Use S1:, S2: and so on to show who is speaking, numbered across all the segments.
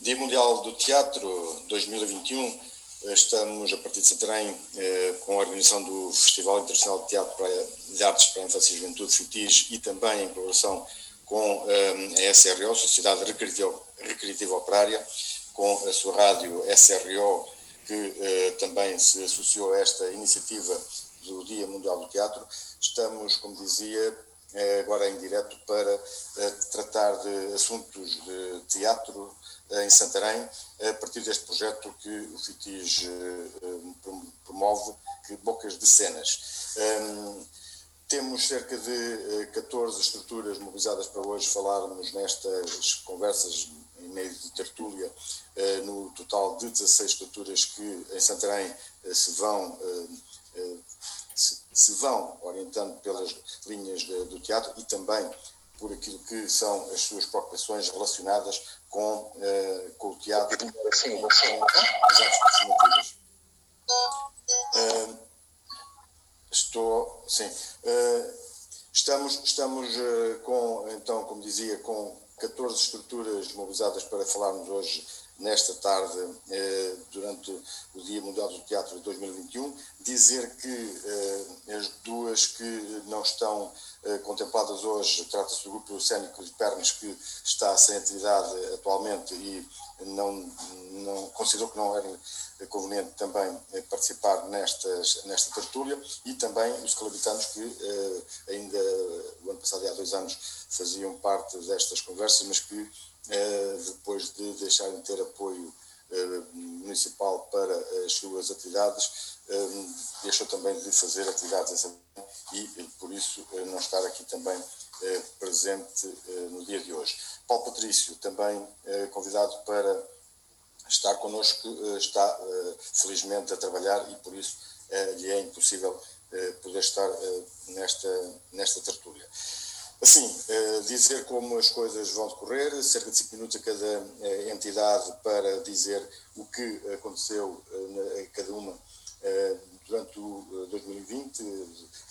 S1: Dia Mundial do Teatro 2021, estamos a partir de Santarém eh, com a organização do Festival Internacional de Teatro para, de Artes para a Infância e Juventude, FITIS, e também em colaboração com eh, a SRO, Sociedade Recreativa, Recreativa Operária, com a sua rádio SRO, que eh, também se associou a esta iniciativa do Dia Mundial do Teatro. Estamos, como dizia, agora em direto para eh, tratar de assuntos de teatro eh, em Santarém, a partir deste projeto que o FITIS promove, que Bocas de Cenas. Ehm, temos cerca de 14 estruturas mobilizadas para hoje falarmos nestas conversas em meio de tertúlia, no total de 16 estruturas que em Santarém se vão se, se vão orientando pelas linhas de, do teatro e também por aquilo que são as suas preocupações relacionadas com, uh, com o teatro sim. com as artes performativas. Uh, estou, sim. Uh, estamos estamos com, então, como dizia, com 14 estruturas mobilizadas para falarmos hoje nesta tarde, eh, durante o Dia Mundial do Teatro de 2021, dizer que eh, as duas que não estão eh, contempladas hoje, trata-se do grupo cénico de Pernas, que está sem atividade atualmente e não, não considerou que não era conveniente também participar nestas, nesta tertúlia, e também os calabitanos que ainda o ano passado há dois anos faziam parte destas conversas, mas que depois de deixarem de ter apoio eh, municipal para as suas atividades, eh, deixou também de fazer atividades e por isso não estar aqui também presente no dia de hoje. Paulo Patrício, também convidado para estar connosco, está felizmente a trabalhar e por isso lhe é impossível poder estar nesta, nesta tertúlia. Assim, dizer como as coisas vão decorrer, cerca de 5 minutos a cada eh, entidade para dizer o que aconteceu eh, em cada uma durante o 2020,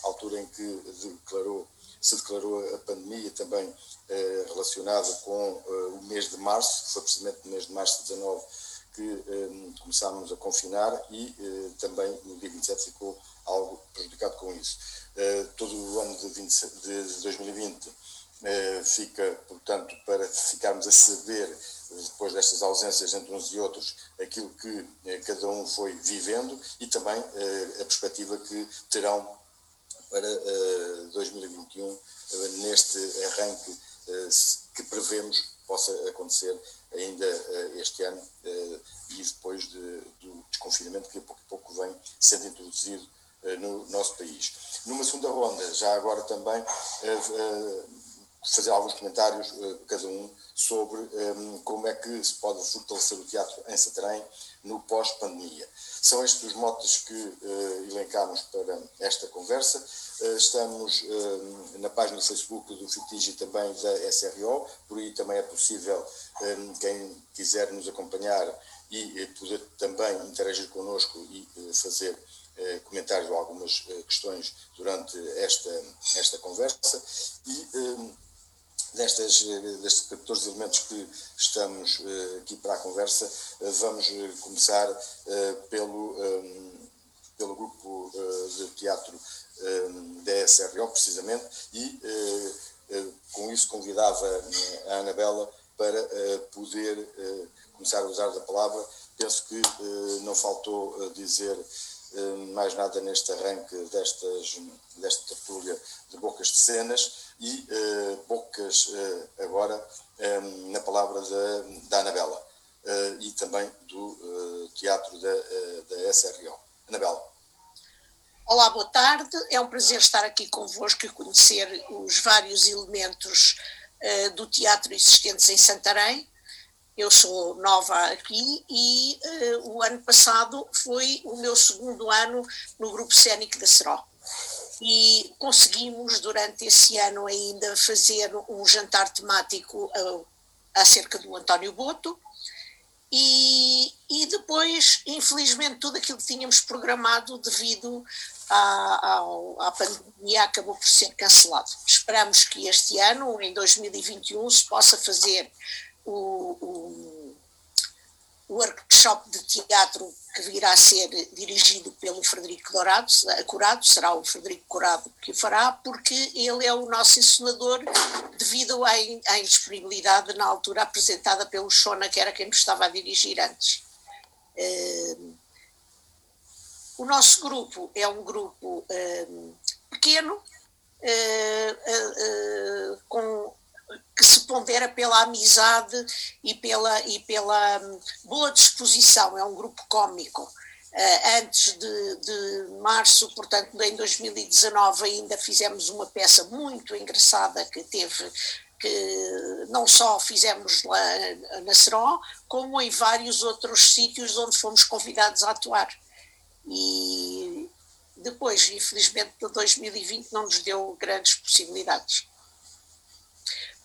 S1: altura em que declarou, se declarou a pandemia também relacionada com o mês de março, foi precisamente no mês de março de 19 que começámos a confinar e também no dia 27 ficou algo prejudicado com isso. Eh, todo o ano de, 20, de 2020 eh, fica, portanto, para ficarmos a saber, depois destas ausências entre uns e outros, aquilo que eh, cada um foi vivendo e também a perspectiva que terão para 2021 neste arranque que prevemos possa acontecer ainda este ano e depois de, do desconfinamento que a pouco a pouco vem sendo introduzido no nosso país. Numa segunda ronda, já agora também, eh, eh, fazer alguns comentários, eh, cada um, sobre como é que se pode fortalecer o teatro em Santarém no pós-pandemia. São estes os motes que elencamos para esta conversa. Estamos na página do Facebook do FITIG e também da SRO, por aí também é possível, quem quiser nos acompanhar e poder também interagir connosco e fazer eh, comentários ou algumas eh, questões durante esta, esta conversa e eh, destas, destes 14 elementos que estamos aqui para a conversa, vamos começar pelo, pelo grupo de teatro da SRO, precisamente, e com isso convidava a Anabela para poder começar a usar da palavra. Penso que não faltou dizer mais nada neste arranque destas, desta tertúlia de bocas de cenas e uh, bocas uh, agora um, na palavra da, da Anabela uh, e também do teatro da, da SRO. Anabela.
S2: Olá, boa tarde. É um prazer estar aqui convosco e conhecer os vários elementos do teatro existentes em Santarém eu sou nova aqui e uh, o ano passado foi o meu segundo ano no grupo cénico da Seró. E conseguimos durante esse ano ainda fazer um jantar temático uh, acerca do António Boto. E, e depois, infelizmente, tudo aquilo que tínhamos programado devido à, à, à pandemia acabou por ser cancelado. Esperamos que este ano, em 2021, se possa fazer o, o, o workshop de teatro que virá a ser dirigido pelo Frederico Dourado, Curado, será o Frederico Curado que o fará, porque ele é o nosso encenador devido à, à indisponibilidade na altura apresentada pelo Shona, que era quem nos estava a dirigir antes. Uh, o nosso grupo é um grupo uh, pequeno, uh, com que se pondera pela amizade e pela, e pela hum, boa disposição, é um grupo cômico. Uh, antes de, de, março, portanto, em 2019, ainda fizemos uma peça muito engraçada que teve. Que não só fizemos lá na Seró, como em vários outros sítios onde fomos convidados a atuar. E depois, infelizmente, 2020 não nos deu grandes possibilidades.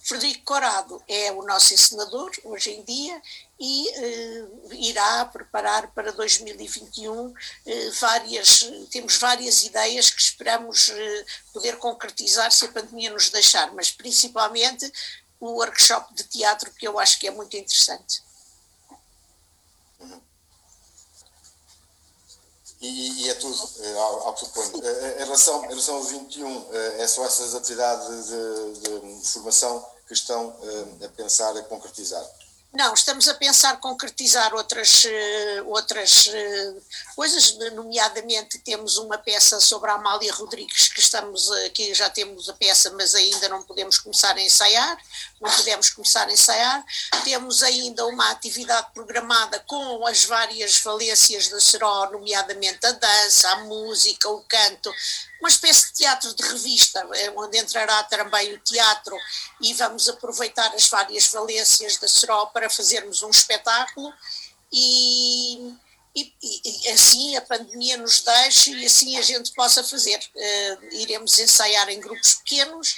S2: Frederico Corado é o nosso encenador hoje em dia e uh, irá preparar para 2021 uh, eh, várias, temos várias ideias que esperamos uh, poder concretizar se a pandemia nos deixar, mas principalmente o workshop de teatro que eu acho que é muito interessante.
S1: E, e, é tudo, ao, ao que suponho. Em relação, em relação ao 21, é só essas atividades de, de formação que estão eh, a pensar a concretizar?
S2: Não, estamos a pensar concretizar outras, eh, outras eh, coisas, nomeadamente temos uma peça sobre a Amália Rodrigues que estamos aqui, já temos a peça, mas ainda não podemos começar a ensaiar, não podemos começar a ensaiar. Temos ainda uma atividade programada com as várias valências da Seró, nomeadamente a dança, a música, o canto, uma espécie de teatro de revista, onde entrará também o teatro e vamos aproveitar as várias valências da Seró para fazermos um espetáculo e, e, e, assim a pandemia nos deixe e assim a gente possa fazer. Uh, iremos ensaiar em grupos pequenos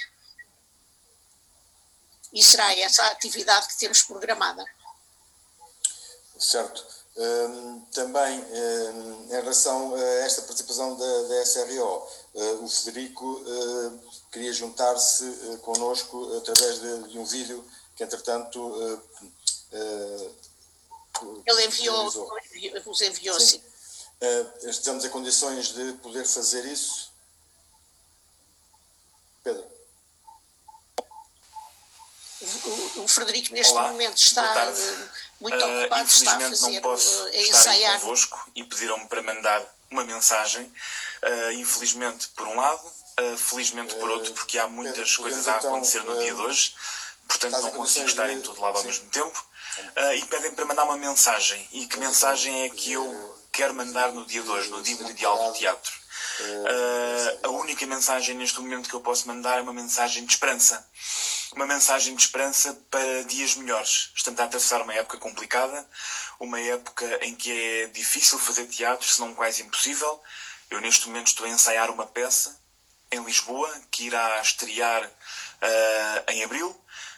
S2: e será essa a atividade que temos programada.
S1: Certo. Um, também um, em relação a esta participação da, da SRO, uh, o Federico uh, queria juntar-se uh, connosco através de, de, um vídeo que, entretanto,
S2: ele enviou, vos enviou, sim. sim.
S1: estamos em condições de poder fazer isso? Pedro?
S2: O, o Frederico, neste Olá, momento, está muito uh, ocupado, está a fazer,
S3: não posso
S2: a ensaiar.
S3: convosco e pediram-me para mandar uma mensagem, uh, infelizmente por um lado, uh, felizmente por outro, porque há muitas coisas a então, acontecer no dia de hoje, portanto não consigo estar em todo lado ao mesmo tempo, e pedem para mandar uma mensagem. E que mensagem é que eu quero mandar no dia de hoje, no Dia Mundial do Teatro? Uh, a única mensagem neste momento que eu posso mandar é uma mensagem de esperança. Uma mensagem de esperança para dias melhores. Estamos a atravessar uma época complicada, uma época em que é difícil fazer teatro, se não quase impossível. Eu neste momento estou a ensaiar uma peça em Lisboa que irá estrear uh, em abril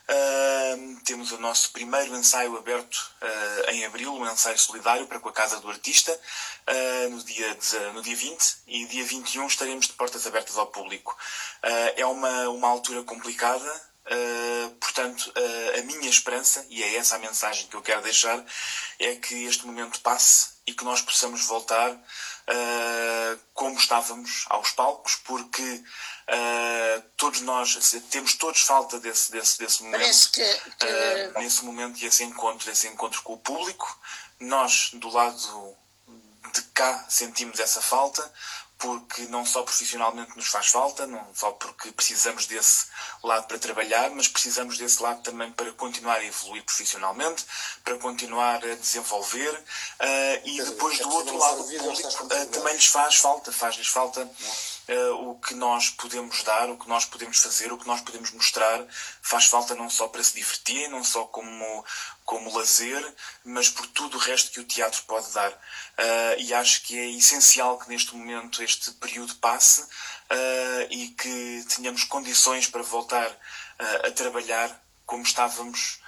S3: Uh, temos o nosso primeiro ensaio aberto uh, em abril, um ensaio solidário para com a Casa do Artista, uh, no, dia, no dia 20 e dia 21 estaremos de portas abertas ao público. é uma, uma altura complicada, portanto, a minha esperança, e é essa a mensagem que eu quero deixar, é que este momento passe e que nós possamos voltar como estávamos aos palcos, porque Uh, todos nós temos todos falta desse, desse, desse momento.
S2: Que, que... Uh,
S3: nesse momento e esse encontro, esse encontro com o público. Nós, do lado de cá, sentimos essa falta, porque não só profissionalmente nos faz falta, não só porque precisamos desse lado para trabalhar, mas precisamos desse lado também para continuar a evoluir profissionalmente, para continuar a desenvolver uh, e depois do outro lado o público uh, também lhes faz falta, faz-lhes falta uh, o que nós podemos dar, o que nós podemos fazer, o que nós podemos mostrar, faz falta não só para se divertir, não só como, como lazer, mas por tudo o resto que o teatro pode dar. Uh, e acho que é essencial que neste momento este período passe uh, e que tenhamos condições para voltar a trabalhar como estávamos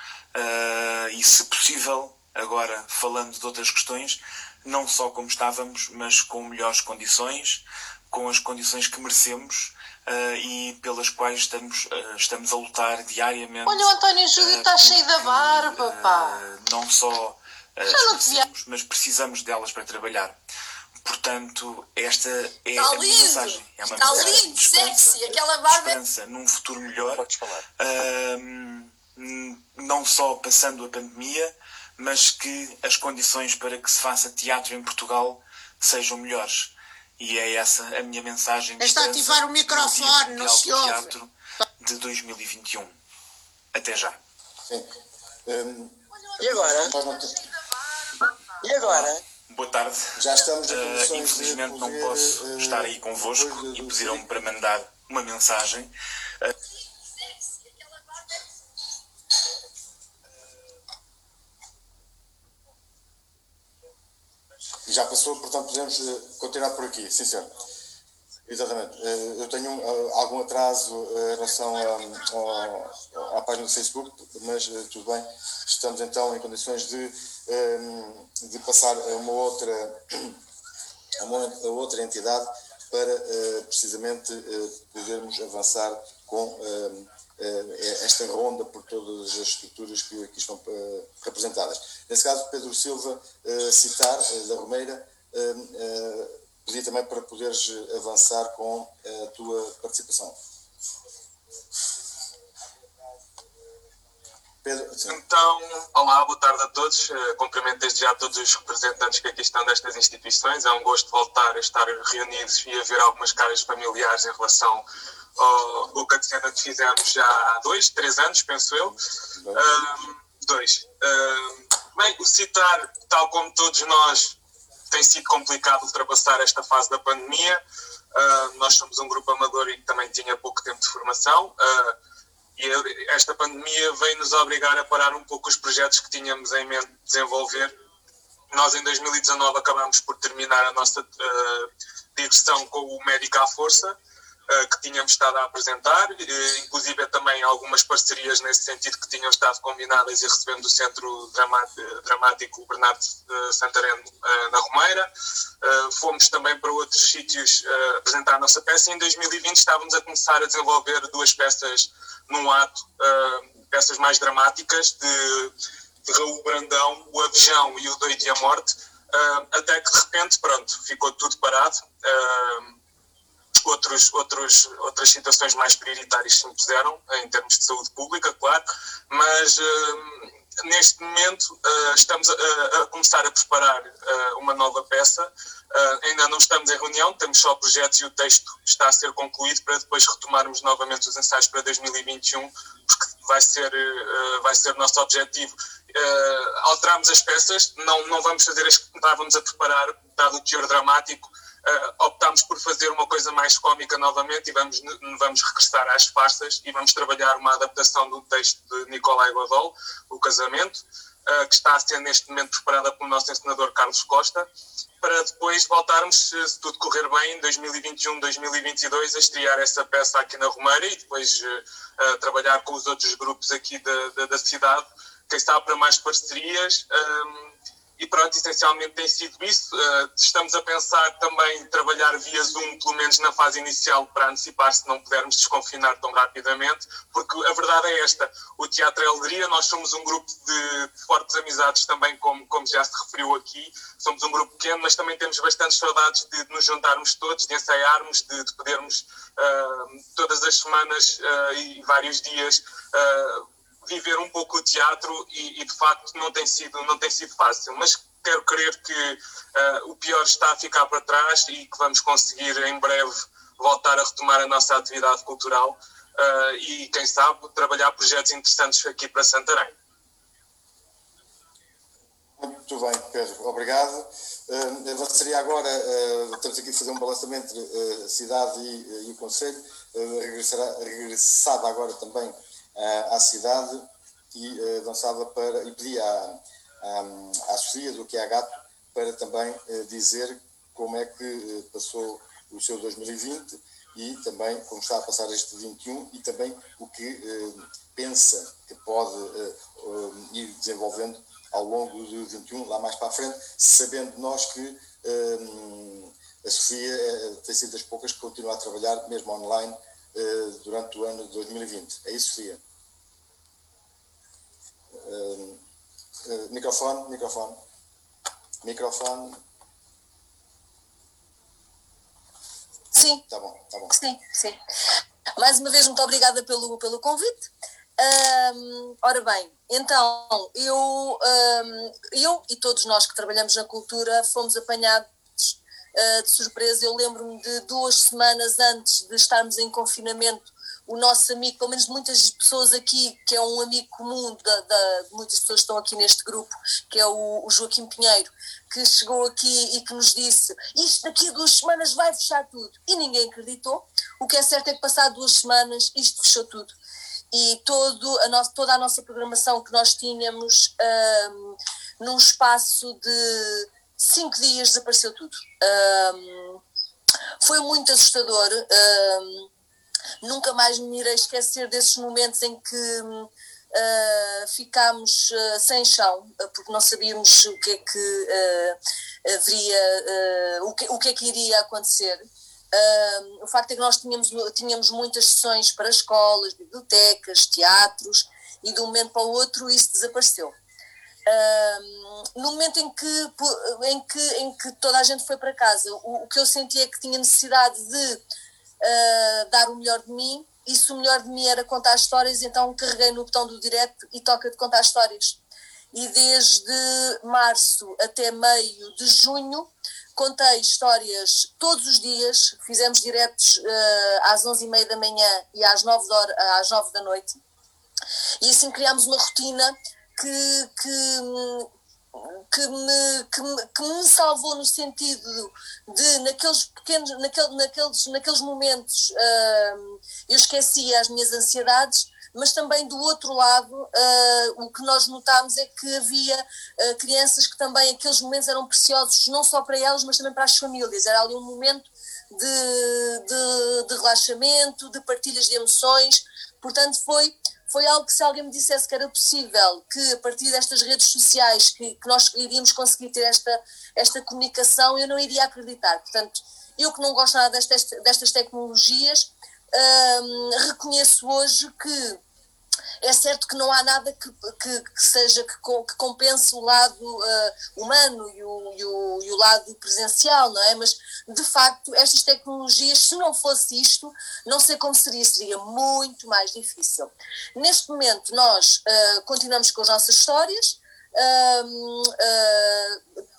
S3: e, se possível, agora falando de outras questões, não só como estávamos, mas com melhores condições, com as condições que merecemos uh, e pelas quais estamos, uh, estamos a lutar diariamente.
S2: Olha, o António Júlio está uh, cheio da barba, pá!
S3: não só uh, mas precisamos delas para trabalhar. Portanto, esta é
S4: Está
S3: a
S4: lindo.
S3: minha mensagem. É uma
S4: Está
S3: mensagem
S4: lindo,
S3: de esperança,
S4: sexy, aquela barba.
S3: esperança num futuro melhor.
S5: Podes falar.
S3: Não só passando a pandemia, mas que as condições para que se faça teatro em Portugal sejam melhores. E é essa a minha mensagem de
S2: Está a ativar o microfone, não se
S3: de
S2: ouve.
S3: Teatro de 2021. Até já.
S1: Sim. Um,
S5: E agora? E agora?
S3: Boa tarde.
S1: Já estamos de
S3: infelizmente não posso
S1: eh,
S3: estar aí convosco e pediram-me para mandar uma mensagem. Ah,
S1: Já passou, portanto podemos eh, continuar por aqui, sim senhor. Exatamente. Eh, Eu tenho eh, algum atraso em relação ao- à página do Facebook, mas tudo bem. Estamos então em condições de, eh, de passar a uma outra, a uma outra entidade para precisamente podermos avançar com eh, eh, esta ronda por todas as estruturas que aqui estão eh, representadas. Nesse caso, Pedro Silva eh, citar eh, da Romeira, eh, eh, pedir também para poderes eh, avançar com a tua participação.
S6: Então, olá, boa tarde a todos. Eh, Cumprimento desde já todos os representantes que aqui estão destas instituições. É um gosto voltar a estar reunidos e a ver algumas caras familiares em relação ao Boca de Cena que fizemos já há dois, três anos, penso eu. Ahm, dois. Ahm, bem, o citar, tal como todos nós, tem sido complicado ultrapassar esta fase da pandemia. Ah, nós somos um grupo amador e que também tinha pouco tempo de formação. Ah, e esta pandemia veio nos obrigar a parar um pouco os projetos que tínhamos em mente desenvolver. Nós, em 2019, acabamos por terminar a nossa uh, digressão com o Médica à Força, que tínhamos estado a apresentar, uh, inclusive também algumas parcerias nesse sentido que tinham estado combinadas e recebendo do Centro Dramático Bernardo Santareno na Romeira. fomos também para outros sítios apresentar a nossa peça e em 2020 estávamos a começar a desenvolver duas peças num ato, peças mais dramáticas de, de Raul Brandão, o Avejão e o Doido e a Morte, até que de repente, pronto, ficou tudo parado. Uh, outros, outros, outras situações mais prioritárias se impuseram, em termos de saúde pública, claro, mas neste momento uh, estamos a, a, começar a preparar uh, uma nova peça. Uh, ainda não estamos em reunião, temos só projetos e o texto está a ser concluído para depois retomarmos novamente os ensaios para 2021, porque vai ser, vai ser nosso objetivo. alterarmos as peças, não, não vamos fazer as que estávamos a preparar, dado o teor dramático. Optámos por fazer uma coisa mais cómica novamente e vamos, vamos regressar às farsas e vamos trabalhar uma adaptação do texto de Nicolai Godol, O Casamento, uh, que está a ser neste momento preparada pelo nosso encenador Carlos Costa, para depois voltarmos, se tudo correr bem, em 2021, 2022, a estrear essa peça aqui na Romeira e depois uh, trabalhar com os outros grupos aqui da, da, da cidade, quem sabe para mais parcerias. Um, e pronto, essencialmente tem sido isso. Uh, estamos a pensar também trabalhar via Zoom, pelo menos na fase inicial, para antecipar se não pudermos desconfinar tão rapidamente, porque a verdade é esta: o Teatro Alegria, nós somos um grupo de, de fortes amizades também, como, como já se referiu aqui. Somos um grupo pequeno, mas também temos bastantes saudades de, de nos juntarmos todos, de ensaiarmos, de, de podermos uh, todas as semanas uh, e vários dias viver um pouco o teatro e, e, de facto não tem sido não tem sido fácil. Mas quero crer que uh, o pior está a ficar para trás e que vamos conseguir em breve voltar a retomar a nossa atividade cultural uh, e quem sabe trabalhar projetos interessantes aqui para Santarém.
S1: Muito bem Pedro obrigado. Uh, seria agora estamos aqui fazer um balançamento entre a cidade e, e o conselho. Regressará agora também à cidade e uh, dançava para e pedia à, à, à Sofia do que Gato para também uh, dizer como é que uh, passou o seu 2020 e também como está a passar este 21 e também o que pensa que pode ir desenvolvendo ao longo do 21 lá mais para a frente, sabendo nós que a Sofia tem sido das poucas que continua a trabalhar mesmo online durante o ano de 2020. É isso, Sofia? Uh, uh, microfone, microfone. Microfone.
S4: Sim.
S1: Tá bom, tá bom.
S4: Sim, sim. Mais uma vez, muito obrigada pelo, pelo convite. Um, ora bem, então, eu, um, eu e todos nós que trabalhamos na cultura fomos apanhados uh, de surpresa. Eu lembro-me de duas semanas antes de estarmos em confinamento, o nosso amigo, pelo menos muitas pessoas aqui, que é um amigo comum, da, da muitas pessoas estão aqui neste grupo, que é o, o, Joaquim Pinheiro, que chegou aqui e que nos disse: Isto daqui a duas semanas vai fechar tudo. E ninguém acreditou. O que é certo é que, passado duas semanas, isto fechou tudo e todo a nossa, toda a nossa programação que nós tínhamos um, num espaço de cinco dias desapareceu tudo. Um, foi muito assustador. Um, nunca mais me irei esquecer desses momentos em que uh, ficámos uh, sem chão, uh, porque não sabíamos o que é que haveria, o, que, o que é que iria acontecer. Uh, o facto é que nós tínhamos, tínhamos muitas sessões para escolas, bibliotecas, teatros, e de um momento para o outro isso desapareceu. Uh, no momento em que, em, que, em que toda a gente foi para casa, o, o que eu senti é que tinha necessidade de uh, dar o melhor de mim, e se o melhor de mim era contar histórias, então carreguei no botão do direto e toca de contar histórias. E desde março até meio de junho contei histórias todos os dias, fizemos diretos uh, às 11h30 da manhã e às 9, da às 9 da noite, e assim criámos uma rotina que, que, que, me, que, me, que me salvou no sentido de, naqueles pequenos, naquele, naqueles, naqueles momentos, uh, eu esquecia as minhas ansiedades mas também do outro lado, uh, o que nós notámos é que havia uh, crianças que também aqueles momentos eram preciosos, não só para elas, mas também para as famílias. Era ali um momento de, de, de relaxamento, de partilhas de emoções. Portanto, foi, foi algo que se alguém me dissesse que era possível, que a partir destas redes sociais que, que nós iríamos conseguir ter esta, esta comunicação, eu não iria acreditar. Portanto, eu que não gosto nada destas, destas tecnologias, reconheço hoje que é certo que não há nada que, que, que seja que, que, compense o lado uh, humano e o, e, o, e o, lado presencial, não é? Mas de facto estas tecnologias, se não fosse isto, não sei como seria, seria muito mais difícil. Neste momento nós uh, continuamos com as nossas histórias. Uh,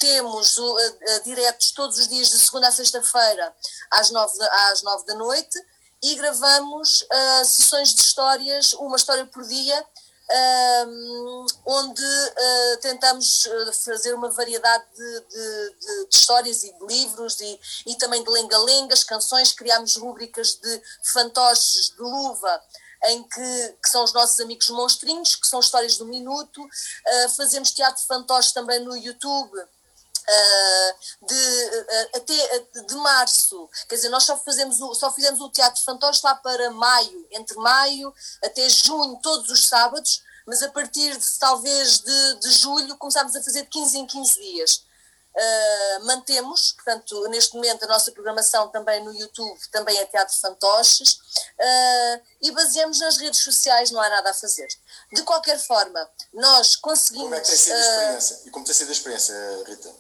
S4: temos uh, diretos todos os dias de segunda a sexta-feira às às nove da noite e gravamos uh, sessões de histórias, uma história por dia, uh, onde uh, tentamos fazer uma variedade de, de, de, histórias e de livros e, e também de lenga-lengas, canções, criámos rubricas de fantoches de luva, em que, que, são os nossos amigos monstrinhos, que são histórias do minuto, fazemos teatro de fantoches também no YouTube, Uh, de, uh, até uh, de março, quer dizer, nós só, fazemos o, só fizemos o Teatro Fantoche lá para maio, entre maio até junho, todos os sábados, mas a partir de talvez de, de julho começámos a fazer de 15 em 15 dias. mantemos, portanto, neste momento a nossa programação também no YouTube, também é Teatro Fantoches, e baseamos nas redes sociais, não há nada a fazer. De qualquer forma, nós conseguimos. Como
S1: é que tem sido a experiência? E como tem sido a experiência, Rita?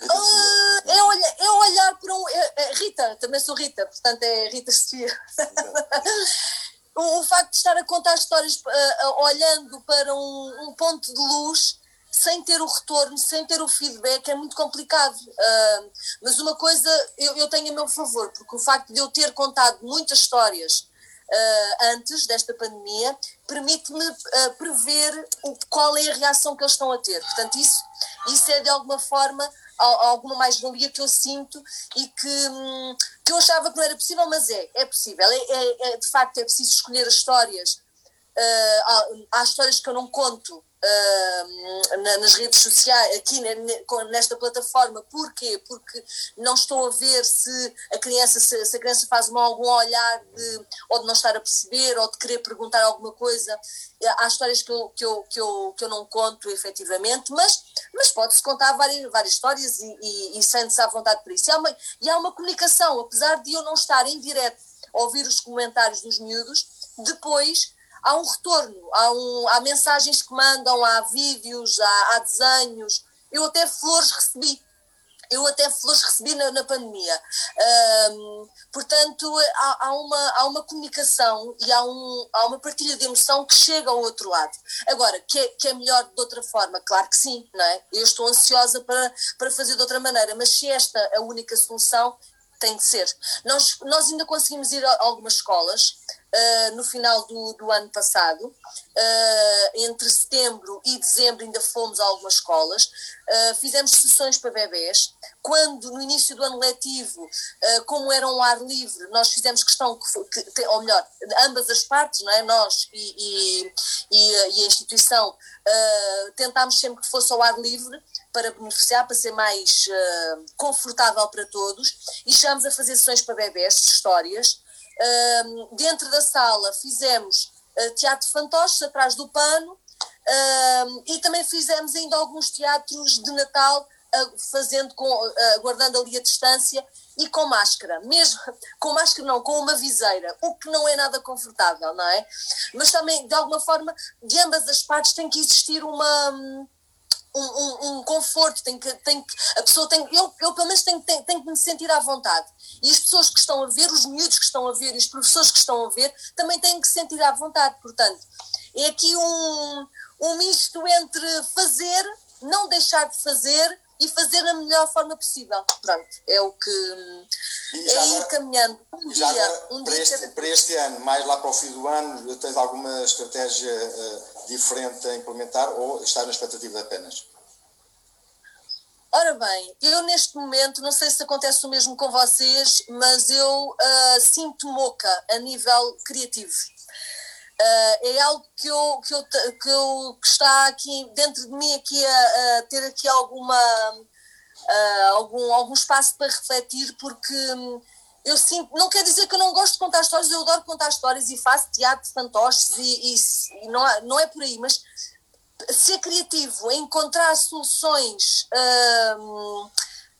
S4: Uh, é, olhar, é olhar para um. É, é, Rita, também sou Rita, portanto é Rita Sofia. o, o, facto de estar a contar histórias uh, olhando para um, um, ponto de luz sem ter o retorno, sem ter o feedback, é muito complicado. Uh, mas uma coisa eu, eu tenho a meu favor, porque o facto de eu ter contado muitas histórias antes desta pandemia permite-me prever o, qual é a reação que eles estão a ter. Portanto, isso, isso é de alguma forma alguma mais-valia que eu sinto e que, hum, que eu achava que não era possível, mas é, é possível. É, é, é de facto, é preciso escolher as histórias. Uh, há, há histórias que eu não conto uh, nas redes sociais, aqui nesta plataforma. Porquê? Porque não estou a ver se a criança, se, se a criança faz algum olhar de, ou de não estar a perceber ou de querer perguntar alguma coisa. Há histórias que eu, que eu, que eu, que eu não conto efetivamente, mas, mas pode-se contar várias, várias histórias e, e, e sente-se à vontade por isso. E há, uma, e há uma comunicação, apesar de eu não estar em direto a ouvir os comentários dos miúdos, depois há um retorno, há, um, há mensagens que mandam, há vídeos, há, há desenhos, eu até flores recebi eu até flores recebi na, na pandemia. Um, portanto, há, há, uma, há uma comunicação e há, um, há uma partilha de emoção que chega ao outro lado. Agora, que é, que é melhor de outra forma? Claro que sim, não é? Eu estou ansiosa para, para fazer de outra maneira, mas se esta é a única solução, tem de ser. Nós, nós ainda conseguimos ir a algumas escolas uh, no final do, do ano passado, uh, entre setembro e dezembro ainda fomos a algumas escolas, uh, fizemos sessões para bebés, quando no início do ano letivo, como era um ar livre, nós fizemos questão que, que ou melhor, ambas as partes, não é? nós e, e, e, e a instituição, tentámos sempre que fosse ao ar livre, para beneficiar, para ser mais uh, confortável para todos, e estamos a fazer sessões para bebés, histórias. Dentro da sala fizemos uh, teatro fantoches atrás do pano e também fizemos ainda alguns teatros de Natal fazendo com, guardando ali a distância e com máscara, mesmo com máscara não, com uma viseira, o que não é nada confortável, não é? Mas também, de alguma forma, de ambas as partes tem que existir uma hum, um, um, um, conforto, tem que, tem que, a pessoa tem, eu, eu pelo menos tenho, tenho, tenho que me sentir à vontade. E as pessoas que estão a ver, os miúdos que estão a ver e os professores que estão a ver, também têm que se sentir à vontade. Portanto, é aqui um, um misto entre fazer, não deixar de fazer e fazer da melhor forma possível. Pronto, é o que é ir caminhando um dia,
S1: agora,
S4: um
S1: para
S4: dia
S1: este, para este ano, mais lá para o fim do ano, tens alguma estratégia uh, diferente a implementar ou estás na expectativa apenas?
S4: Ora bem, eu neste momento, não sei se acontece o mesmo com vocês, mas eu uh, sinto moca a nível criativo. Uh, é algo que, eu, que, eu, que, eu, que está aqui dentro de mim aqui a, a ter aqui alguma, uh, algum, algum espaço para refletir, porque hum, eu sinto, não quer dizer que eu não gosto de contar histórias, eu adoro contar histórias e faço teatro, fantoches e, e, e não, não é por aí, mas ser criativo, encontrar soluções hum,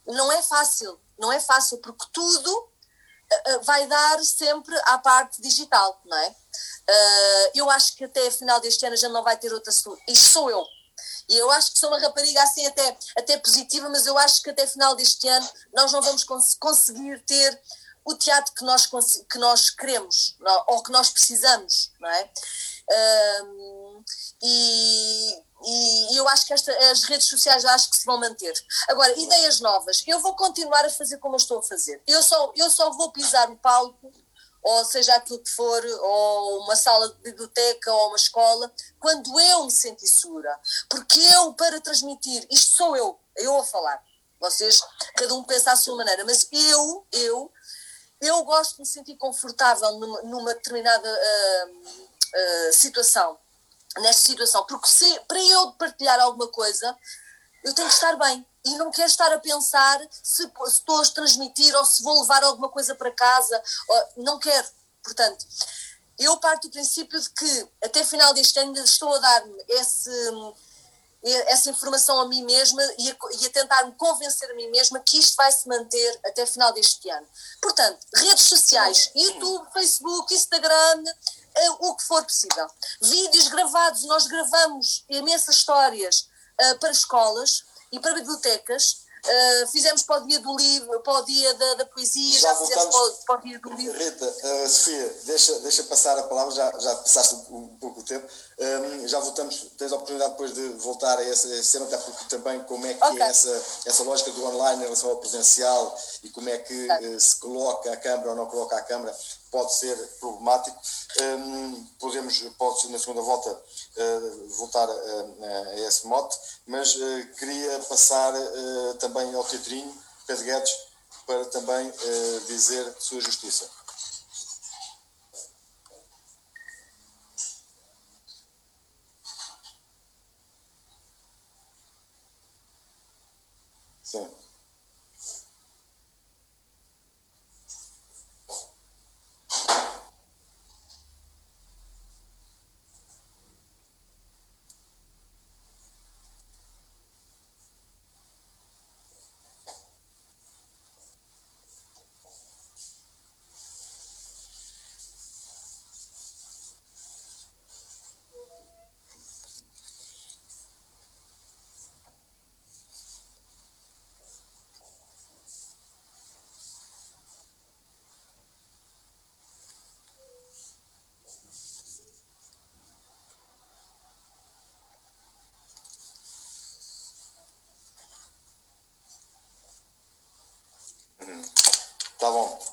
S4: não é fácil, não é fácil, porque tudo uh, vai dar sempre à parte digital, não é? Uh, eu acho que até a final deste ano já não vai ter outra solução. Isto sou eu. E eu acho que sou uma rapariga assim até, até positiva, mas eu acho que até final deste ano nós não vamos cons conseguir ter o teatro que nós, que nós queremos não, ou que nós precisamos, não é? Um, e, e eu acho que esta, as redes sociais acho que se vão manter. Agora, ideias novas. Eu vou continuar a fazer como eu estou a fazer. Eu só, eu só vou pisar no palco, ou seja aquilo que for, ou uma sala de biblioteca, ou uma escola, quando eu me sentir segura. Porque eu, para transmitir, isto sou eu, eu a falar. Vocês, cada um pensa à sua maneira, mas eu, eu, eu gosto de me sentir confortável numa, numa determinada uh, uh, situação, nesta situação, porque se, para eu partilhar alguma coisa, eu tenho que estar bem e não quero estar a pensar se, se estou a transmitir ou se vou levar alguma coisa para casa, ou, não quero. Portanto, eu parto do princípio de que até final deste ano estou a dar-me esse essa informação a mim mesma e a, e a tentar-me convencer a mim mesma que isto vai se manter até final deste ano. Portanto, redes sociais, YouTube, Facebook, Instagram, uh, o que for possível. Vídeos gravados, nós gravamos imensas histórias uh, para escolas e para bibliotecas Uh, fizemos para o dia do livro, para o dia da, da poesia, já, já fizemos para o, para o, dia do livro.
S1: Rita, uh, Sofia, deixa, deixa passar a palavra, já, já passaste um, um pouco o tempo. Um, já voltamos, tens a oportunidade depois de voltar a esse, tema, até porque também como é que okay. é essa, essa lógica do online em relação ao presencial e como é que uh, se coloca a câmara ou não coloca a câmara pode ser problemático. Um, podemos, pode na segunda volta uh, voltar a, a, esse mote, mas uh, queria passar uh, também ao teatrinho, Pedro Guedes, para também dizer sua justiça. Sim.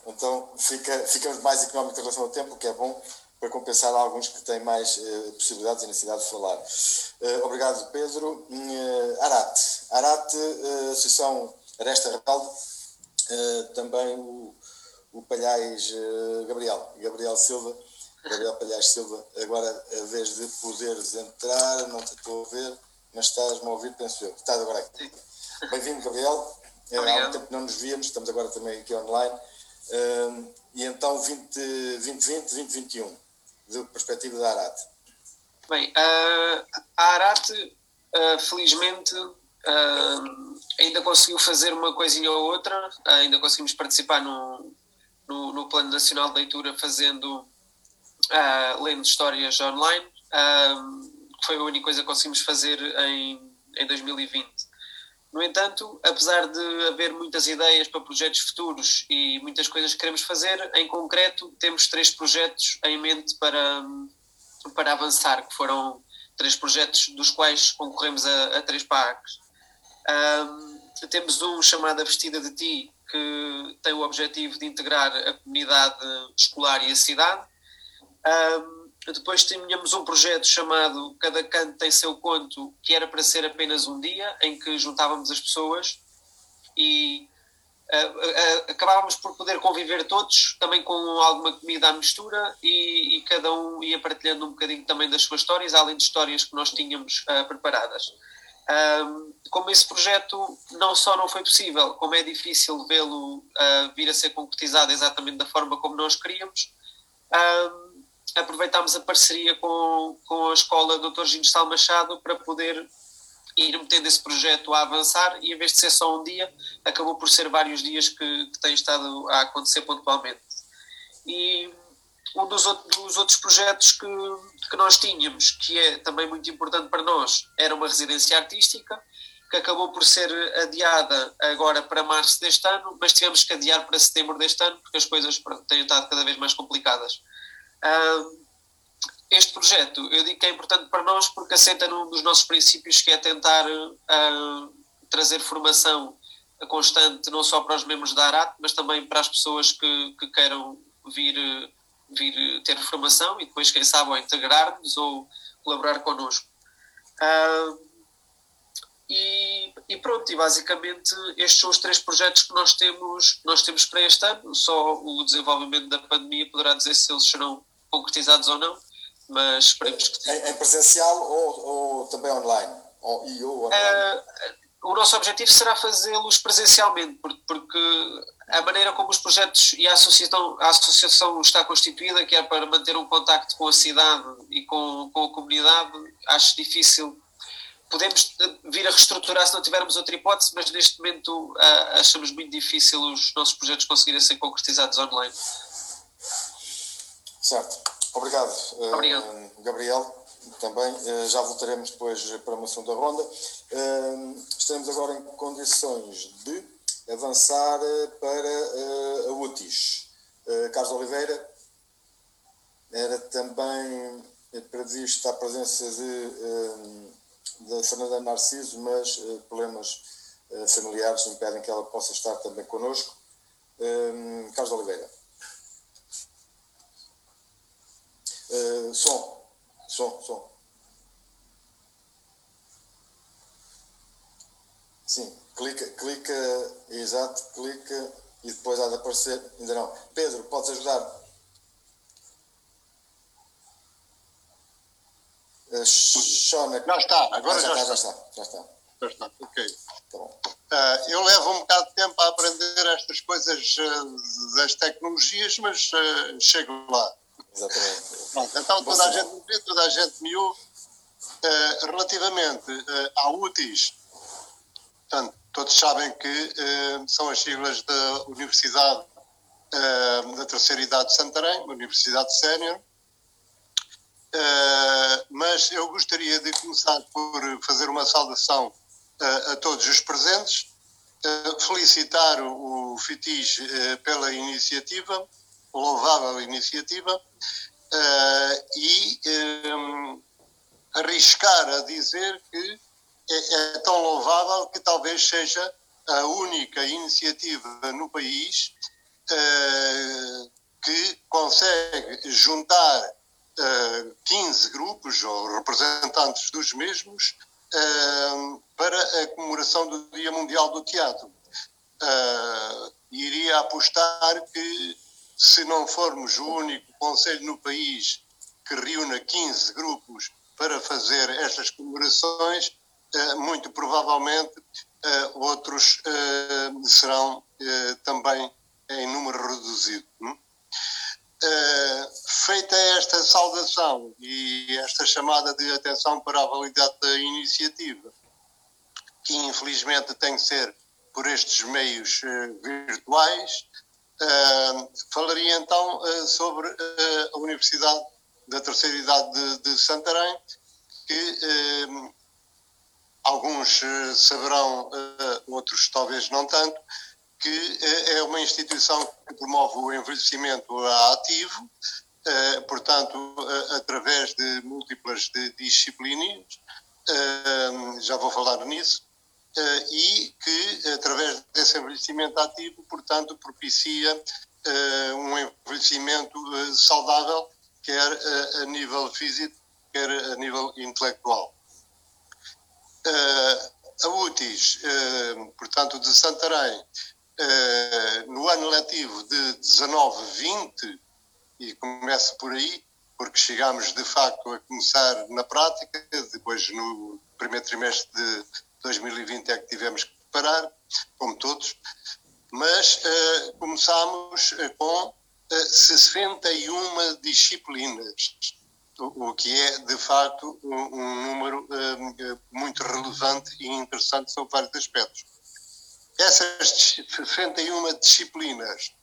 S1: Então fica, ficamos mais económicos em relação ao tempo, o que é bom para compensar alguns que têm mais uh, possibilidades e necessidade de falar. Uh, obrigado, Pedro. Uh, Arate. Arate, uh, Associação Aresta Rebelde, também o, o Palhais Gabriel, Gabriel Silva, Gabriel Palhais Silva. Agora, a vez de poderes entrar, não te estou a ver, mas estás-me a ouvir, penso eu. Estás agora aqui. Bem-vindo, Gabriel. Obrigado. Há um tempo que não nos víamos, estamos agora também aqui online. e então, 2020, 2021 de perspectiva da Arate?
S7: Bem, uh, a Arate, uh, felizmente, uh, ainda conseguiu fazer uma coisinha ou outra, ainda conseguimos participar no, no, no, Plano Nacional de Leitura fazendo, lendo histórias online, que foi a única coisa que conseguimos fazer em, em 2020. No entanto, apesar de haver muitas ideias para projetos futuros e muitas coisas que queremos fazer, em concreto temos três projetos em mente para, para avançar, que foram três projetos dos quais concorremos a, a três PACs. Um, temos um chamado A Vestida de Ti, que tem o objetivo de integrar a comunidade escolar e a cidade. Um, depois tínhamos um projeto chamado Cada Canto Tem Seu Conto, que era para ser apenas um dia, em que juntávamos as pessoas e uh, uh, acabávamos por poder conviver todos, também com alguma comida à mistura, e, e, cada um ia partilhando um bocadinho também das suas histórias, além de histórias que nós tínhamos uh, preparadas. como esse projeto não só não foi possível, como é difícil vê-lo vir a ser concretizado exatamente da forma como nós queríamos, aproveitámos a parceria com, com a escola Dr. Gino Sal Machado para poder ir metendo esse projeto a avançar e em vez de ser só um dia, acabou por ser vários dias que, que tem estado a acontecer pontualmente. E um dos, outros, dos outros projetos que, que nós tínhamos, que é também muito importante para nós, era uma residência artística, que acabou por ser adiada agora para março deste ano, mas tivemos que adiar para setembro deste ano, porque as coisas têm estado cada vez mais complicadas. Uh, este projeto, eu digo que é importante para nós porque assenta num dos nossos princípios que é tentar uh, trazer formação constante não só para os membros da ARAT, mas também para as pessoas que, que queiram vir, vir ter formação e depois, quem sabe, ou integrar-nos ou colaborar connosco. Uh, e, e, pronto, e basicamente estes são os três projetos que nós temos, nós temos para este ano. Só o desenvolvimento da pandemia poderá dizer se eles serão concretizados ou não, mas esperemos que
S1: Em, em presencial ou, ou, também online? Ou, e ou online?
S7: Uh, o nosso objetivo será fazê-los presencialmente, porque, porque, a maneira como os projetos e a associação, a associação está constituída, que é para manter um contacto com a cidade e com, com a comunidade, acho difícil podemos vir a reestruturar se não tivermos outra hipótese, mas neste momento uh, achamos muito difícil os nossos projetos conseguirem ser concretizados online.
S1: Certo. Obrigado,
S7: Obrigado.
S1: Uh, Gabriel. Também uh, já voltaremos depois para uma segunda ronda. Uh, estamos agora em condições de avançar para a UTIS. Carlos Oliveira, era também previsto a presença de da Fernanda Narciso, mas problemas familiares impedem que ela possa estar também connosco. Carlos Oliveira. Uh, som, som, som. Sim, clica, clica, exato, clica e depois há de aparecer, ainda não. Pedro, podes ajudar?
S8: Já está, agora já, já, já, está. Já está. Já está, ok. Tá uh, eu levo um bocado de tempo a aprender estas coisas uh, das tecnologias, mas chego lá.
S1: Exatamente.
S8: Pronto, então toda a gente toda a gente me ouve. relativamente à UTIs, portanto, todos sabem que são as siglas da Universidade da Terceira Idade de Santarém, Universidade Sénior, Uh, mas eu gostaria de começar por fazer uma saudação uh, a todos os presentes, uh, felicitar o, o FITIS pela iniciativa, louvável iniciativa, e um, arriscar a dizer que é, é tão louvável que talvez seja a única iniciativa no país que consegue juntar 15 grupos ou representantes dos mesmos para a comemoração do Dia Mundial do Teatro. iria apostar que, se não formos o único conselho no país que reúna 15 grupos para fazer estas comemorações, muito provavelmente outros serão também em número reduzido. Feita esta saudação e esta chamada de atenção para a validade da iniciativa, que infelizmente tem que ser por estes meios virtuais, uh, falaria então sobre a Universidade da Terceira Idade de, de Santarém, que alguns saberão, outros talvez não tanto, que é uma instituição que promove o envelhecimento ativo, portanto, através de múltiplas disciplinas, eh, já vou falar nisso, e que, através desse envelhecimento ativo, portanto, propicia um envelhecimento saudável, quer a nível físico, quer a nível intelectual. A UTIS, portanto, de Santarém, eh, no ano letivo de 19-20, e começo por aí, porque chegámos de facto a começar na prática, depois no primeiro trimestre de 2020 é que tivemos que parar, como todos, mas uh, começámos uh, com uh, 61 disciplinas, o, o, que é de facto um, um número muito relevante e interessante sobre vários aspectos. Essas 61 disciplinas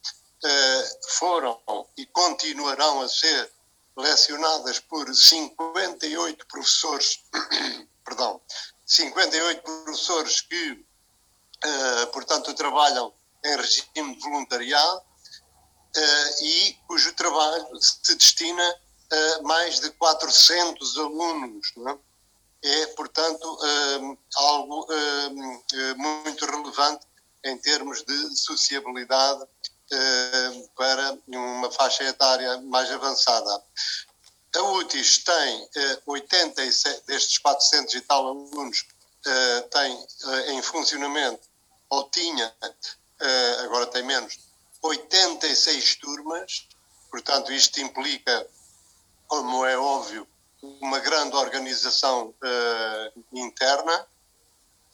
S8: uh, foram e continuarão a ser lecionadas por 58 professores, perdão, 58 professores que, uh, portanto, trabalham em regime de voluntariado uh, e cujo trabalho se destina a mais de 400 alunos, é? é, portanto, um, algo eh, muito relevante em termos de sociabilidade para uma faixa etária mais avançada. A UTIS tem 87 uh, destes 400 e tal alunos, uh, tem uh, em funcionamento, ou tinha, agora tem menos, 86 turmas, portanto, isto implica, como é óbvio, uma grande organização uh, interna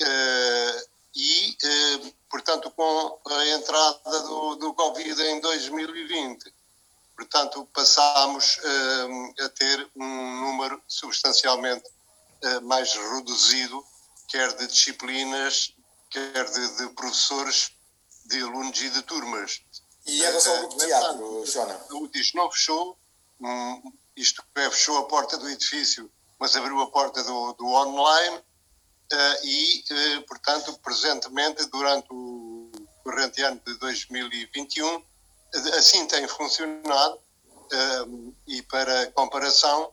S8: uh, e, uh, portanto, com a entrada do, do Covid em 2020, portanto, passámos a ter um número substancialmente mais reduzido, quer de disciplinas, quer de, de professores, de alunos e de turmas.
S1: E em relação ao grupo de teatro, Jona?
S8: O UTIS não fechou, um, isto é, fechou a porta do edifício, mas abriu a porta do, do online uh, e, uh, portanto, presentemente, durante o corrente ano de 2021, assim tem funcionado uh, e para comparação,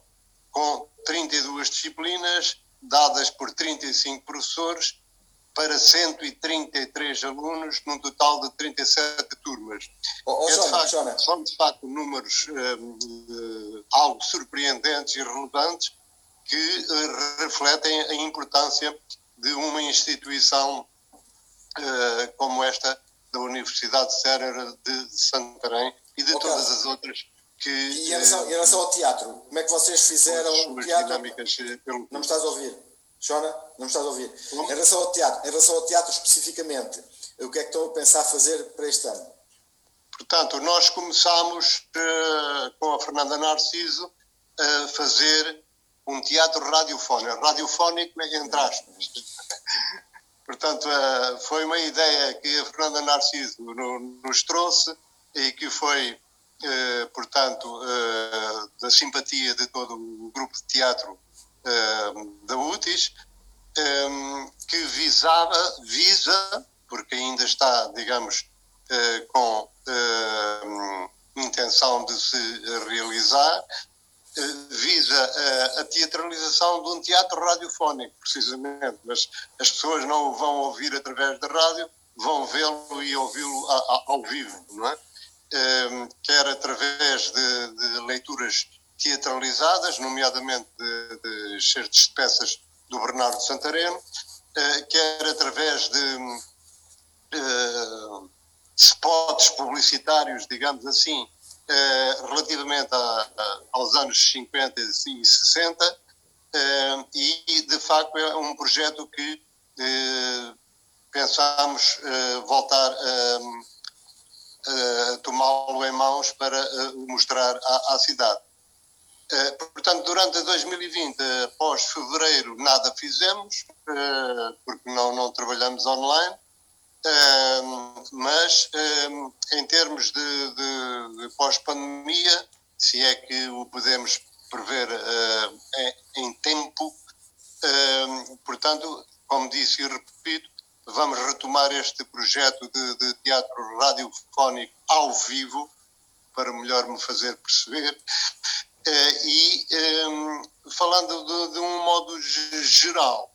S8: com 32 disciplinas dadas por 35 professores para 133 alunos, num total de 37 turmas.
S1: Oh, oh, é, de facto,
S8: São, de facto, números uh, algo surpreendentes e relevantes que uh, refletem a importância de uma instituição uh, como esta da Universidade Séria de Santarém e de okay. todas as outras que...
S1: E em relação, em relação, ao teatro, como é que vocês fizeram o teatro?
S8: Dinâmicas,
S1: pelo... Não me estás a ouvir? Jona, não me estás a ouvir? Em relação ao teatro, em relação ao teatro especificamente, o que é que estão a pensar fazer para este ano?
S8: Portanto, nós começámos uh, com a Fernanda Narciso a fazer um teatro radiofónico, radiofónico entre aspas. Portanto, uh, foi uma ideia que a Fernanda Narciso no, nos trouxe e que foi, uh, portanto, da simpatia de todo o grupo de teatro da UTIS, que visava, visa, porque ainda está, digamos, com intenção de se realizar, visa a teatralização de um teatro radiofónico, precisamente, mas as pessoas não o vão ouvir através da rádio, vão vê-lo e ouvi-lo ao vivo, não é? quer através de, de, leituras teatralizadas, nomeadamente de, de peças do Bernardo Santareno, quer através de spots publicitários, digamos assim, relativamente a, a, aos anos 50 e 60, e de facto é um projeto que pensámos voltar a uh, tomá-lo em mãos para mostrar à, à cidade. Portanto, durante 2020, após fevereiro, nada fizemos, porque não, não trabalhamos online, mas em termos de, de, de pós-pandemia, se é que o podemos prever em, em tempo, portanto, como disse e repito, vamos retomar este projeto de, de teatro radiofónico ao vivo, para melhor me fazer perceber, eh, e falando de, de, um modo geral,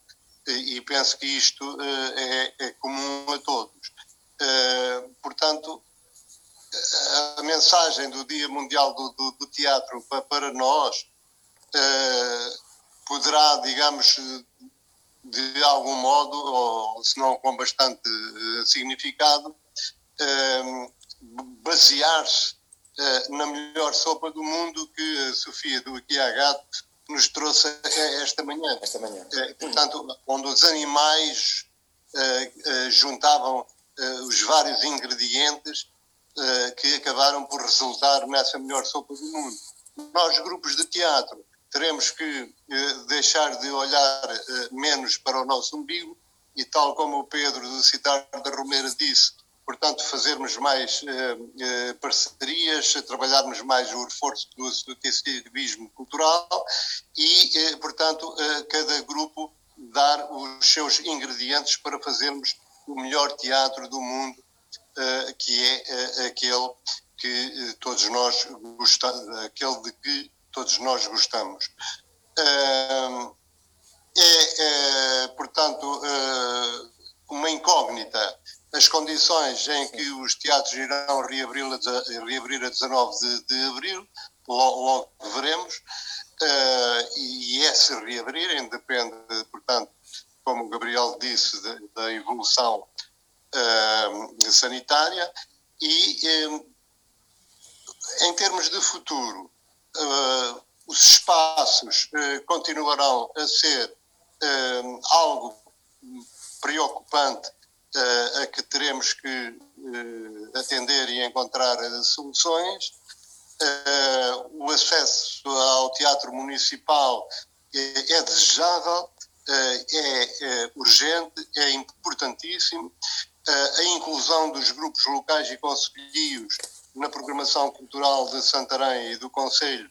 S8: e penso que isto eh, é, é comum a todos. Portanto, a mensagem do Dia Mundial do, do, do Teatro para nós poderá, digamos, de algum modo, ou se não com bastante significado, basear-se na melhor sopa do mundo que a Sofia do IKEA nos trouxe esta manhã.
S1: Esta manhã.
S8: portanto, onde os animais juntavam os vários ingredientes que acabaram por resultar nessa melhor sopa do mundo. Nós, grupos de teatro, teremos que eh, deixar de olhar eh, menos para o nosso umbigo e, tal como o Pedro do Citar da Romeira disse, portanto, fazermos mais eh, parcerias, trabalharmos mais o reforço do associativismo cultural e, portanto, cada grupo dar os seus ingredientes para fazermos o melhor teatro do mundo, que é aquele que todos nós gostamos, aquele de que todos nós gostamos. É, é portanto, uma incógnita as condições em que os teatros irão reabrir a, reabrir a 19 de, de abril, logo, logo veremos, e é se reabrirem, depende, portanto, como o Gabriel disse, de, da evolução sanitária, e em termos de futuro, uh, os espaços uh, continuarão a ser uh, algo preocupante a que teremos que atender e encontrar soluções. o acesso ao teatro municipal é, desejável, é, urgente, é importantíssimo. a inclusão dos grupos locais e conselhos na programação cultural de Santarém e do Conselho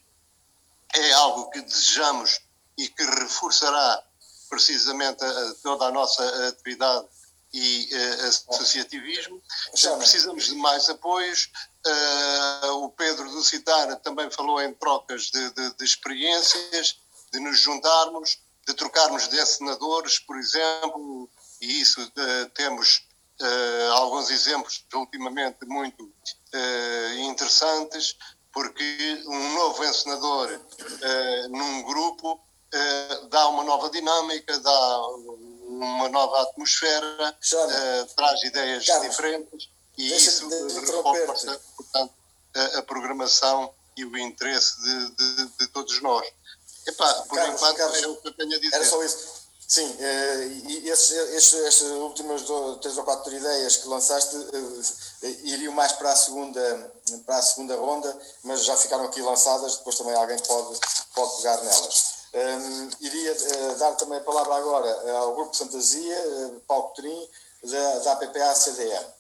S8: é algo que desejamos e que reforçará precisamente toda a nossa atividade e uh, associativismo. Precisamos de mais apoios. Uh, o Pedro do Citar também falou em trocas de, de, de experiências, de nos juntarmos, de trocarmos de senadores, por exemplo, e isso uh, temos alguns exemplos ultimamente muito interessantes, porque um novo encenador num grupo dá uma nova dinâmica, dá uma nova atmosfera, traz ideias Carlos, diferentes e isso reforça, portanto, a, a, programação e o interesse de, de, de todos nós. Epá, por Carlos, enquanto Carlos, é o que eu tenho a dizer.
S1: Era só isso. Sim, eh, e estas últimas três ou quatro ideias que lançaste eh, iriam mais para a segunda para a segunda ronda, mas já ficaram aqui lançadas, depois também alguém pode, pode pegar nelas. Um, iria uh, dar também a palavra agora ao Grupo Fantasia, uh, Paulo Coutinho, da, da.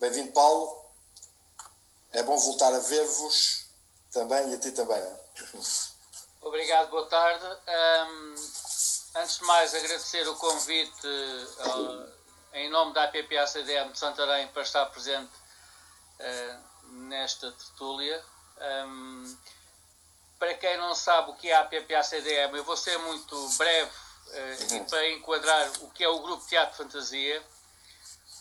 S1: Bem-vindo, Paulo. É bom voltar a ver-vos também e a ti também.
S9: Obrigado, boa tarde. Um, antes de mais, agradecer o convite em nome da APPA-CDM de Santarém para estar presente nesta tertúlia. Um, para quem não sabe o que é a APPA-CDM, eu vou ser muito breve uh, e para enquadrar o que é o Grupo Teatro Fantasia.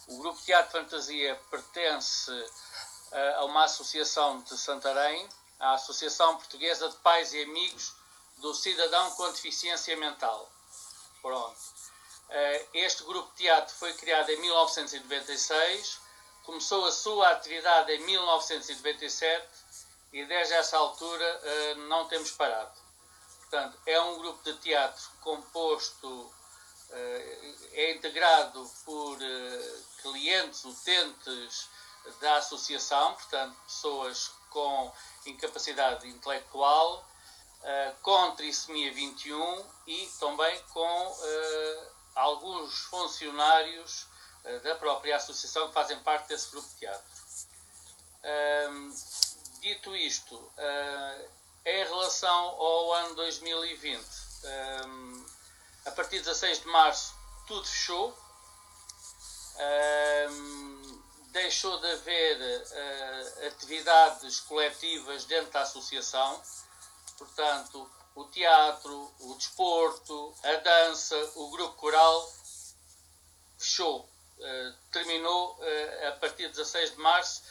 S9: O Grupo Teatro Fantasia pertence uh, a uma associação de Santarém, a Associação Portuguesa de Pais e Amigos do Cidadão com Deficiência Mental. Pronto. Uh, este grupo de teatro foi criado em 1996, começou a sua atividade em 1997 e desde essa altura uh, não temos parado. Portanto, é um grupo de teatro composto eh, é integrado por eh, clientes, utentes da associação, portanto, pessoas com incapacidade intelectual, com trissomia 21 e também com alguns funcionários da própria associação que fazem parte desse grupo de teatro. Dito isto, em relação ao ano 2020, a partir de 16 de março tudo fechou. Um, deixou de haver uh, atividades coletivas dentro da associação, portanto, o teatro, o desporto, a dança, o grupo coral fechou, uh, terminou uh, a partir de 16 de março,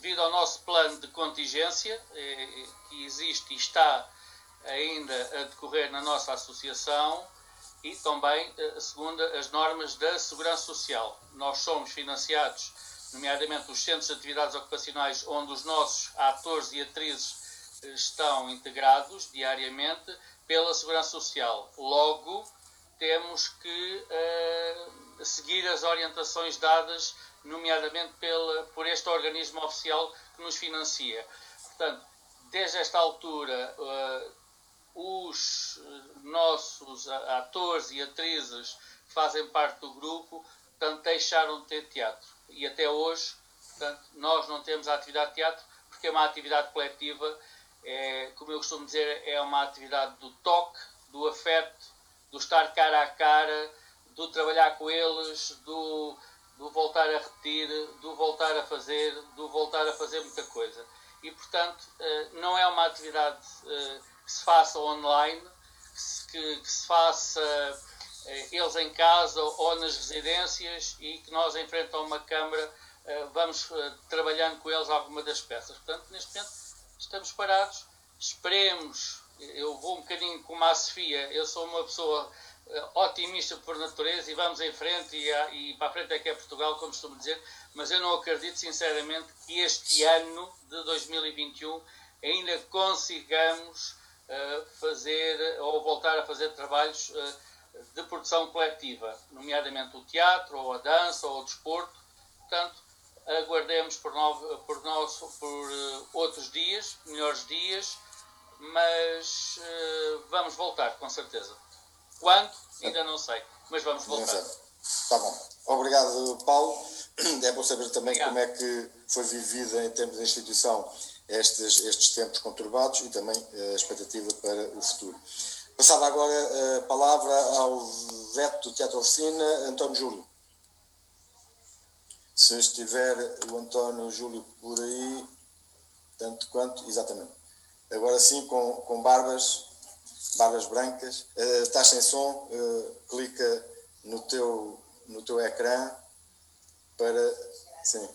S9: devido ao nosso plano de contingência, que existe e está ainda a decorrer na nossa associação e também eh, segundo as normas da Segurança Social. Nós somos financiados, nomeadamente os centros de atividades ocupacionais, onde os nossos atores e atrizes eh, estão integrados diariamente pela Segurança Social. Logo, temos que uh, seguir as orientações dadas, nomeadamente pela, por este organismo oficial que nos financia. Portanto, desde esta altura, uh, os eh, nossos atores e atrizes que fazem parte do grupo portanto, deixaram de ter teatro. E até hoje, portanto, nós não temos a atividade de teatro porque é uma atividade coletiva, é, como eu costumo dizer, é uma atividade do toque, do afeto, do estar cara a cara, do trabalhar com eles, do, do voltar a repetir, do voltar a fazer, do voltar a fazer muita coisa. E, portanto, eh, não é uma atividade eh, que se faça online, que se, faça eh, eles em casa ou nas residências e que nós, em frente a uma câmara, vamos trabalhando com eles alguma das peças. Portanto, neste momento estamos parados, esperemos. Eu vou um bocadinho como a Sofia, eu sou uma pessoa otimista por natureza e vamos em frente e, e, para a frente é que é Portugal, como costumo dizer, mas eu não acredito sinceramente que este ano de 2021 ainda consigamos fazer ou voltar a fazer trabalhos eh, de produção coletiva, nomeadamente o teatro, ou a dança, ou o desporto. Portanto, aguardemos por, novo, por, nosso, por uh, outros dias, melhores dias, mas uh, vamos voltar, com certeza. Quando? Ainda não sei, mas vamos voltar.
S1: Está bom. Obrigado, Paulo. É bom saber também Obrigado. como é que foi vivida em termos de instituição estes, estes tempos conturbados e também eh, a expectativa para o futuro. Passava agora eh, a palavra ao veto do Teatro Oficina, António Júlio. Se estiver o António Júlio por aí, tanto quanto, exatamente. Agora sim, com, com barbas, barbas brancas. Uh, estás sem som, uh, clica no teu, no teu ecrã para. Sim.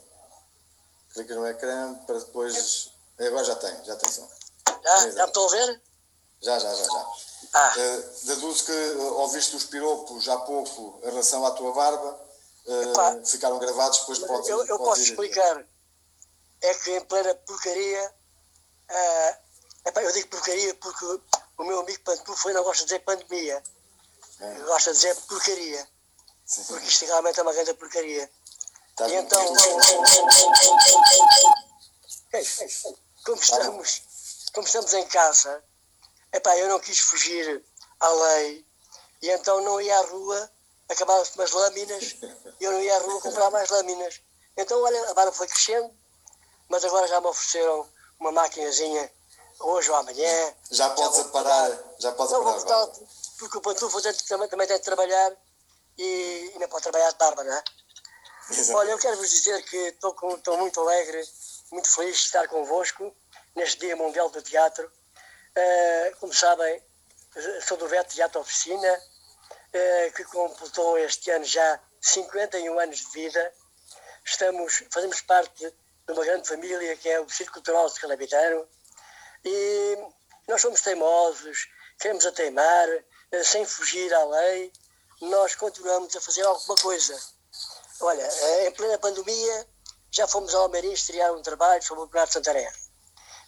S1: Clica no ecrã para depois Agora já tem, já tem som.
S5: Já? Já estou a ver?
S1: Já, já, já, já. Ah. Uh, deduzo que uh, ouviste os piropos há pouco em relação à tua barba, uh, ficaram gravados, depois podes
S5: Eu, eu posso explicar. É que em plena porcaria, uh, epá, eu digo porcaria porque o meu amigo Pantu foi não gosta de dizer pandemia. É. Gosta de dizer porcaria. Sim, sim. Porque isto realmente é uma grande porcaria. Tá e então. como estamos, como estamos em casa, epá, eu não quis fugir à lei e então não ia à rua, acabavam-se umas lâminas e eu não ia à rua comprar mais lâminas. Então, olha, a barba foi crescendo, mas agora já me ofereceram uma maquinazinha hoje ou amanhã.
S1: Já podes parar, já podes não, parar. Vou
S5: porque o pantufo também, também tem de trabalhar e, e não pode trabalhar de barba, não é? Exato. Olha, eu quero vos dizer que estou muito alegre muito feliz de estar convosco neste Dia Mundial do Teatro. Uh, como sabem, sou do VET Teatro Oficina, uh, que completou este ano já 51 anos de vida estamos, fazemos parte de uma grande família que é o Círculo Cultural de Calabitano e nós somos teimosos, queremos a teimar, eh, sem fugir à lei, nós continuamos a fazer alguma coisa. Olha, eh, em plena pandemia, já fomos ao Almeirim estrear um trabalho sobre o Bernardo Santarém.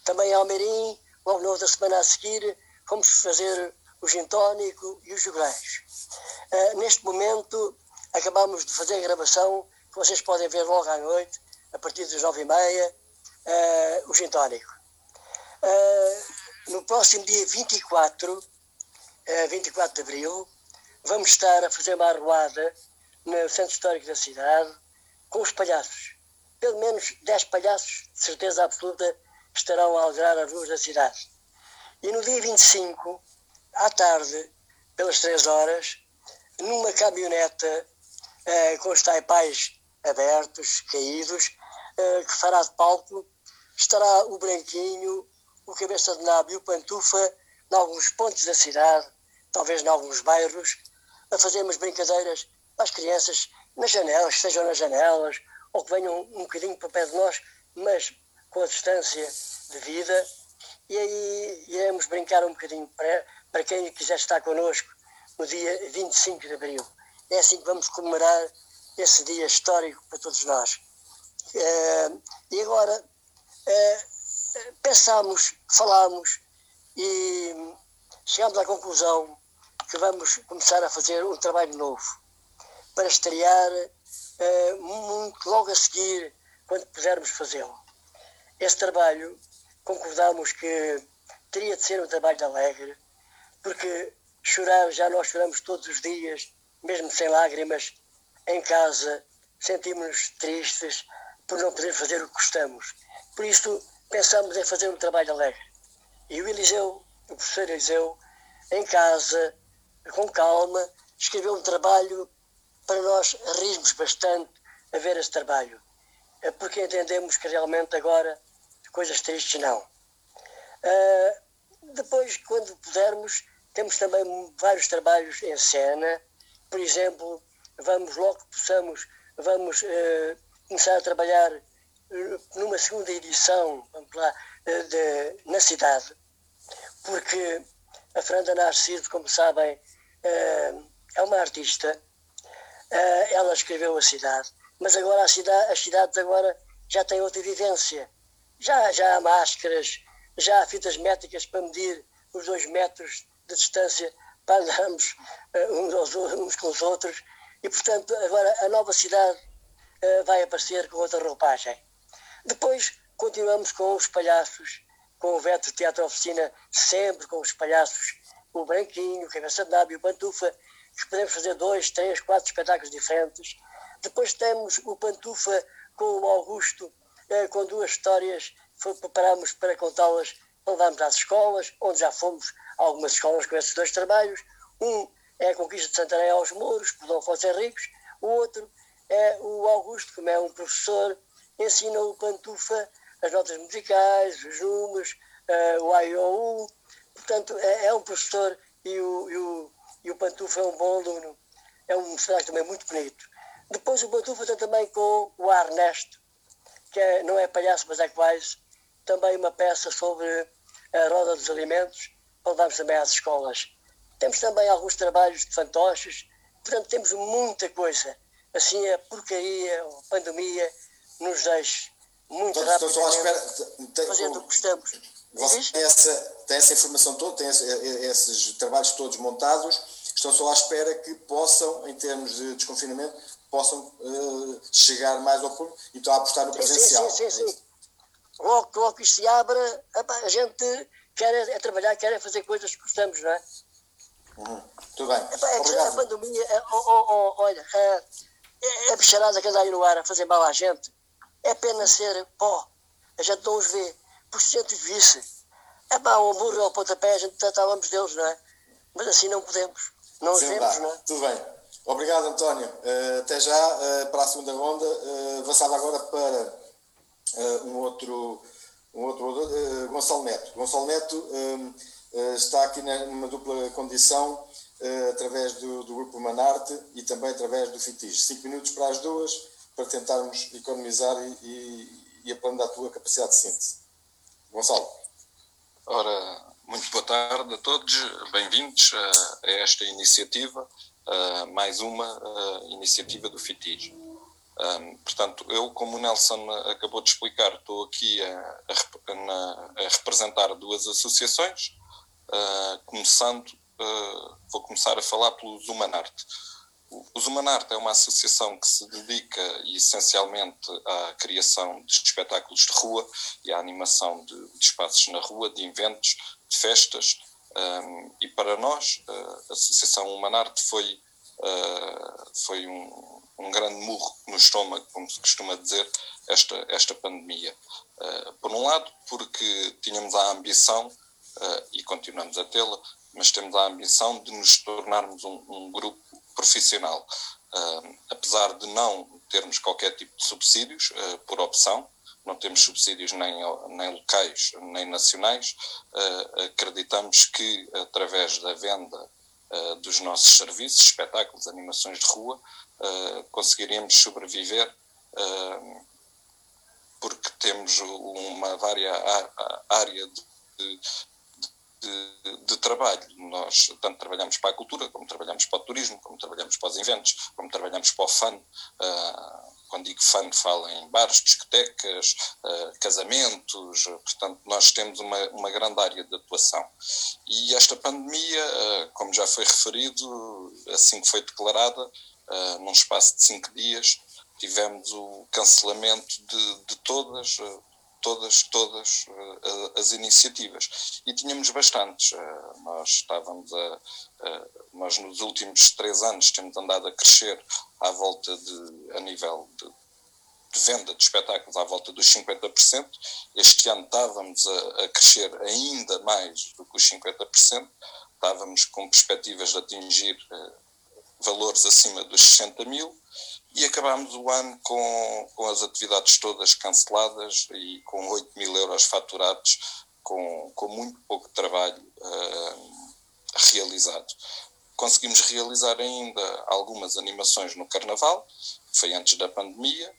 S5: Também ao Almeirim, logo na outra semana a seguir, fomos fazer o gin tónico e os jograis. Uh, neste momento, acabamos de fazer a gravação, que vocês podem ver logo à noite, a partir das nove e meia, o gin tónico. Uh, no próximo dia 24, 24 de abril, vamos estar a fazer uma arruada no centro histórico da cidade com os palhaços. Pelo menos 10 palhaços, de certeza absoluta, estarão a alegrar as ruas da cidade. E no dia 25, à tarde, pelas 3 horas, numa caminhoneta eh, com os taipais abertos, caídos, eh, que fará de palco, estará o Branquinho, o Cabeça de Nabo e o Pantufa, em alguns pontos da cidade, talvez em alguns bairros, a fazermos brincadeiras as crianças nas janelas, estejam nas janelas, ou que venham um bocadinho para pé de nós, mas com a distância de vida. E aí iremos brincar um bocadinho para, para quem quiser estar connosco no dia 25 de abril. É assim que vamos comemorar esse dia histórico para todos nós. Uh, e agora uh, pensamos, falamos e chegamos à conclusão que vamos começar a fazer um trabalho novo para estrear uh, muito logo a seguir, quando pudermos fazê-lo. Esse trabalho concordámos que teria de ser um trabalho alegre, porque chorar, já nós choramos todos os dias, mesmo sem lágrimas, em casa, sentimos-nos tristes por não poder fazer o que gostamos. Por isso, pensamos em fazer um trabalho alegre. E o Eliseu, o professor Eliseu, em casa, com calma, escreveu um trabalho para nós rirmos bastante a ver esse trabalho. É porque entendemos que realmente agora coisas tristes não. Uh, depois, quando pudermos, temos também vários trabalhos em cena. Por exemplo, vamos logo que possamos, vamos uh, começar a trabalhar numa segunda edição, vamos lá, de, na cidade, porque a Fernanda Narciso, como sabem, é uma artista, ela escreveu a cidade, mas agora a cidade, as cidades agora já têm outra vivência. Já, já há máscaras, já há fitas métricas para medir os dois metros de distância para andarmos uns, aos, uns, com os outros e, portanto, agora a nova cidade vai aparecer com outra roupagem. Depois continuamos com os palhaços, com o Veto Teatro Oficina, sempre com os palhaços, o Branquinho, o Cabeça de Nabo e o Pantufa, que podemos fazer dois, três, quatro espetáculos diferentes. Depois temos o Pantufa com o Augusto, eh, com duas histórias, preparámos para contá-las, levámos às escolas, onde já fomos a algumas escolas com esses dois trabalhos. Um é a Conquista de Santarém aos Mouros, por Dom Afonso Henriques, o outro é o Augusto, como é um professor, ensina o Pantufa as notas musicais, os números, uh, o IOU, portanto é, é um professor e o, e, o, e o Pantufa é um bom aluno, é um espetáculo também muito bonito. Depois o Pantufa tem também com o Ernesto, que é, não é palhaço, mas é quase, também uma peça sobre a roda dos alimentos, para levarmos também às escolas. Temos também alguns trabalhos de fantoches, portanto temos muita coisa. Assim a porcaria, a pandemia, nos deixa muito então, rápido fazendo o que estamos.
S1: Você tem essa, tem essa informação toda, tem esses trabalhos todos montados, estão só à espera que possam, em termos de desconfinamento, possam uh, chegar mais ao público e estão a apostar no presencial.
S5: Sim, sim, sim. sim. Logo, logo que isto se abra, a gente quer é, é, trabalhar, quer é fazer coisas que gostamos, não é?
S1: Uhum. Tudo bem.
S5: Epá, é a pandemia, é, oh, oh, oh, olha, é, é a bicharada que anda aí no ar a fazer mal à gente. É pena ser pó. A gente não os vê. Por se a gente os visse, é pá, o burro ao pontapé, a gente tratávamos deles, não é? Mas assim não podemos. Não os Sim, vemos, não é?
S1: Tudo bem. Obrigado, António. Uh, até já, uh, para a segunda ronda. Uh, avançava agora para um outro, um outro Gonçalo Neto. Gonçalo Neto está aqui numa dupla condição, através do, do, Grupo Manarte e também através do FITIS. Cinco minutos para as duas, para tentarmos economizar e, e, e aprender a tua capacidade de síntese. Gonçalo.
S10: Ora, muito boa tarde a todos, bem-vindos a, a, esta iniciativa, a mais uma iniciativa do FITIS. Um, portanto, eu, como o Nelson acabou de explicar, estou aqui a, a, a representar duas associações, uh, começando, uh, vou começar a falar pelo Zumanarte. O Zumanarte é uma associação que se dedica essencialmente à criação de espetáculos de rua e à animação de, de espaços na rua, de eventos, de festas, um, e para nós, a Associação Humanarte foi, uh, foi um, um grande murro no estômago, como se costuma dizer, esta, esta pandemia. Uh, por um lado, porque tínhamos a ambição, uh, e continuamos a tê-la, mas temos a ambição de nos tornarmos um, um grupo profissional. Uh, apesar de não termos qualquer tipo de subsídios, por opção, não temos subsídios nem, nem locais nem nacionais, acreditamos que através da venda dos nossos serviços, espetáculos, animações de rua, uh, conseguiríamos sobreviver uh, porque temos uma vária área de, de, de, trabalho. Nós tanto trabalhamos para a cultura, como trabalhamos para o turismo, como trabalhamos para os eventos, como trabalhamos para o fun. Uh, quando digo fun, falo em bares, discotecas, uh, casamentos, portanto, nós temos uma, uma grande área de atuação. E esta pandemia, uh, como já foi referido, assim que foi declarada, num espaço de cinco dias, tivemos o cancelamento de, de todas, todas, todas uh, as iniciativas. E tínhamos bastantes. nós estávamos a. nós nos últimos três anos temos andado a crescer à volta de. a nível de, de venda de espetáculos à volta dos 50%. Este ano estávamos a, a, crescer ainda mais do que os 50%. Estávamos com perspectivas de atingir valores acima dos 60 mil e acabámos o ano com, com as atividades todas canceladas e com 8 mil euros faturados, com, com muito pouco trabalho uh, realizado. Conseguimos realizar ainda algumas animações no Carnaval, foi antes da pandemia.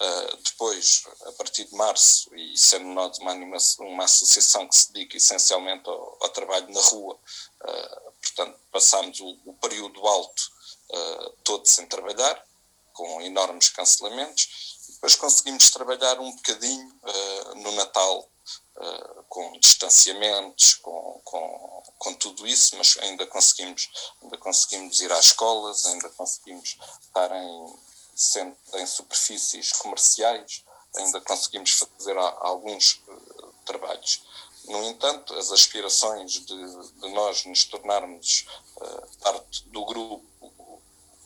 S10: Uh, depois, a partir de março, e sendo nós uma, uma associação que se dedica essencialmente ao, ao trabalho na rua, uh, portanto, passámos o, o período alto todo sem trabalhar, com enormes cancelamentos. Depois conseguimos trabalhar um bocadinho uh, no Natal, uh, com distanciamentos, com, com, com tudo isso, mas ainda conseguimos, ainda conseguimos ir às escolas, ainda conseguimos estar em, em superfícies comerciais, ainda conseguimos fazer alguns uh, trabalhos. No entanto, as aspirações de, de nós nos tornarmos parte do grupo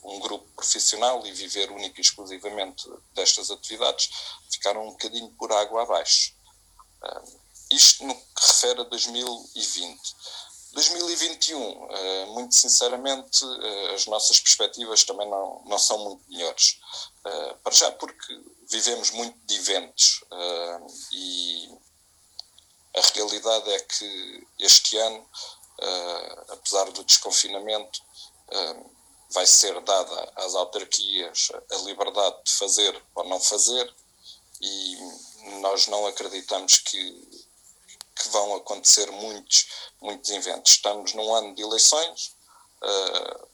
S10: um grupo profissional e viver única e exclusivamente destas atividades, ficaram um bocadinho por água abaixo. Uh, isto no que refere a 2020. 2021, uh, muito sinceramente, uh, as nossas perspectivas também não, não são muito melhores. Para já, porque vivemos muito de eventos e a realidade é que este ano, apesar do desconfinamento, vai ser dada às autarquias a liberdade de fazer ou não fazer e nós não acreditamos que, que vão acontecer muitos, muitos eventos. Estamos num ano de eleições, uh,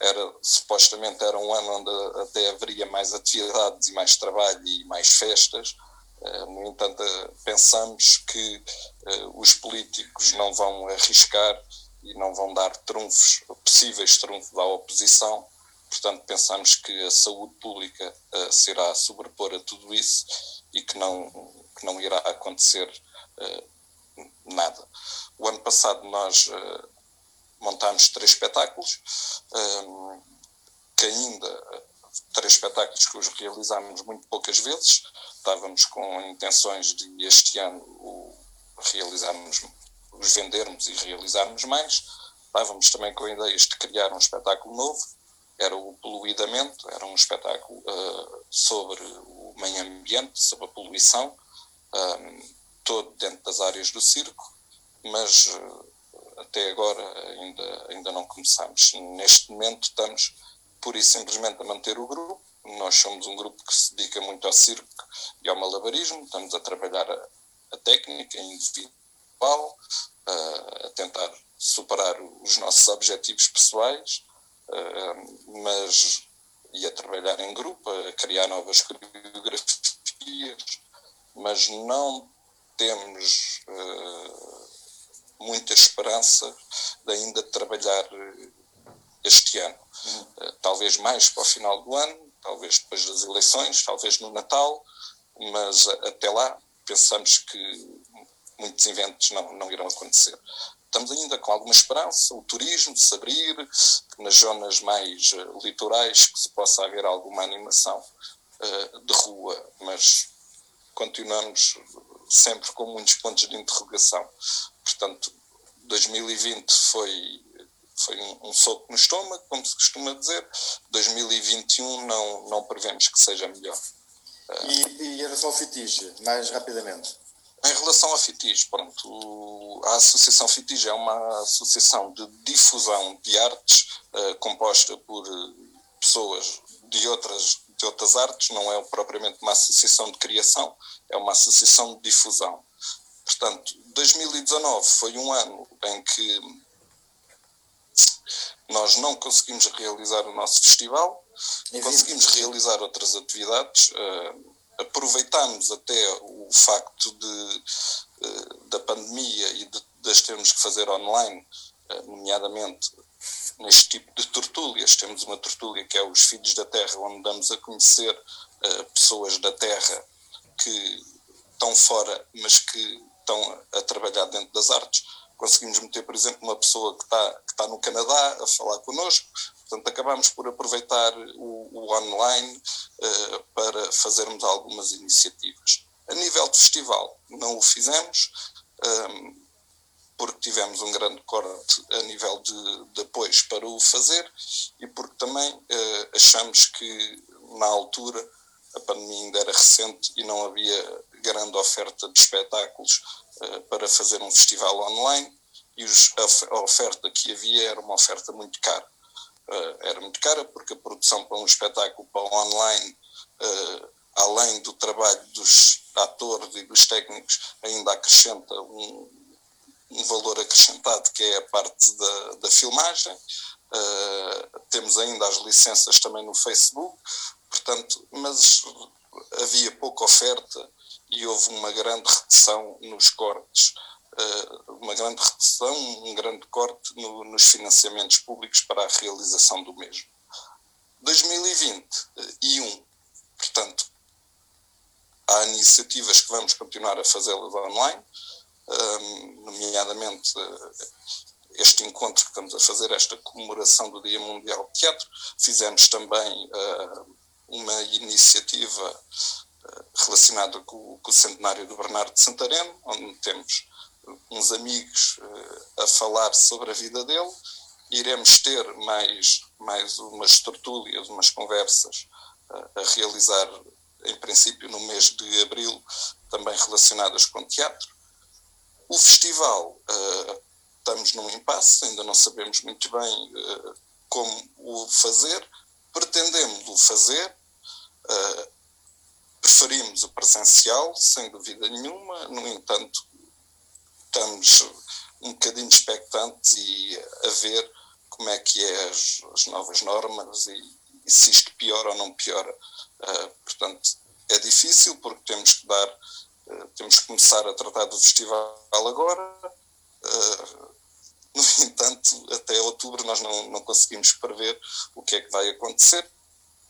S10: era, supostamente era um ano onde até haveria mais atividades e mais trabalho e mais festas, uh, no entanto uh, pensamos que os políticos não vão arriscar e não vão dar trunfos, possíveis trunfos à oposição. Portanto, pensamos que a saúde pública uh, sobrepor a tudo isso e que não, que não irá acontecer uh, nada. O ano passado nós uh, montámos três espetáculos, que ainda três espetáculos que os realizámos muito poucas vezes. Estávamos com intenções de este ano realizarmos os vendermos e realizarmos mais. Estávamos também com ideias de criar um espetáculo novo, era o Poluidamento, era um espetáculo uh, sobre o meio ambiente, sobre a poluição, um, eh, todo dentro das áreas do circo, mas uh, até agora ainda, ainda não começamos. Neste momento estamos pura e simplesmente a manter o grupo, nós somos um grupo que se dedica muito ao circo e ao malabarismo, estamos a trabalhar a, a técnica individual, a, a tentar superar os nossos objetivos pessoais, mas e a trabalhar em grupo, a criar novas coreografias, mas não temos muita esperança de ainda trabalhar este ano. Talvez mais para o final do ano, talvez depois das eleições, talvez no Natal, mas até lá pensamos que muitos eventos não, não irão acontecer. Estamos ainda com alguma esperança, o turismo se abrir, nas zonas mais uh, litorais que se possa haver alguma animação uh, de rua, mas continuamos sempre com muitos pontos de interrogação. Portanto, 2020 foi foi um, um, soco no estômago, como se costuma dizer. 2021 não, não prevemos que seja melhor.
S1: E, e relação ao Fitige, mais rapidamente?
S10: Em relação ao Fitige, pronto, a Associação Fitige é uma associação de difusão de artes uh, composta por uh, pessoas de outras, de outras artes, não é propriamente uma associação de criação, é uma associação de difusão. Portanto, 2019 foi um ano em que nós não conseguimos realizar o nosso festival, conseguimos realizar outras atividades, uh, aproveitamos até o facto de, uh, da pandemia e de, de as termos que fazer online, uh, nomeadamente neste tipo de tertúlias. Temos uma tertúlia que é os Filhos da Terra, onde damos a conhecer pessoas da Terra que estão fora, mas que estão a trabalhar dentro das artes conseguimos meter, por exemplo, uma pessoa que está, que está no Canadá a falar connosco. Portanto, acabamos por aproveitar o, o online uh, para fazermos algumas iniciativas. A nível de festival, não o fizemos, um, ehm, porque tivemos um grande corte a nível de, de apoios para o fazer e porque também uh, achamos que, na altura, a pandemia ainda era recente e não havia grande oferta de espetáculos uh, para fazer um festival online e os, a, a, oferta que havia era uma oferta muito cara. Uh, era muito cara porque a produção para um espetáculo para online, uh, além do trabalho dos atores e dos técnicos, ainda acrescenta um, um valor acrescentado que é a parte da, da filmagem. temos ainda as licenças também no Facebook, portanto, mas havia pouca oferta e houve uma grande redução nos cortes, uh, uma grande redução, um grande corte no, nos financiamentos públicos para a realização do mesmo. 2021, uh, portanto, há iniciativas que vamos continuar a fazê-las online, um, nomeadamente uh, este encontro que estamos a fazer, esta comemoração do Dia Mundial de Teatro. Fizemos também uh, uma iniciativa relacionado com, com, o centenário do Bernardo de Santareno, onde temos uns amigos uh, a falar sobre a vida dele. Iremos ter mais, mais umas tertúlias, umas conversas uh, a realizar, em princípio, no mês de abril, também relacionadas com teatro. O festival, uh, estamos num impasse, ainda não sabemos muito bem como o fazer, pretendemos o fazer, Preferimos o presencial, sem dúvida nenhuma, no entanto, estamos um bocadinho expectantes e a ver como é que é as, as novas normas e, e, se isto piora ou não piora. Uh, portanto, é difícil porque temos que dar, uh, temos que começar a tratar do festival agora. Uh, no entanto, até outubro nós não, não conseguimos prever o que é que vai acontecer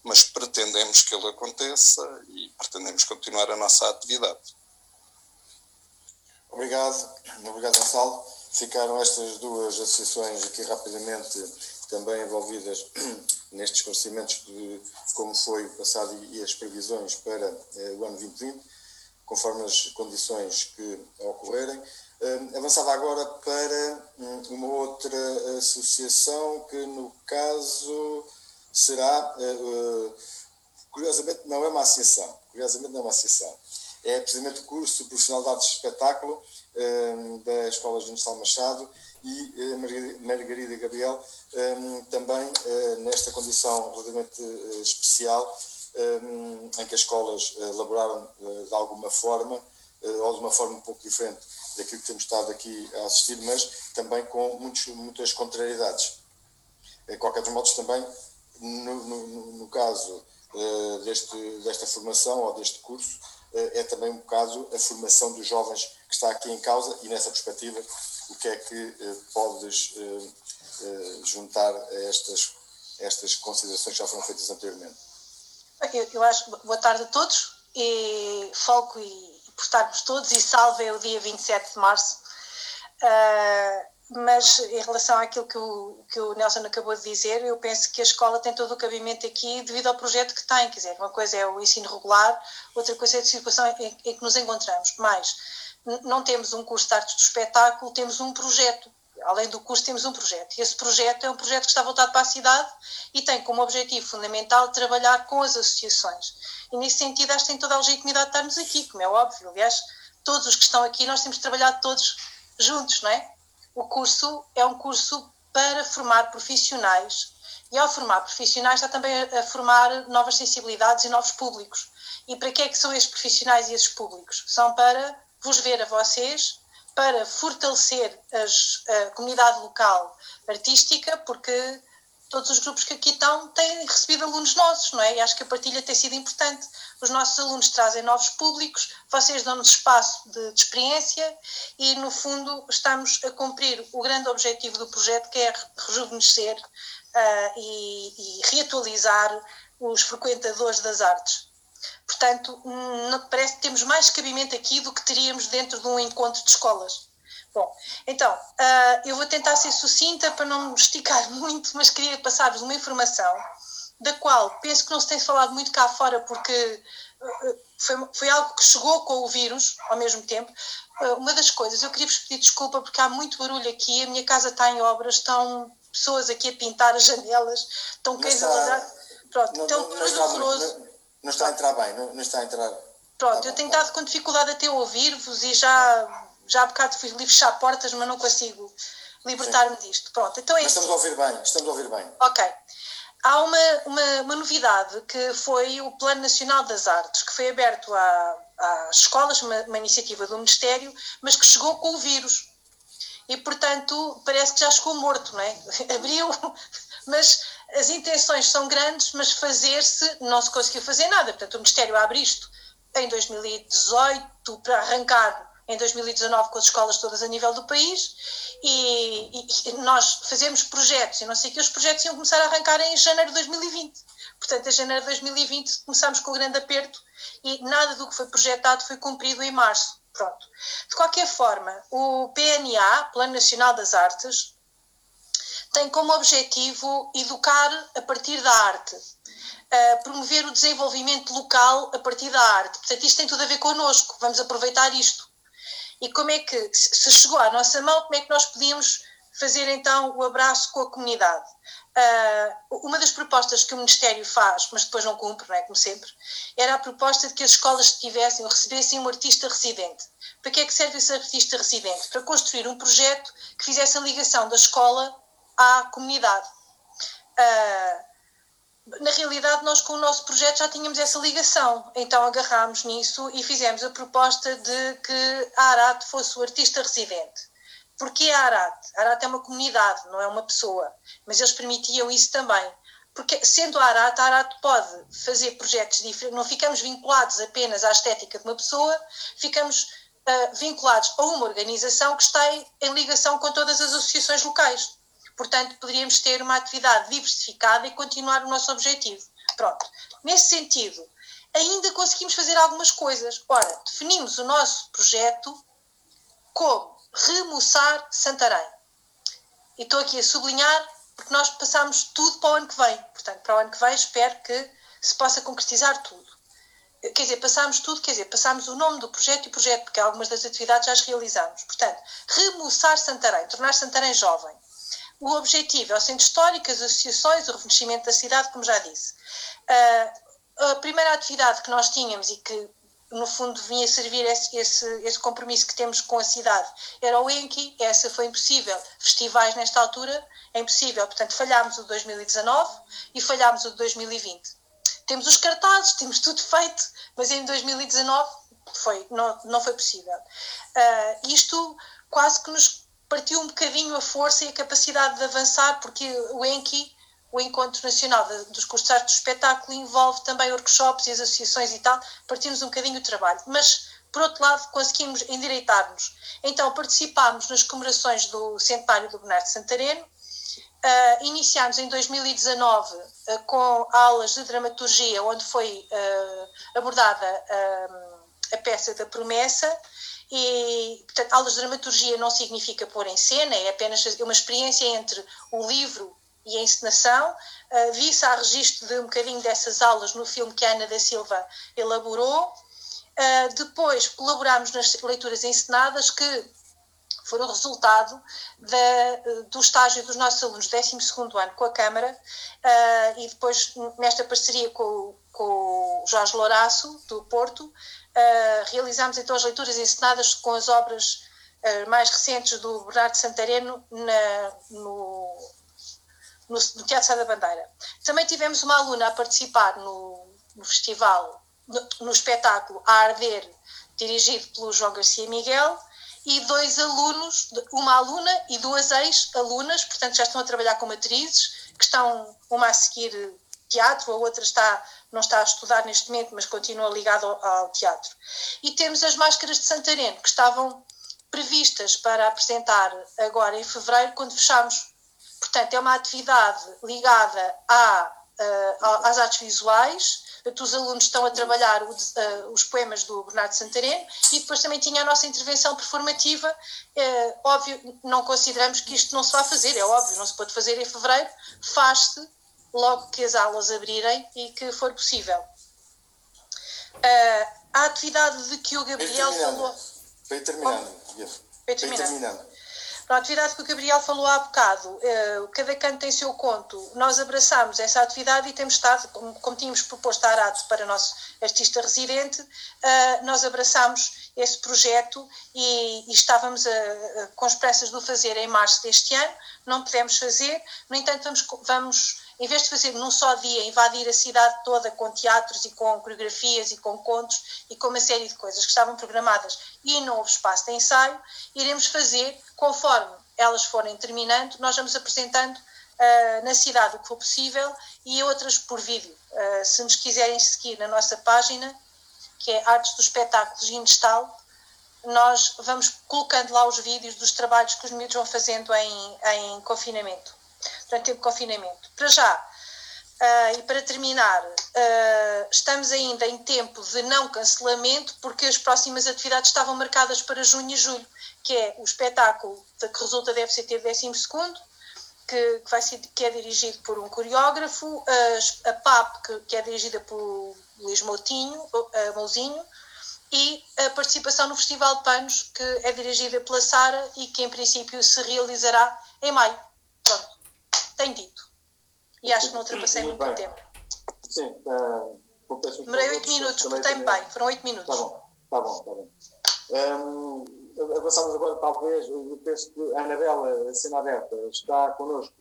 S10: mas pretendemos que ele aconteça e pretendemos continuar a nossa atividade.
S1: Obrigado, obrigado Gonçalo. Ficaram estas duas associações aqui rapidamente também envolvidas nestes esclarecimentos de como foi o passado e as previsões para eh, o ano 2020, conforme as condições que ocorrerem. Uh, avançava agora para um, uma outra associação que, no caso, será, uh, curiosamente, não é uma associação, curiosamente não é uma associação, é precisamente o curso profissional de espetáculo uh, da Escola General Machado e uh, Margarida Gabriel, um, também nesta condição relativamente especial, em que as escolas elaboraram de alguma forma, ou de uma forma um pouco diferente daquilo que temos estado aqui a assistir, mas também com muitos, muitas contrariedades. De qualquer dos modos, também, no, no, no caso deste, desta formação ou deste curso, é também um bocado a formação dos jovens que está aqui em causa e nessa perspectiva o que é que podes juntar a estas, estas considerações que já foram feitas anteriormente?
S11: Eu, eu acho boa tarde a todos e foco e, e por estarmos todos e salve é o dia 27 de março. Uh, mas em relação àquilo que o, que o Nelson acabou de dizer, eu penso que a escola tem todo o cabimento aqui devido ao projeto que tem. Quer dizer, uma coisa é o ensino regular, outra coisa é a situação em, em que nos encontramos. Mas não temos um curso de artes do espetáculo, temos um projeto além do curso, temos um projeto. E esse projeto é um projeto que está voltado para a cidade e tem como objetivo fundamental trabalhar com as associações. E nesse sentido, acho que tem toda a legitimidade de estarmos aqui, como é óbvio. Aliás, todos os que estão aqui, nós temos trabalhado todos juntos, não é? O curso é um curso para formar profissionais e ao formar profissionais está também a formar novas sensibilidades e novos públicos. E para que é que são esses profissionais e esses públicos? São para vos ver a vocês para fortalecer as, a comunidade local artística, porque todos os grupos que aqui estão têm recebido alunos nossos, não é? E acho que a partilha tem sido importante. Os nossos alunos trazem novos públicos, vocês dão-nos espaço de, de, experiência e, no fundo, estamos a cumprir o grande objetivo do projeto, que é rejuvenescer uh, e, e reatualizar os frequentadores das artes. Portanto, parece que temos mais cabimento aqui do que teríamos dentro de um encontro de escolas. Bom, então, uh, eu vou tentar ser sucinta para não me esticar muito, mas queria passar-vos uma informação da qual penso que não se tem falado muito cá fora, porque uh, foi, foi algo que chegou com o vírus ao mesmo tempo. Uma das coisas, eu queria vos pedir desculpa porque há muito barulho aqui, a minha casa está em obras, estão pessoas aqui a pintar as janelas, estão cães a ladrar. Pronto,
S1: não,
S11: então,
S1: não, não, está, não, não, está a entrar bem, não, está a entrar.
S11: Pronto, eu tenho estado com dificuldade até ouvir-vos e já já há bocado fui fechar portas, mas não consigo libertar-me disto. Pronto, então é
S1: mas estamos a ouvir bem, estamos a ouvir bem.
S11: Ok. Há uma, uma, uma novidade que foi o Plano Nacional das Artes, que foi aberto à, às escolas, uma, uma iniciativa do Ministério, mas que chegou com o vírus. E, portanto, parece que já chegou morto, não é? Abriu, mas as intenções são grandes, mas fazer-se, não se conseguiu fazer nada. Portanto, o Ministério abre isto em 2018 para arrancar em 2019 com as escolas todas a nível do país e, e, nós fazemos projetos e não sei que os projetos iam começar a arrancar em janeiro de 2020. Portanto, em janeiro de 2020 começámos com o grande aperto e nada do que foi projetado foi cumprido em março. Pronto. De qualquer forma, o PNA, Plano Nacional das Artes, tem como objetivo educar a partir da arte, uh, promover o desenvolvimento local a partir da arte. Portanto, isto tem tudo a ver connosco. Vamos aproveitar isto e como é que, se chegou à nossa mão, como é que nós podíamos fazer então o abraço com a comunidade? Uh, uma das propostas que o Ministério faz, mas depois não cumpre, não é como sempre, era a proposta de que as escolas tivessem ou recebessem um artista residente. Para que é que serve esse artista residente? Para construir um projeto que fizesse a ligação da escola à comunidade. Uh, na realidade, nós com o nosso projeto já tínhamos essa ligação, então agarrámos nisso e fizemos a proposta de que a Arat fosse o artista residente. Porquê a Arat? A Arat é uma comunidade, não é uma pessoa, mas eles permitiam isso também. Porque, sendo a Arat, a Arat pode fazer projetos diferentes, não ficamos vinculados apenas à estética de uma pessoa, ficamos uh, vinculados a uma organização que está em, em ligação com todas as associações locais. Portanto, poderíamos ter uma atividade diversificada e continuar o nosso objetivo. Pronto. Nesse sentido, ainda conseguimos fazer algumas coisas. Ora, definimos o nosso projeto como remoçar Santarém. E estou aqui a sublinhar porque nós passamos tudo para o ano que vem. Portanto, para o ano que vem espero que se possa concretizar tudo. Quer dizer, passámos tudo, quer dizer, passámos o nome do projeto e o projeto, porque algumas das atividades já as realizamos. Portanto, remoçar Santarém, tornar Santarém jovem. O objetivo é o centro histórico, as associações, o reconhecimento da cidade, como já disse. Uh, a primeira atividade que nós tínhamos e que, no fundo, vinha servir esse, esse, esse compromisso que temos com a cidade era o Enki, essa foi impossível. Festivais nesta altura é impossível, portanto, falhámos o de 2019 e falhámos o de 2020. temos os cartazes, temos tudo feito, mas em 2019 foi, não, não foi possível. Uh, isto quase que nos partiu um bocadinho a força e a capacidade de avançar, porque o ENCI, o Encontro Nacional dos Cursos de Arte do Espetáculo, envolve também workshops e associações e tal, partimos um bocadinho o trabalho. Mas, por outro lado, conseguimos endireitar-nos. Então, participámos nas comemorações do centenário do Bernardo Santareno, uh, iniciámos em 2019 uh, com aulas de dramaturgia, onde foi uh, abordada a peça da promessa, e, portanto, aulas de dramaturgia não significa pôr em cena, é apenas uma experiência entre o livro e a encenação. Uh, Vi-se a registro de um bocadinho dessas aulas no filme que a Ana da Silva elaborou. Uh, depois colaborámos nas leituras encenadas que foram resultado do estágio dos nossos alunos do 12 ano com a Câmara uh, e depois nesta parceria com, com o Jorge Louraço, do Porto, Realizámos então as leituras encenadas com as obras uh, mais recentes do Bernardo Santareno na, no, no, no, Teatro Sá da Bandeira. Também tivemos uma aluna a participar no, no festival, no, no, espetáculo A Arder, dirigido pelo João Garcia Miguel, e dois alunos, uma aluna e duas ex-alunas, portanto já estão a trabalhar como atrizes, que estão uma a seguir teatro, a outra está não está a estudar neste momento, mas continua ligado ao, teatro. E temos as máscaras de Santareno, que estavam previstas para apresentar agora em fevereiro, quando fechamos. Portanto, é uma atividade ligada à, uh, às artes visuais. Os alunos estão a trabalhar uh, os poemas do Bernardo Santareno e depois também tinha a nossa intervenção performativa. Uh, óbvio, não consideramos que isto não se vá fazer, é óbvio, não se pode fazer em fevereiro, faz-se logo que as aulas abrirem e que for possível. Uh, a atividade de que o Gabriel falou.
S1: Foi terminando.
S11: Foi terminando. A atividade que o Gabriel falou há bocado, uh, cada canto tem seu conto. Nós abraçamos essa atividade e temos estado, como, como tínhamos proposto a Arate para o nosso artista residente, uh, nós abraçamos esse projeto e, e estávamos a, a, com esperanças de o fazer em março deste ano. Não podemos fazer, no entanto, vamos, vamos em vez de fazer num só dia, invadir a cidade toda com teatros e com coreografias e com contos e com uma série de coisas que estavam programadas e não houve espaço de ensaio, iremos fazer conforme elas forem terminando, nós vamos apresentando uh, na cidade o que for possível e outras por vídeo. Uh, se nos quiserem seguir na nossa página, que é Artes do Espetáculo Ginestal, nós vamos colocando lá os vídeos dos trabalhos que os miúdos vão fazendo em, em confinamento durante o de confinamento. Para já, uh, e para terminar, uh, estamos ainda em tempo de não cancelamento, porque as próximas atividades estavam marcadas para junho e julho, que é o espetáculo que resulta da FCT 12 que, que, vai ser, que é dirigido por um coreógrafo, a, a PAP, que, que, é dirigida por Luís Moutinho, uh, Mouzinho, e a participação no Festival de Panos, que é dirigida pela Sara e que em princípio se realizará em maio. Pronto tem dito. E acho que não ultrapassei muito, muito tempo.
S1: Sim, uh,
S11: Demorei 8 minutos, portei-me bem, foram 8 minutos.
S1: Está bom, está bom, está bem. Um, avançamos agora, talvez, eu penso que a Anabela, a cena aberta, está connosco.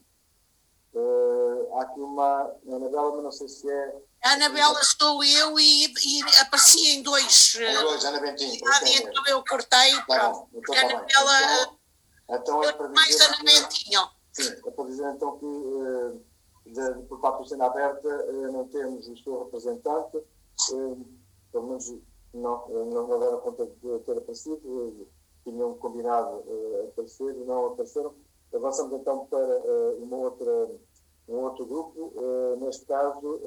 S1: Uh, há aqui uma a Anabela, mas não sei se é.
S2: A Anabela estou eu e, e apareci em dois.
S1: Em dois, Ana Bentinho.
S2: Lá dentro eu cortei.
S1: Tá bom, então,
S2: a Anabela.
S1: Então, então é para
S2: mais Ana Bentinho.
S1: É para dizer então que uh, de, por parte do Cena Aberta uh, não temos o seu representante, uh, pelo menos não, não, não deram conta de ter aparecido, tinham combinado aparecer e não apareceram. Avançamos então para uma outra, um outro grupo, neste caso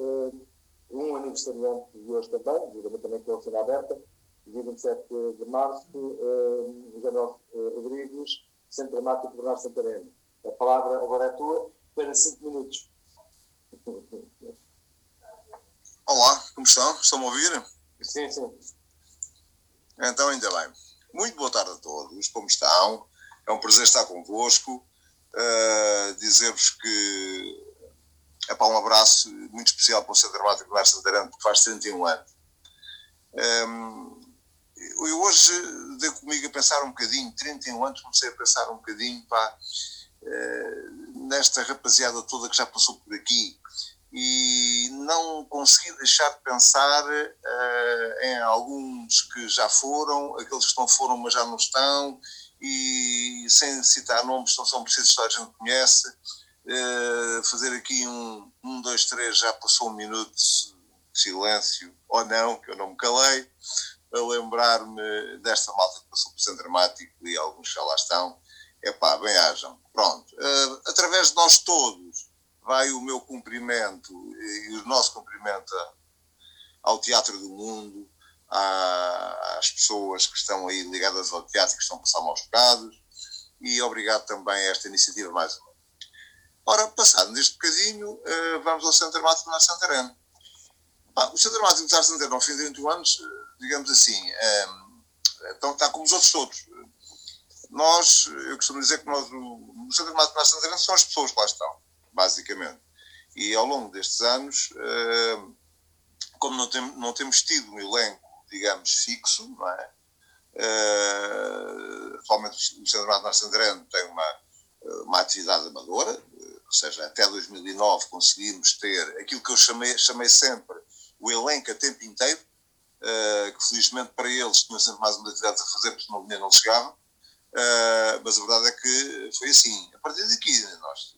S1: um aniversariante de hoje também, juntamente com a Cena Aberta, dia 27 de março, José Rodrigues, Centro Dramático Bernardo Santareno. A palavra agora é tua para cinco minutos.
S12: Olá, como estão? Estão-me a ouvir?
S1: Sim, sim.
S12: Então, ainda bem. Muito boa tarde a todos, como estão? É um prazer estar convosco. Uh, Dizer-vos que é para um abraço muito especial para o Centro Dramático de Larsa de que faz 31 anos. Um, eu hoje dei comigo a pensar um bocadinho, 31 anos, comecei a pensar um bocadinho, pá, nesta rapaziada toda que já passou por aqui e não consegui deixar de pensar uh, em alguns que já foram, aqueles que não foram mas já não estão, e sem citar nomes, não são precisos, toda a gente conhece, uh, fazer aqui um, um, dois, três, já passou um minuto de silêncio, ou não, que eu não me calei, a lembrar-me desta malta que passou por centro dramático e alguns já lá estão, é pá, bem hajam. Pronto, uh, através de nós todos vai o meu cumprimento e o nosso cumprimento ao Teatro do Mundo, às pessoas que estão aí ligadas ao teatro que estão a passar maus bocados, e obrigado também a esta iniciativa mais uma. Ora, passado neste bocadinho, uh, vamos ao Centro Dramático de Santarém. o Centro Dramático de Santarém, ao fim de 21 anos, uh, digamos assim, então, está como os outros todos. Nós, eu costumo dizer que nós, o, Centro Dramático de Santarém são as pessoas que lá estão, basicamente. E ao longo destes anos, uh, como não, tem, não temos tido um elenco digamos, fixo, não é? Atualmente o Centro Narciso André tem uma, uma atividade amadora, ou seja, até 2009 conseguimos ter aquilo que eu chamei, chamei sempre o elenco a tempo inteiro, que felizmente para eles tinham sempre mais uma atividade a fazer porque senão o dinheiro não chegava, uh, mas a verdade é que foi assim. A partir daqui nós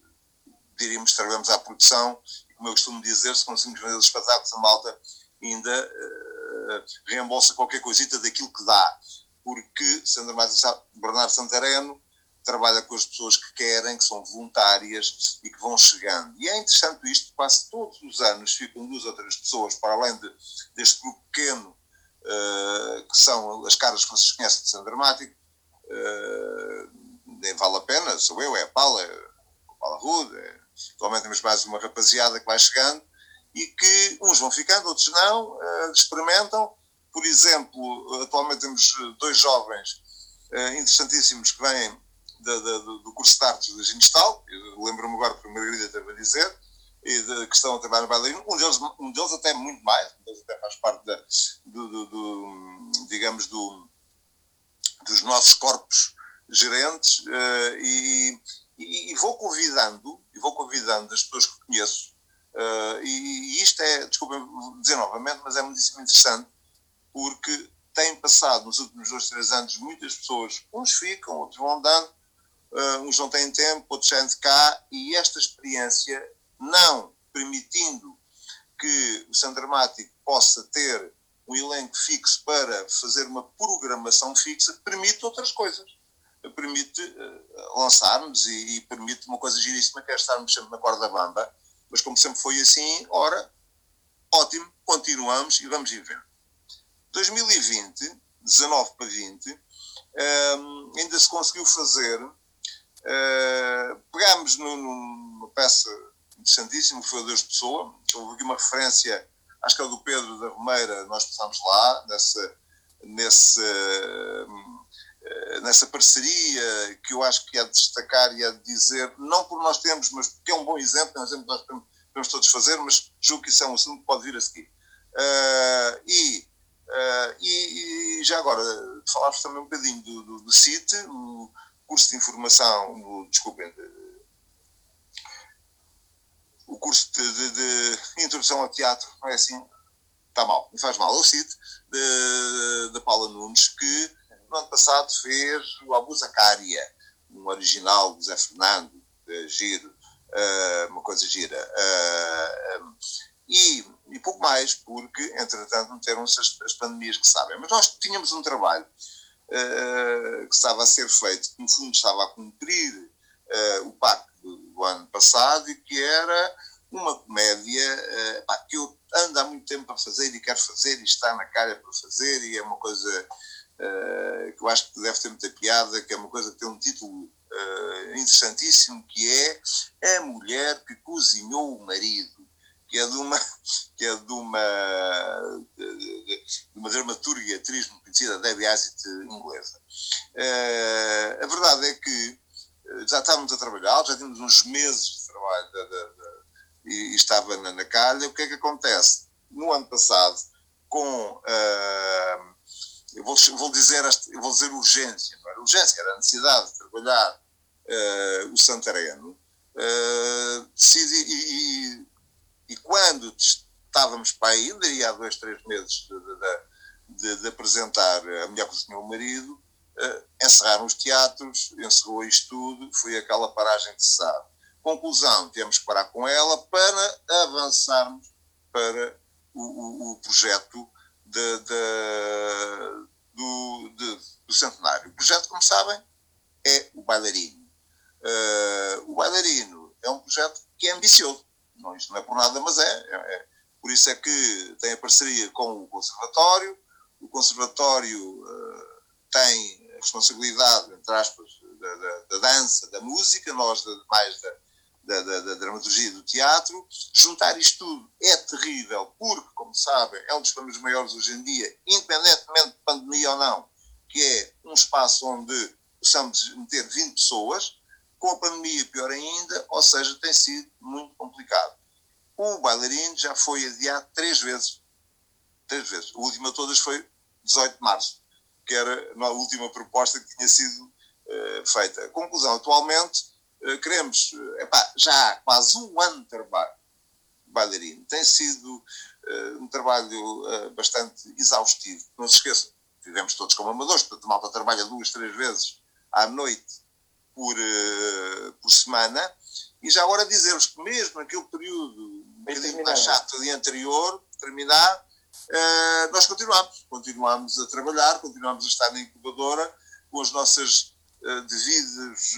S12: diríamos que trabalhamos à produção e como eu costumo dizer, se conseguimos vender os espetáculos a malta ainda reembolsa qualquer coisita daquilo que dá. Porque Sandra Matos Bernardo Santareno trabalha com as pessoas que querem, que são voluntárias e que vão chegando. E é interessante isto, quase todos os anos ficam duas ou três pessoas, para além de, deste grupo pequeno, uh, que são as caras que vocês conhecem de Centro Dramático, uh, nem vale a pena, sou eu, é a Paula, é a Paula Rude, é, atualmente temos mais uma rapaziada que vai chegando, e que uns vão ficando, outros não, uh, experimentam. Por exemplo, atualmente temos dois jovens interessantíssimos que vêm de, de, do curso de artes da Ginestal, lembro-me agora que a Margarida estava a dizer, e de, que estão a trabalhar no bailarino. Um deles, um deles até muito mais, um deles até faz parte da, do, do, do, digamos, do, dos nossos corpos gerentes, uh, e, e, vou convidando, e vou convidando as pessoas que conheço Uh, e, e, isto é, desculpem dizer novamente, mas é muitíssimo interessante, porque têm passado nos últimos dois, três anos muitas pessoas, uns ficam, outros vão andando, uh, uns não têm tempo, outros saem de cá, e esta experiência, não permitindo que o Centro Dramático possa ter um elenco fixo para fazer uma programação fixa, permite outras coisas. Permite uh, lançarmos e, e, permite uma coisa giríssima que é estarmos sempre na corda bamba mas como sempre foi assim, ora, ótimo, continuamos e vamos em ver. 2020, 19 para 20, um, ehm, ainda se conseguiu fazer. Uh, pegámos no, numa peça interessantíssima, que foi o Deus de Pessoa. Houve aqui uma referência, acho que é do Pedro da Romeira, nós passámos lá, nessa, nesse, uh, nessa parceria que eu acho que é de destacar e é de dizer, não por nós termos, mas porque é um bom exemplo, é um exemplo que nós podemos todos fazer, mas julgo que isso é um assunto que pode vir a seguir. Uh, e, uh, e, e, já agora, falámos também um bocadinho do, do, do CIT, o curso de informação, do, desculpem, de, o curso de, de, de, introdução ao teatro, não é assim? Está mal, me faz mal. O CIT, da Paula Nunes, que no ano passado fez o Abusacaria, um original de Zé Fernando, de Giro, uh, uma coisa gira. Uh, e, e pouco mais, porque, entretanto, meteram-se as, as, pandemias que sabem. Mas nós tínhamos um trabalho que estava a ser feito, que no fundo estava a cumprir o pacto do, ano passado e que era uma comédia pá, que eu ando há muito tempo a fazer e quero fazer e está na cara para fazer e é uma coisa uh, que eu acho que deve ter muita piada, que é uma coisa que tem um título uh, interessantíssimo, que é A Mulher que Cozinhou o Marido, que é de uma, que é de uma, de, uma dramaturga e atriz muito conhecida, Debbie Hassett, inglesa. Uh, a verdade é que já estávamos a trabalhar, já tínhamos uns meses de trabalho de, de, de, e, estava na, na calha. O que é que acontece? No ano passado, com uh, eu vou, vou, dizer, vou dizer urgência, não era urgência, era a necessidade de trabalhar uh, o Santareno, uh, decidi, e, e, e, quando estávamos para aí, daria há dois, três meses de, de, de, de apresentar A Mulher que o Marido, encerraram os teatros, encerrou isto tudo, foi aquela paragem se sabe. Conclusão, tivemos que parar com ela para avançarmos para o, o, o projeto de, de, do, de, do centenário. O projeto, como sabem, é o bailarino. Uh, o bailarino é um projeto que é ambicioso. Não, isto não é por nada, mas é, é, é. Por isso é que tem a parceria com o Conservatório. O Conservatório uh, tem a responsabilidade, entre aspas, da, da, da, dança, da música, nós mais da, da, da, da, dramaturgia do teatro. Juntar isto tudo é terrível, porque, como sabem, é um dos problemas maiores hoje em dia, independentemente de pandemia ou não, que é um espaço onde possamos meter 20 pessoas, com a pandemia pior ainda, ou seja, tem sido muito complicado. O bailarino já foi adiado três vezes. Três vezes. A última de todas foi 18 de março, que era a última proposta que tinha sido uh, feita. Conclusão, atualmente uh, queremos, uh, epá, já há quase um ano de trabalho bailarino. Tem sido um trabalho bastante exaustivo. Não se esqueçam, vivemos todos como amadores, portanto a malta trabalha duas, três vezes à noite por, uh, por semana. E já agora dizer-vos que mesmo naquele período um bocadinho mais chato dia anterior, terminar, uh, nós continuamos. Continuamos a trabalhar, continuamos a estar na incubadora com as nossas uh, devidas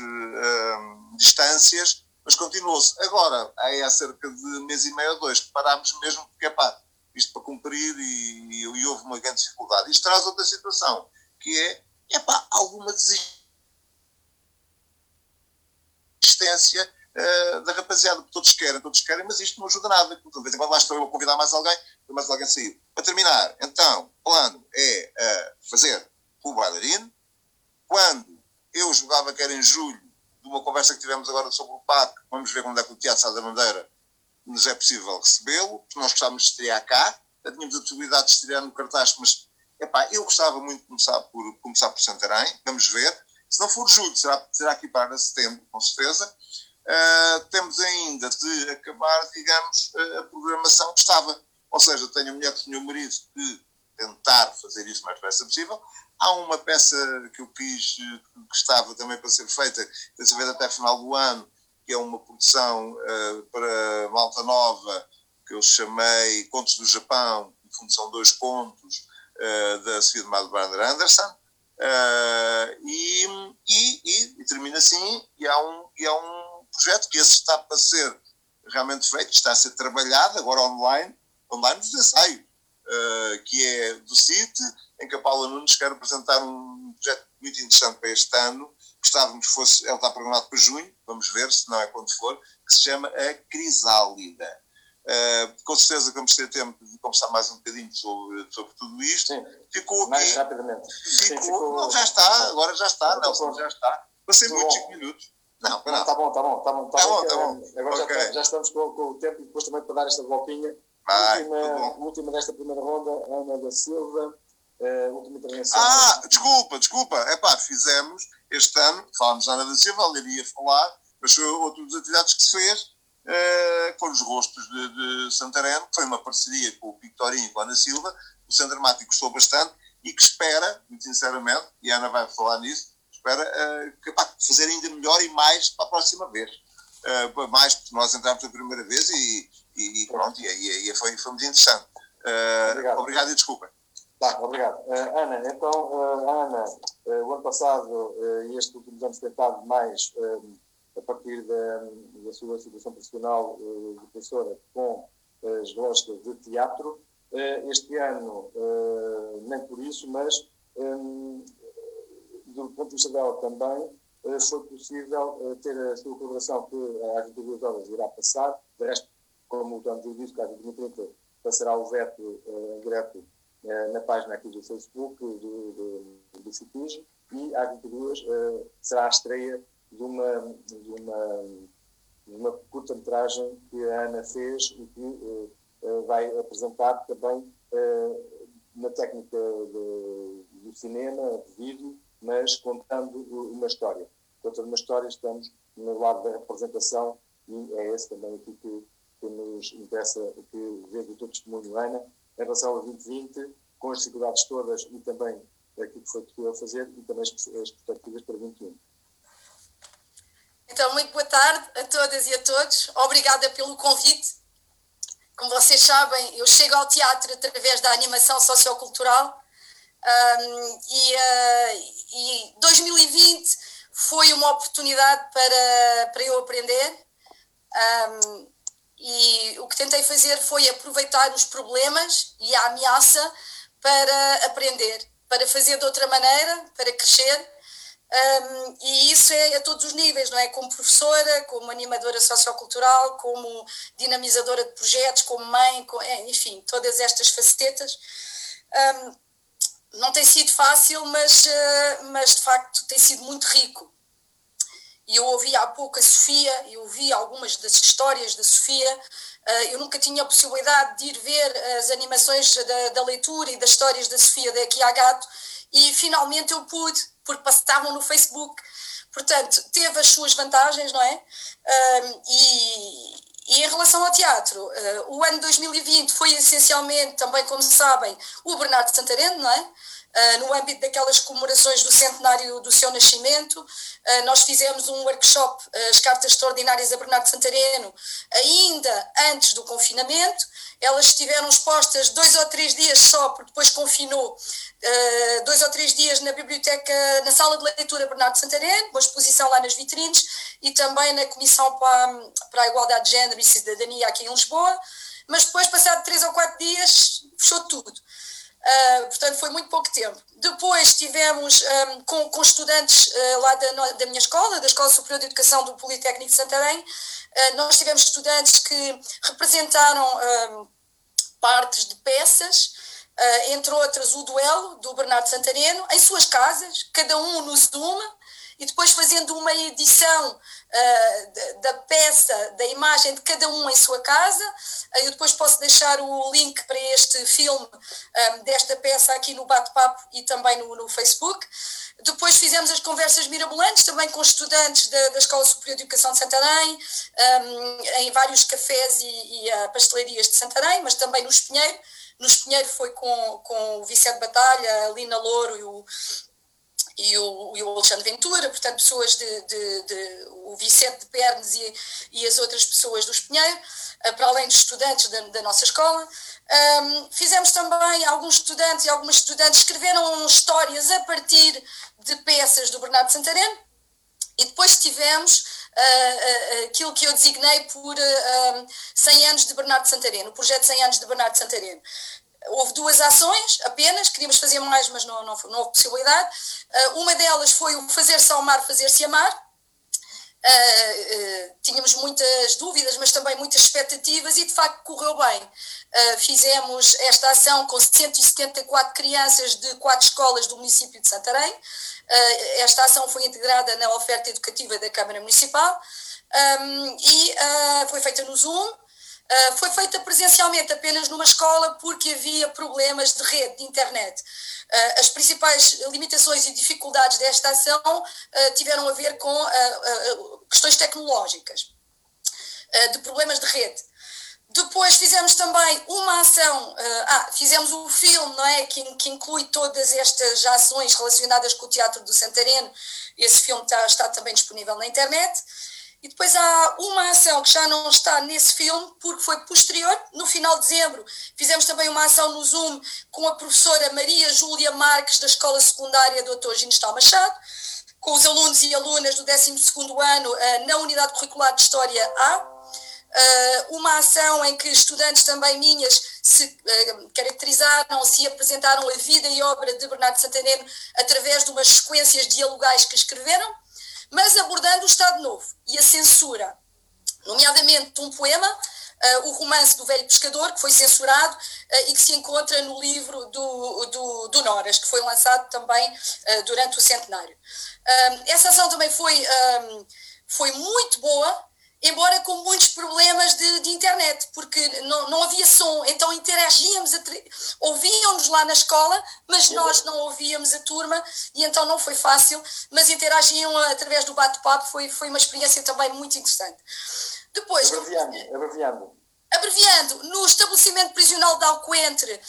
S12: distâncias, mas continuou-se. Agora, há cerca de mês e meio ou dois parámos mesmo porque, é pá, isto para cumprir e, e, houve uma grande dificuldade. Isto traz outra situação, que é, é pá, alguma desistência uh, da rapaziada, todos querem, todos querem, mas isto não ajuda nada. De vez em quando lá estou eu a convidar mais alguém, mais alguém saiu. Para terminar, então, o plano é uh, fazer o bailarino. Quando eu jogava que era em julho, de uma conversa que tivemos agora sobre o PAC, vamos ver quando é que o Teatro Sá da Bandeira nos é possível recebê-lo, porque nós gostávamos de estrear cá, já tínhamos a possibilidade de estrear no cartaz, mas epá, eu gostava muito de começar por, começar por Santarém, vamos ver. Se não for julho, será, será aqui para setembro, com certeza. Uh, temos ainda de acabar, digamos, a programação que estava. Ou seja, tenho a mulher que tinha o marido de tentar fazer isso o mais depressa possível. Há uma peça que eu quis, que estava também para ser feita, tem a ver até final do ano, que é uma produção uh, para Malta Nova, que eu chamei Contos do Japão, no fundo são dois contos, uh, da Sofia de Madeleine Anderson. Uh, e, e, e, e, termina assim, e há, um, e há um projeto que esse está para ser realmente feito, está a ser trabalhado agora online, online dos ensaios, uh, que é do CIT, em que a Paula Nunes quer apresentar um projeto muito interessante para este ano, gostávamos que fosse, ele está programado para junho, vamos ver se não é quando for, que se chama A Crisálida. Uh, com certeza vamos ter tempo de conversar mais um bocadinho sobre, sobre tudo isto.
S1: Sim,
S12: ficou aqui.
S1: Mais rapidamente.
S12: Ficou, Sim, ficou, não, já está, agora já está, Nelson, já está. Passei muitos 5 minutos. Não, não.
S1: Está bom, está bom, está bom.
S12: Está tá bom, está bom.
S1: Agora okay. já, já, estamos com, com, o tempo e depois também para dar esta voltinha.
S12: Vai,
S1: última, última desta primeira ronda, Ana da Silva. Uh, última intervenção.
S12: Ah, desculpa, desculpa. É pá, fizemos este ano, falámos Ana da Silva, ela iria falar, mas foi outra das atividades que se fez uh, com os rostos de, de Santarém, que foi uma parceria com o Victorinho e com a Ana Silva, o Centro Dramático gostou bastante e que espera, muito sinceramente, e a Ana vai falar nisso, espera uh, pá, fazer ainda melhor e mais para a próxima vez. Uh, mais porque nós entramos a primeira vez e, e, e pronto, e, e, e, foi, foi muito interessante. Uh, obrigado. obrigado e desculpa.
S1: Tá, obrigado. Uh, Ana, então, uh, Ana, uh, o ano passado e estes últimos anos tem estado mais a partir da, da sua situação profissional de professora com as lógicas de teatro. este ano, nem por isso, mas um, do ponto de vista dela também, foi possível ter a sua colaboração que às 22 horas irá passar. De resto, como o Dante disse, que às 2030 passará o veto em direto na página aqui do Facebook do, do, do e às 22 será a estreia de uma, de uma, de uma curta-metragem que a Ana fez e que vai apresentar também na técnica de, do cinema, de vídeo, mas contando uma história. Contando uma história, estamos no lado da representação e é esse também aqui que, que,
S13: nos interessa que veja o teu testemunho, Ana, em relação ao 2020, com as dificuldades todas e também aquilo que foi possível fazer e também as, as perspectivas para 2021.
S14: Então, muito boa tarde a todas e a todos. Obrigada pelo convite. Como vocês sabem, eu chego ao teatro através da animação sociocultural um, e, uh, e 2020 foi uma oportunidade para, para eu aprender. Um, e o que tentei fazer foi aproveitar os problemas e a ameaça para aprender, para fazer de outra maneira, para crescer. Um, e isso é a todos os níveis, não é? Como professora, como animadora sociocultural, como dinamizadora de projetos, como mãe, com, enfim, todas estas facetas. Um, não tem sido fácil, mas, uh, mas de facto tem sido muito rico. E eu ouvi há pouco a Sofia, eu ouvi algumas das histórias da Sofia. Uh, eu nunca tinha a possibilidade de ir ver as animações da, da leitura e das histórias da Sofia daqui a Gato, e finalmente eu pude, porque passavam no Facebook. Portanto, teve as suas vantagens, não é? Uh, e, e em relação ao teatro, uh, o ano 2020 foi essencialmente, também como sabem, o Bernardo Santareno, não é? Uh, no âmbito daquelas comemorações do centenário do seu nascimento, uh, nós fizemos um workshop, as cartas extraordinárias a Bernardo Santareno, ainda antes do confinamento. Elas estiveram expostas dois ou três dias só, porque depois confinou, dois ou três dias na biblioteca, na sala de leitura Bernardo Santareno, uma exposição lá nas vitrines, e também na Comissão para, para a Igualdade de Género e Cidadania aqui em Lisboa, mas depois, passado três ou quatro dias, fechou tudo. Uh, portanto, foi muito pouco tempo. Depois tivemos um, com, com, estudantes uh, lá da, da, minha escola, da Escola Superior de Educação do Politécnico de Santarém, uh, nós tivemos estudantes que representaram um, partes de peças, entre outras o duelo do Bernardo Santareno, em suas casas, cada um no Zoom, e depois fazendo uma edição uh, da, peça, da imagem de cada um em sua casa. Uh, eu depois posso deixar o link para este filme um, ah, desta peça aqui no bate-papo e também no, no, Facebook. Depois fizemos as conversas mirabolantes também com estudantes da, da Escola Superior de Educação de Santarém, um, em vários cafés e, e uh, pastelarias de Santarém, mas também no Espinheiro. No Espinheiro foi com, com o Vicente Batalha, a Lina Louro e o, e o, e o Alexandre Ventura, portanto, pessoas de, de, de o Vicente de Pernes e, e, as outras pessoas do Espinheiro, eh, para além dos estudantes da, da nossa escola. Um, fizemos também, alguns estudantes e algumas estudantes escreveram histórias a partir de peças do Bernardo Santareno, e depois tivemos uh, uh, aquilo que eu designei por uh, 100 anos de Bernardo Santareno, o projeto 100 anos de Bernardo Santareno houve duas ações apenas, queríamos fazer mais, mas não, não, não houve possibilidade. Uh, uma delas foi o fazer-se ao mar, fazer-se amar. Uh, uh, tínhamos muitas dúvidas, mas também muitas expectativas e de facto correu bem. fizemos esta ação com 174 crianças de quatro escolas do município de Santarém. esta ação foi integrada na oferta educativa da Câmara Municipal um, e foi feita no Zoom Uh, foi feita presencialmente apenas numa escola porque havia problemas de rede, de internet. Uh, as principais limitações e dificuldades desta ação uh, tiveram a ver com questões tecnológicas, de problemas de rede. Depois fizemos também uma ação, ah, fizemos um filme, não é, que, que, inclui todas estas ações relacionadas com o Teatro do Santareno. Esse filme está, está também disponível na internet. E depois há uma ação que já não está nesse filme, porque foi posterior, no final de dezembro. Fizemos também uma ação no Zoom com a professora Maria Júlia Marques, da Escola Secundária Dr. Ginestal Machado, com os alunos e alunas do 12 ano eh, na Unidade Curricular de História A. Eh, uma ação em que estudantes também minhas se eh, caracterizaram, se apresentaram a vida e obra de Bernardo Santaneno através de umas sequências dialogais que escreveram mas abordando o Estado Novo e a censura, nomeadamente um poema, uh, o romance do velho pescador, que foi censurado uh, e que se encontra no livro do, do, do Noras, que foi lançado também uh, durante o centenário. essa ação também foi, foi muito boa, embora com muitos problemas de, de internet, porque não, não havia som, então interagíamos, ouvíamos lá na escola, mas nós não ouvíamos a turma e então não foi fácil, mas interagiam através do bate-papo, foi, foi uma experiência também muito interessante. Depois...
S13: Abreviando, abreviando
S14: Abreviando, no estabelecimento prisional de Alcoentre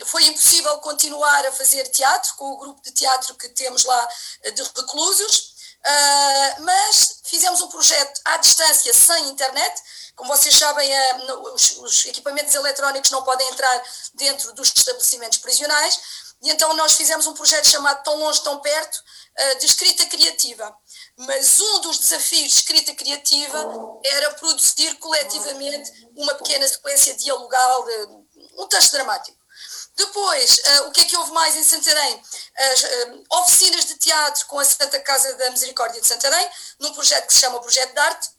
S14: um, foi impossível continuar a fazer teatro com o grupo de teatro que temos lá eh, de reclusos, uh, mas fizemos um projeto à distância, sem internet. Como vocês sabem, uh, os, os, equipamentos eletrónicos não podem entrar dentro dos estabelecimentos prisionais, e então nós fizemos um projeto chamado Tão Longe, Tão Perto, uh, de escrita criativa mas um dos desafios de escrita criativa era produzir coletivamente uma pequena sequência dialogal, um texto dramático. Depois, uh, o que é que houve mais em Santarém? As uh, oficinas de teatro com a Santa Casa da Misericórdia de Santarém, num projeto que se chama Projeto de Arte,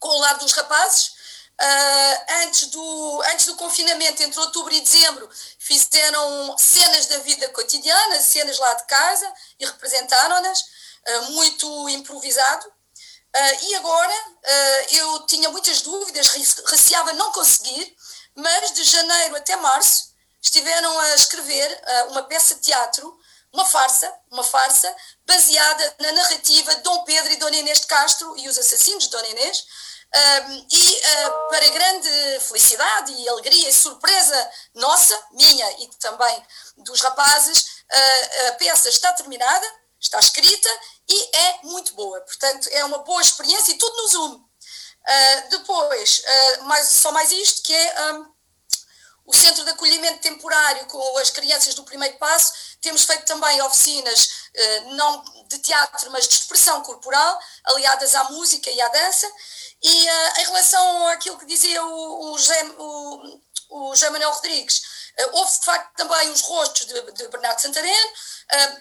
S14: com o Lar dos Rapazes. Uh, antes, do, antes do confinamento, entre outubro e dezembro, fizeram cenas da vida cotidiana, cenas lá de casa, e representaram-nas. Eh, muito improvisado. E agora eu tinha muitas dúvidas, receava não conseguir, mas de janeiro até março estiveram a escrever uh, uma peça de teatro, uma farsa, uma farsa baseada na narrativa de Dom Pedro e Dona Inês de Castro e os assassinos de Dona Inês. e para grande felicidade e alegria e surpresa nossa, minha e também dos rapazes, a peça está terminada, está escrita e é muito boa. Portanto, é uma boa experiência e tudo no Zoom. Depois, mais, só mais isto, que é o Centro de Acolhimento Temporário com as crianças do primeiro passo. Temos feito também oficinas, uh, não de teatro, mas de expressão corporal, aliadas à música e à dança. E em relação àquilo que dizia o, o, José, o, o José Manuel Rodrigues, houve de facto também os rostos de, de Bernardo Santareno,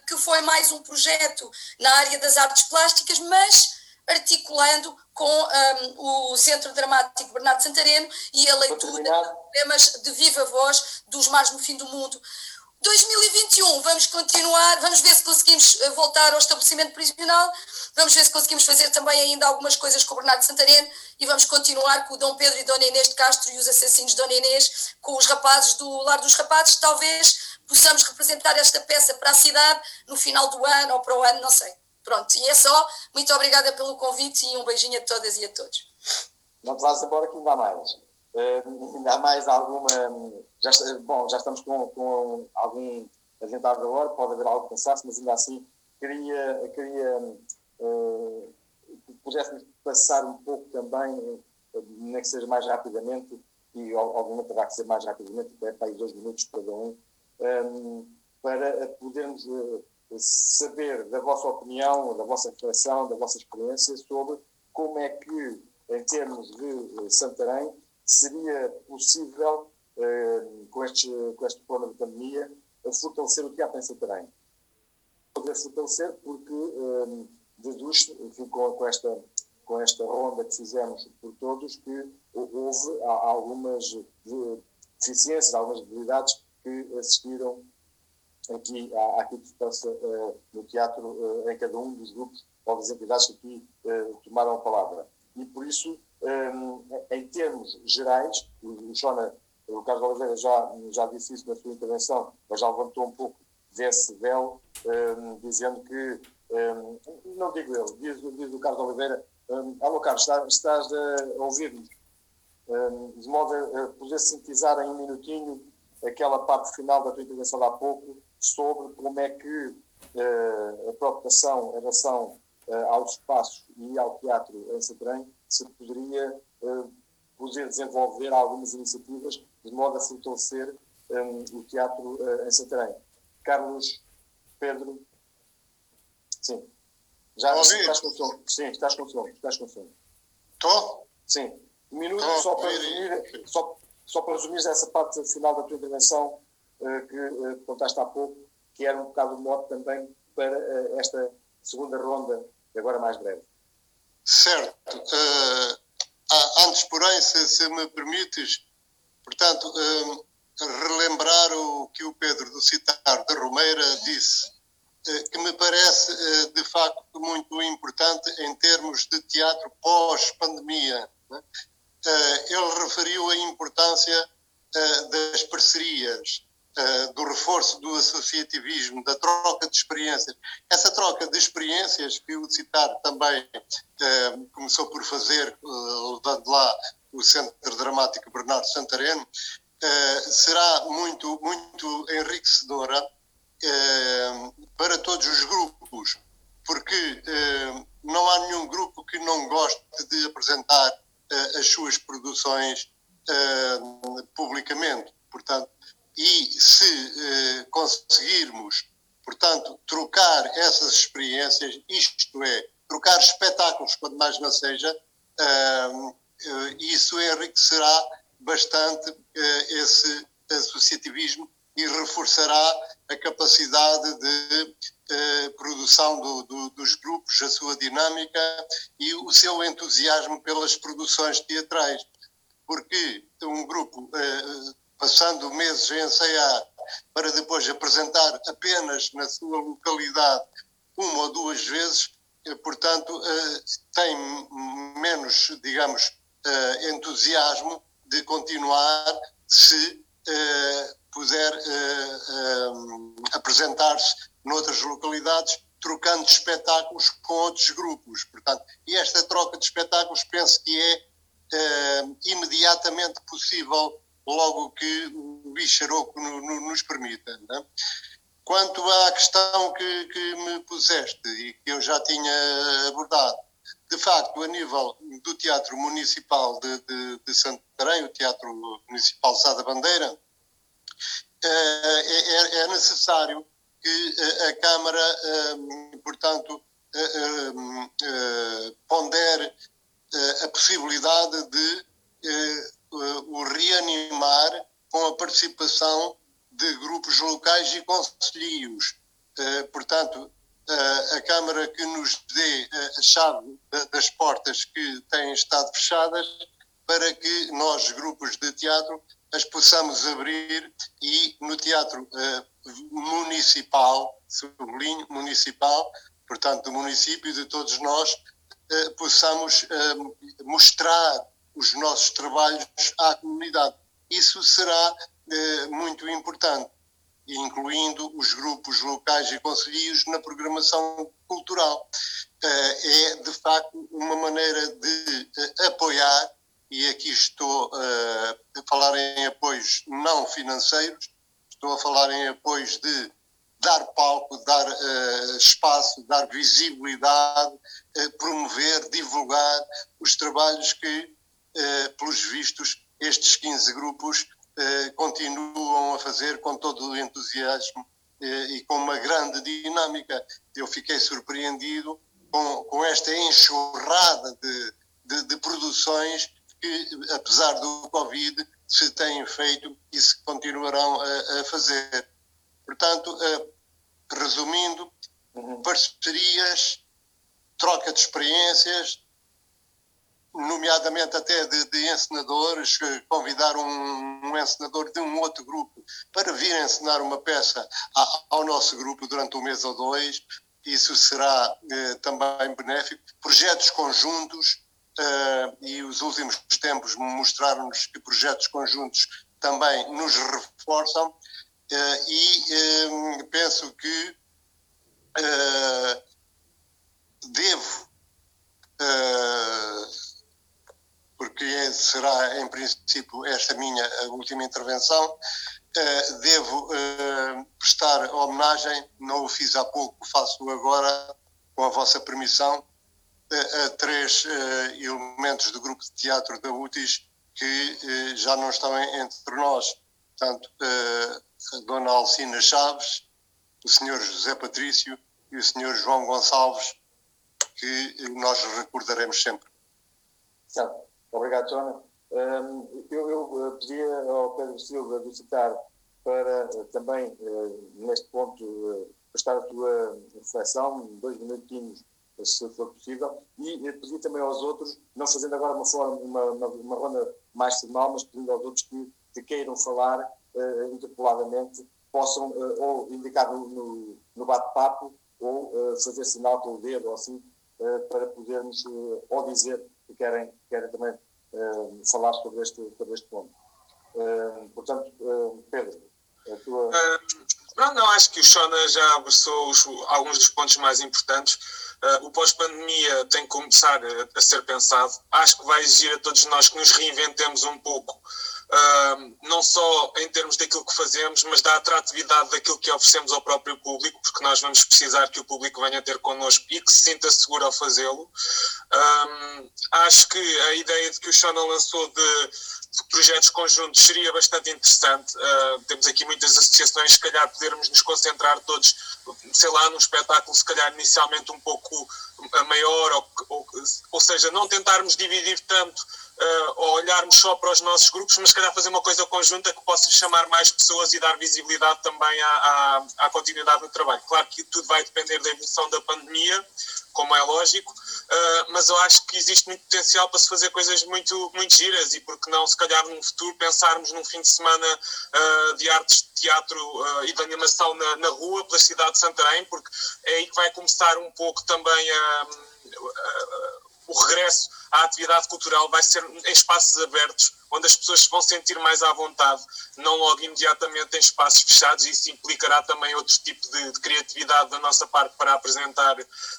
S14: que foi mais um projeto na área das artes plásticas, mas articulando com um, o Centro Dramático Bernardo Santareno e a leitura de poemas de viva voz dos mais no fim do mundo. 2021, vamos continuar, vamos ver se conseguimos eh, voltar ao estabelecimento prisional, vamos ver se conseguimos fazer também ainda algumas coisas com o Bernardo Santareno e vamos continuar com o Dom Pedro e Dona Inês de Castro e os assassinos de Dona Inês, com os rapazes do Lar dos Rapazes, talvez possamos representar esta peça para a cidade no final do ano ou para o ano, não sei. Pronto, e é só. Muito obrigada pelo convite e um beijinho a todas e a todos.
S1: Não te vás embora que ainda há mais. Uh, ainda há mais alguma. Já, bom, já estamos com, com algum adiantado da hora, pode haver algo cansaço, mas ainda assim queria, queria uh, que pudéssemos passar um pouco também, nem que seja mais rapidamente, e obviamente terá que ser mais rapidamente, até para aí dois minutos cada um, um, para podermos uh, saber da vossa opinião, da vossa reflexão, da vossa experiência sobre como é que, em termos de Santarém, seria possível, uh, com, este, com este problema de pandemia, fortalecer o teatro em Santarém. Poder fortalecer porque um, deduz, enfim, com, com, esta, com esta ronda que fizemos por todos, que houve algumas deficiências, algumas debilidades que assistiram aqui à, à importância uh, no teatro uh, em cada um dos grupos ou das entidades que aqui uh, tomaram a palavra. E por isso, um, em termos gerais, o, o o Carlos Oliveira já, já disse isso na sua intervenção, mas já levantou um pouco desse véu, um, dizendo que, um, não digo eu, diz, diz o Carlos Oliveira, um, alô Carlos, estás, estás a ouvir-nos, de modo a poder sintetizar em um minutinho aquela parte final da tua intervenção de há pouco sobre como é que uh, a preocupação em relação uh, aos espaços e ao teatro em Santarém se poderia uh, poder desenvolver algumas iniciativas de modo a fortalecer um, o teatro uh, em Santarém. Carlos, Pedro, sim. Já estás com som. Sim, estás com som. Estás com som.
S8: Estou?
S1: Sim. Um minuto Tô. só para resumir, só, só para resumir essa parte final da tua intervenção que uh, contaste há pouco, que era um bocado o mote também para uh, esta segunda ronda, agora mais breve.
S8: Certo. Uh, antes, porém, se, se, me permites, portanto, uh, relembrar o que o Pedro do Citar de Romeira disse, que me parece de facto muito importante em termos de teatro pós-pandemia. Né? ele referiu a importância das parcerias, uh, do reforço do associativismo, da troca de experiências. Essa troca de experiências que o citar também uh, começou por fazer, uh, levando lá o Centro Dramático Bernardo Santareno, será muito, muito enriquecedora para todos os grupos, porque não há nenhum grupo que não goste de apresentar as suas produções publicamente. Portanto, e se conseguirmos Portanto, trocar essas experiências, isto é, trocar espetáculos, quando mais não seja, uh, isso enriquecerá bastante uh, esse associativismo e reforçará a capacidade de uh, produção do, do, dos grupos, a sua dinâmica e o seu entusiasmo pelas produções teatrais. Porque um grupo, passando meses a ensaiar, para depois apresentar apenas na sua localidade uma ou duas vezes, eh, portanto, eh, tem menos, digamos, eh, entusiasmo de continuar se puder apresentar-se noutras localidades, trocando espetáculos com outros grupos. Portanto, e esta troca de espetáculos penso que é imediatamente possível logo que o bicharoco nos permita. É? Quanto à questão que, que me puseste e que eu já tinha abordado, de facto, a nível do Teatro Municipal de, de, de Santarém, o Teatro Municipal Sada Bandeira, eh, é, é, é necessário que a Câmara, eh, portanto, eh, pondere a possibilidade de o reanimar com a participação de grupos locais e conselhos. Uh, portanto, uh, a Câmara que nos dê a chave das portas que têm estado fechadas para que nós, grupos de teatro, as possamos abrir e no teatro municipal, sublinho, municipal, portanto do município de todos nós, possamos mostrar os nossos trabalhos à comunidade. Isso será eh, muito importante, incluindo os grupos locais e conselhos na programação cultural. Eh, é, de facto, uma maneira de eh, apoiar, e aqui estou eh, a falar em apoios não financeiros, estou a falar em apoios de dar palco, dar uh, espaço, dar visibilidade, uh, promover, divulgar os trabalhos que pelos vistos, estes 15 grupos eh, continuam a fazer com todo o entusiasmo eh, e com uma grande dinâmica. Eu fiquei surpreendido com, com esta enxurrada de, de, de produções que, apesar do Covid, se têm feito e se continuarão a, a fazer. Portanto, resumindo, uhum. parcerias, troca de experiências, nomeadamente até de, de encenadores, convidar um, um, encenador de um outro grupo para vir encenar uma peça a, ao nosso grupo durante um mês ou dois. Isso será eh, também benéfico. Projetos conjuntos, eh, e os últimos tempos mostraram-nos que projetos conjuntos também nos reforçam, eh, e eh, penso que eh, devo uh, porque é, será em princípio esta minha última intervenção, uh, devo uh, prestar homenagem, não o fiz há pouco, faço agora, com a vossa permissão, uh, a três elementos do grupo de teatro da UTIS que já não estão entre nós. Portanto, a Dona Alcina Chaves, o Sr. José Patrício e o Sr. João Gonçalves, que nós recordaremos sempre.
S13: Certo. Obrigado, Joana. Um, eu, eu eh, ao Pedro Silva de citar para uh, também, uh, neste ponto, uh, prestar a tua reflexão, dois minutinhos, se for possível, e pedir também aos outros, não fazendo agora uma, forma, uma, uma, uma ronda mais formal, mas pedindo aos outros que, que queiram falar interpeladamente, possam ou indicar no, no, no bate-papo ou fazer sinal com o dedo ou assim, para podermos ou dizer que querem, querem também uh, falar sobre este, sobre este ponto. Uh, portanto, uh, Pedro, a tua.
S6: não, não, acho que o Shona já abraçou os, alguns dos pontos mais importantes. O pós-pandemia tem que começar a, a, ser pensado. Acho que vai exigir a todos nós que nos reinventemos um pouco, não só em termos daquilo que fazemos, mas da atratividade daquilo que oferecemos ao próprio público, porque nós vamos precisar que o público venha ter connosco e que se sinta seguro ao fazê-lo. Um, acho que a ideia de que o Shona lançou de, de projetos conjuntos seria bastante interessante. Uh, temos aqui muitas associações, se calhar podermos nos concentrar todos, sei lá, num espetáculo, se calhar inicialmente um pouco maior, ou, ou, ou seja, não tentarmos dividir tanto uh, ou olharmos só para os nossos grupos, mas se calhar fazer uma coisa conjunta que possa chamar mais pessoas e dar visibilidade também à, à, à continuidade do trabalho. Claro que tudo vai depender da evolução da pandemia, como é lógico, uh, mas eu acho que existe muito potencial para se fazer coisas muito, muito giras e porque não, se calhar no futuro, pensarmos num fim de semana uh, de artes, teatro uh, e de animação na, na, rua, pela cidade de Santarém, porque é aí que vai começar um pouco também a, o regresso à atividade cultural vai ser em espaços abertos, onde as pessoas se vão sentir mais à vontade, não logo imediatamente em espaços fechados, e isso implicará também outro tipo de, de criatividade da nossa parte para apresentar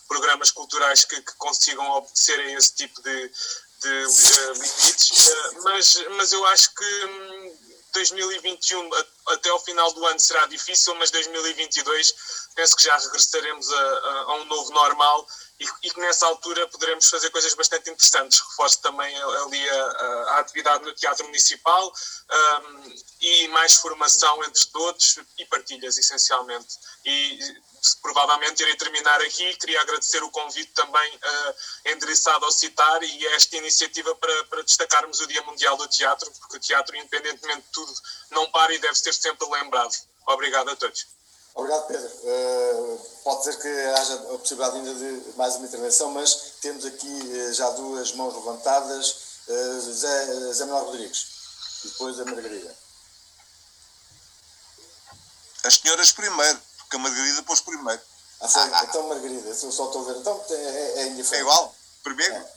S6: programas culturais que, que consigam obedecer a esse tipo de, de uh, limites. Uh, mas, mas eu acho que. Hum, 2021 até ao final do ano será difícil, mas 2022 penso que já regressaremos a, a, a um novo normal e, que nessa altura poderemos fazer coisas bastante interessantes. Reforço também ali a, a atividade no Teatro Municipal um, e mais formação entre todos e partilhas, essencialmente. E provavelmente irei terminar aqui. Queria agradecer o convite também uh, endereçado ao CITAR e esta iniciativa para, para destacarmos o Dia Mundial do Teatro, porque o teatro, independentemente de tudo, não para e deve ser sempre lembrado. Obrigado a todos.
S1: Obrigado, Pedro. Uh, pode ser que haja a possibilidade ainda de mais uma intervenção, mas temos aqui uh, já duas mãos levantadas. Uh, Zé, Zé Manuel Rodrigues e depois a Margarida.
S12: As senhoras primeiro, porque a Margarida pôs primeiro.
S1: Ah? Ah, então, Margarida, eu só estou a ver. Então, é, é, é indiferente.
S12: É igual? Primeiro? É.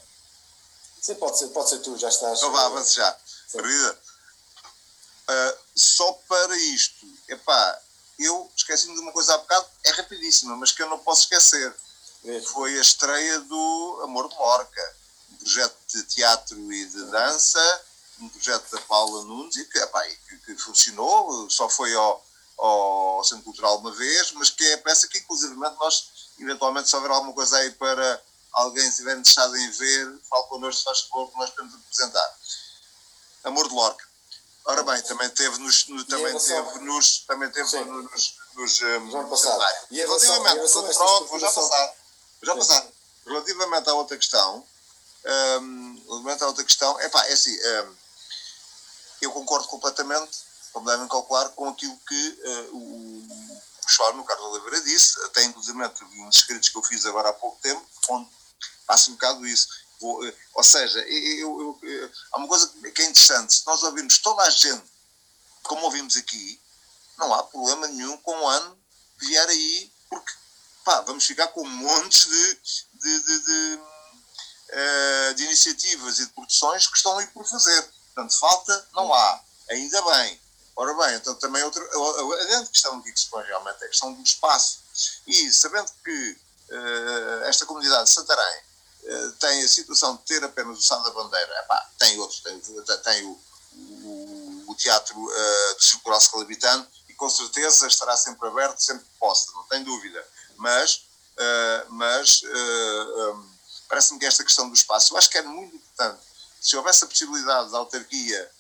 S1: Sim, pode ser, pode ser tu, já estás.
S12: Então vá, avance já. Margarida, só para isto, epá, eu esqueci-me de uma coisa há bocado, é rapidíssima, mas que eu não posso esquecer. É. Foi a estreia do Amor de Lorca, um projeto de teatro e de dança, um projeto da Paula Nunes, e que, epá, que, que funcionou, só foi ao, ao Centro Cultural uma vez, mas que é a peça que, inclusivamente, nós, eventualmente, se houver alguma coisa aí para alguém estiver interessado em ver, fale connosco, faz favor, que nós podemos apresentar. Amor de Lorca. Ora bem, também teve nos, no, também relação... teve nos, também teve Sim. nos, nos, um,
S1: ano passado.
S12: E relativamente, pronto, vou já passar, vou já passar. Relativamente à outra questão, um, relativamente à outra questão, epá, é assim, um, eu concordo completamente, como devem calcular, com aquilo que uh, o, o Chor, no Carlos Oliveira, disse, até inclusive uns escritos que eu fiz agora há pouco tempo, onde passa um bocado isso Vou, eh, ou seja, eu, eu, eu, há uma coisa que é interessante, se nós ouvirmos toda a gente, como ouvimos aqui, não há problema nenhum com o ano vier aí, porque pá, vamos ficar com montes de, de, de, de, uh, de iniciativas e de produções que estão aí por fazer. Portanto, falta não há. Ainda bem. Ora bem, então também outra, a grande questão aqui que se põe realmente é a questão do espaço. E sabendo que uh, esta comunidade de Santarém eh, tem a situação de ter apenas o Sá da Bandeira, Epá, tem outros, tem, tem o, o, o, Teatro uh, de Circular Scalabitano e com certeza estará sempre aberto, sempre possa, não tem dúvida. Mas, uh, mas uh, um, parece-me que esta questão do espaço, eu acho que é muito importante. Se houvesse a possibilidade da autarquia,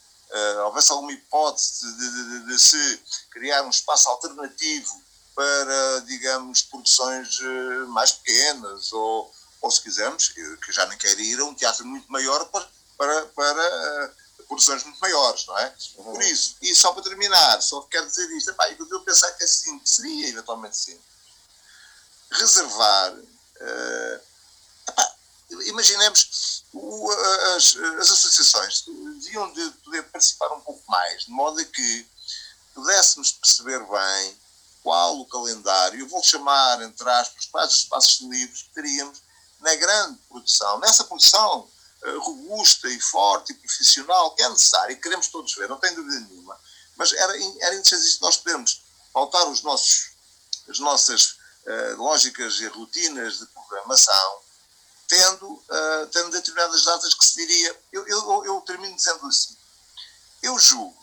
S12: houvesse alguma hipótese de, de, de, de se criar um espaço alternativo para, digamos, produções mais pequenas ou ou se quisermos, que já nem quero ir a um teatro muito maior para, para, para uh, produções muito maiores, não é? Uhum. Por isso, e só para terminar, só quero dizer isto, epá, eu pensar que assim, seria eventualmente sim, reservar, uh, epá, imaginemos, o, as, as associações deviam de poder participar um pouco mais, de modo a que pudéssemos perceber bem qual o calendário, eu vou chamar, entre aspas, quais os espaços livres que teríamos na grande produção, nessa produção uh, robusta e forte e profissional que é necessária e queremos todos ver, não tem dúvida nenhuma. Mas era, era interessante nós podermos pautar os nossos, as nossas lógicas e rotinas de programação, tendo, tendo determinadas datas que se diria. Eu, eu, eu termino dizendo assim: eu julgo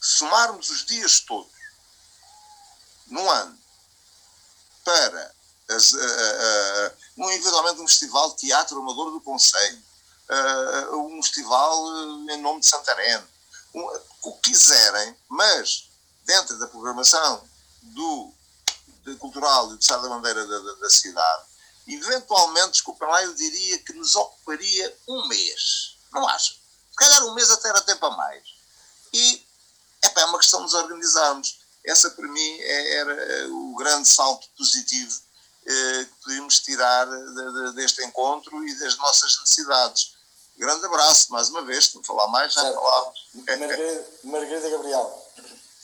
S12: somarmos os dias todos num ano para as, uh, uh, um, eventualmente um festival de teatro amador do Conselho, um festival em nome de Santarém, um, o que quiserem, mas dentro da programação do cultural e do Estado da Bandeira da, da, da, cidade, eventualmente, desculpem lá, eu diria que nos ocuparia um mês. Não acho? Se calhar um mês até era tempo a mais. E é uma questão de nos organizarmos. Essa, para mim, é, era o grande salto positivo eh, que podemos tirar de, de, deste encontro e das nossas necessidades. Grande abraço, mais uma vez, se falar mais, já falámos.
S1: Margarida, Margarida Gabriel.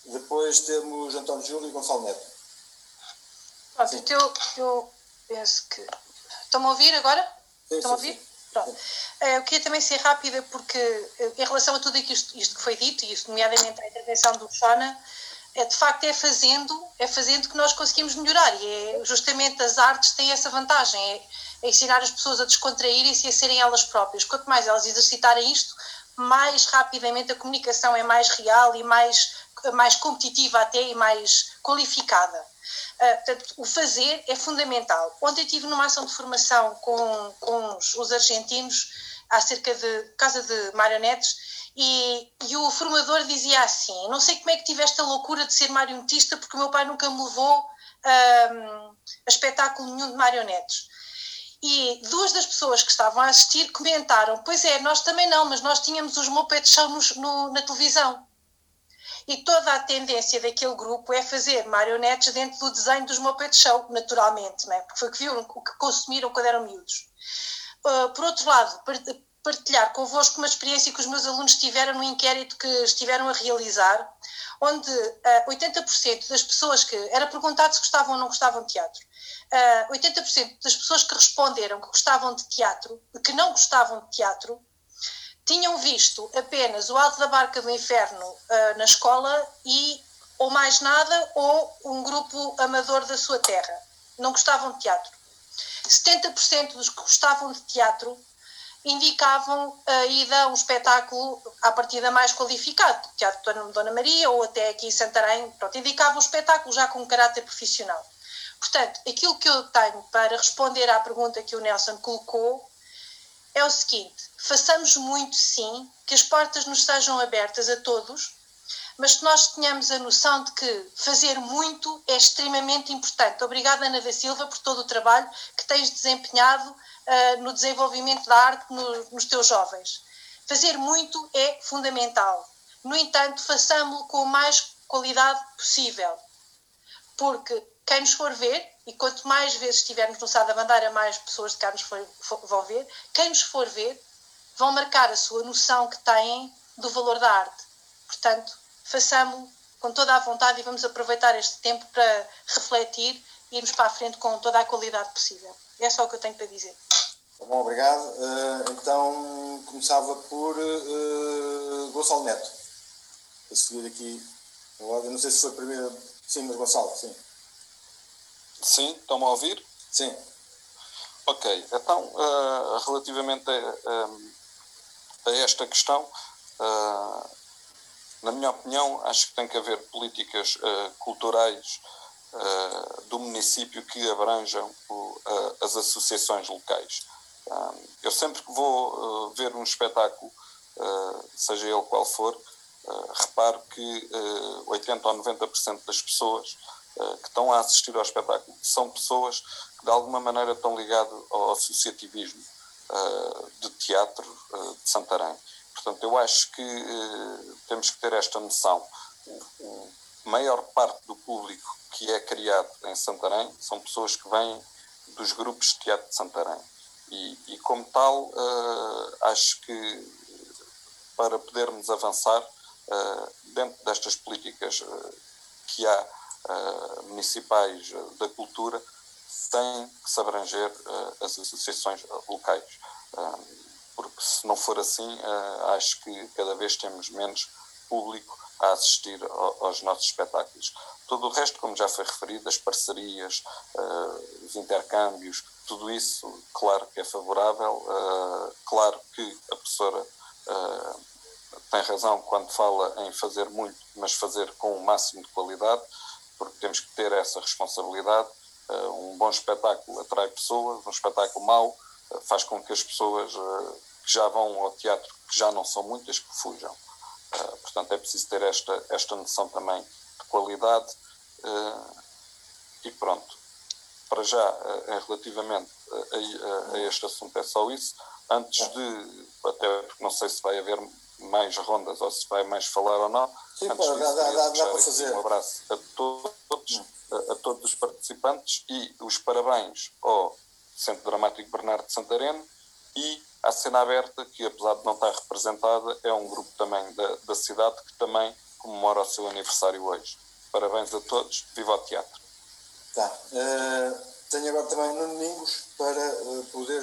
S1: Depois temos António Júlio e Gonçalo Neto.
S11: Pronto, então eu, eu penso que. Estão-me a ouvir agora? Sim, Estão a ouvir? Sim. Pronto. Eh, eu queria também ser rápida, porque eh, em relação a tudo isto, isto que foi dito, e nomeadamente a intervenção do Shona, é, de facto é fazendo, é fazendo que nós conseguimos melhorar e é, justamente as artes têm essa vantagem, é, é ensinar as pessoas a descontraírem-se e a serem elas próprias. Quanto mais elas exercitarem isto, mais rapidamente a comunicação é mais real e mais, mais competitiva até e mais qualificada. Uh, portanto, o fazer é fundamental. Ontem estive numa ação de formação com, com os, os argentinos acerca de casa de marionetes e, e, o formador dizia assim: Não sei como é que tive esta loucura de ser marionetista, porque o meu pai nunca me levou um, a espetáculo nenhum de marionetes. E duas das pessoas que estavam a assistir comentaram: Pois é, nós também não, mas nós tínhamos os moped show no, na televisão. E toda a tendência daquele grupo é fazer marionetes dentro do desenho dos moped show, naturalmente, não é? porque foi o que viram, o que consumiram quando eram miúdos. Uh, por outro lado, partilhar convosco uma experiência que os meus alunos tiveram no inquérito que estiveram a realizar, onde uh, ah, 80% das pessoas que. Era perguntado se gostavam ou não gostavam de teatro. Uh, ah, 80% das pessoas que responderam que gostavam de teatro, que não gostavam de teatro, tinham visto apenas o Alto da Barca do Inferno uh, na escola e, ou mais nada, ou um grupo amador da sua terra. Não gostavam de teatro. 70% dos que gostavam de teatro indicavam a ida a um espetáculo à partida mais qualificado, Teatro Dona Maria ou até aqui em Santarém, pronto, indicavam um espetáculo já com caráter profissional. Portanto, aquilo que eu tenho para responder à pergunta que o Nelson colocou é o seguinte: façamos muito, sim, que as portas nos sejam abertas a todos, mas que nós tenhamos a noção de que fazer muito é extremamente importante. Obrigada, Ana da Silva, por todo o trabalho que tens desempenhado uh, no desenvolvimento da arte no, nos teus jovens. Fazer muito é fundamental. No entanto, façamos-lo com a mais qualidade possível. Porque quem nos for ver, e quanto mais vezes estivermos no Sá da Bandeira, mais pessoas de cá nos for, for, vão ver, quem nos for ver vão marcar a sua noção que têm do valor da arte. Portanto, façamos com toda a vontade e vamos aproveitar este tempo para refletir e irmos para a frente com toda a qualidade possível. É só o que eu tenho para dizer.
S1: Tá bom, obrigado. Uh, então, começava por uh, Gonçalo Neto. A seguir aqui, eu não sei se foi a primeira. Sim, mas Gonçalo, sim.
S10: Sim, estão-me a ouvir?
S1: Sim.
S10: Ok, então, uh, relativamente a, a, esta questão, na minha opinião, acho que tem que haver políticas culturais uh, do município que abranjam o, uh, as associações locais. eu sempre que vou uh, ver um espetáculo, seja ele qual for, reparo que 80 ou 90% das pessoas que estão a assistir ao espetáculo são pessoas que de alguma maneira estão ligadas ao associativismo de teatro de Santarém. Portanto, eu acho que temos que ter esta noção. A maior parte do público que é criado em Santarém são pessoas que vêm dos grupos de teatro de Santarém. E, e como tal, uh, acho que para podermos avançar uh, dentro destas políticas que há municipais da cultura, tem que se abranger as associações locais. Porque se não for assim, acho que cada vez temos menos público a assistir aos nossos espetáculos. Todo o resto, como já foi referido, as parcerias, uh, os intercâmbios, tudo isso, claro que é favorável, uh, claro que a professora tem razão quando fala em fazer muito, mas fazer com o máximo de qualidade, porque temos que ter essa responsabilidade. um bom espetáculo atrai pessoas, um espetáculo mau faz com que as pessoas que já vão ao teatro, que já não são muitas, que fujam. portanto, é preciso ter esta, esta noção também de qualidade e pronto para já, eh, relativamente a, a, este assunto, é só isso. Antes de, até porque não sei se vai haver mais rondas ou se vai mais falar ou não.
S1: Sim,
S10: antes
S1: pô,
S10: disso,
S1: dá, dá, dá para fazer.
S10: Um abraço a todos, a, a, todos os participantes e os parabéns ao Centro Dramático Bernardo de Santareno e à Cena Aberta, que apesar de não estar representada, é um grupo também da, da cidade que também comemora o seu aniversário hoje. Parabéns a todos, viva o teatro!
S1: Tá. Uh, tenho agora também no Domingos para uh, poder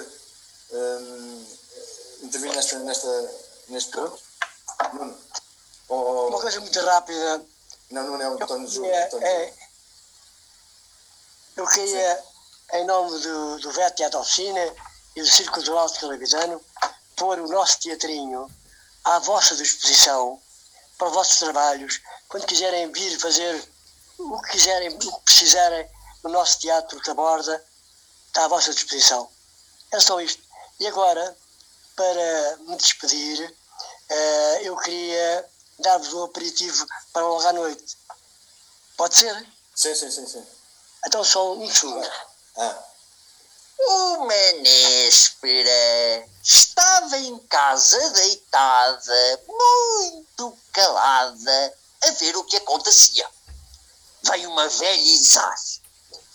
S1: um, eh, intervir nesta, nesta, neste ponto. Nuno.
S5: Oh, Uma coisa muito rápida.
S1: Não, não é o António Júlio.
S5: É, eu queria. Em nome do, do VET Teatro Oficina e do Círculo Cultural de Calabitano, pôr o nosso teatrinho à vossa disposição para os vossos trabalhos, quando quiserem vir fazer o que quiserem, o que precisarem no nosso teatro da borda está à vossa disposição. É só isto. E agora, para me despedir, uh, eu queria dar-vos um aperitivo para logo à noite. Pode ser?
S1: Sim, sim, sim, sim.
S5: Então só um segundo.
S1: Ah.
S15: Uma néspera estava em casa deitada, muito calada, a ver o que acontecia. Veio uma velha e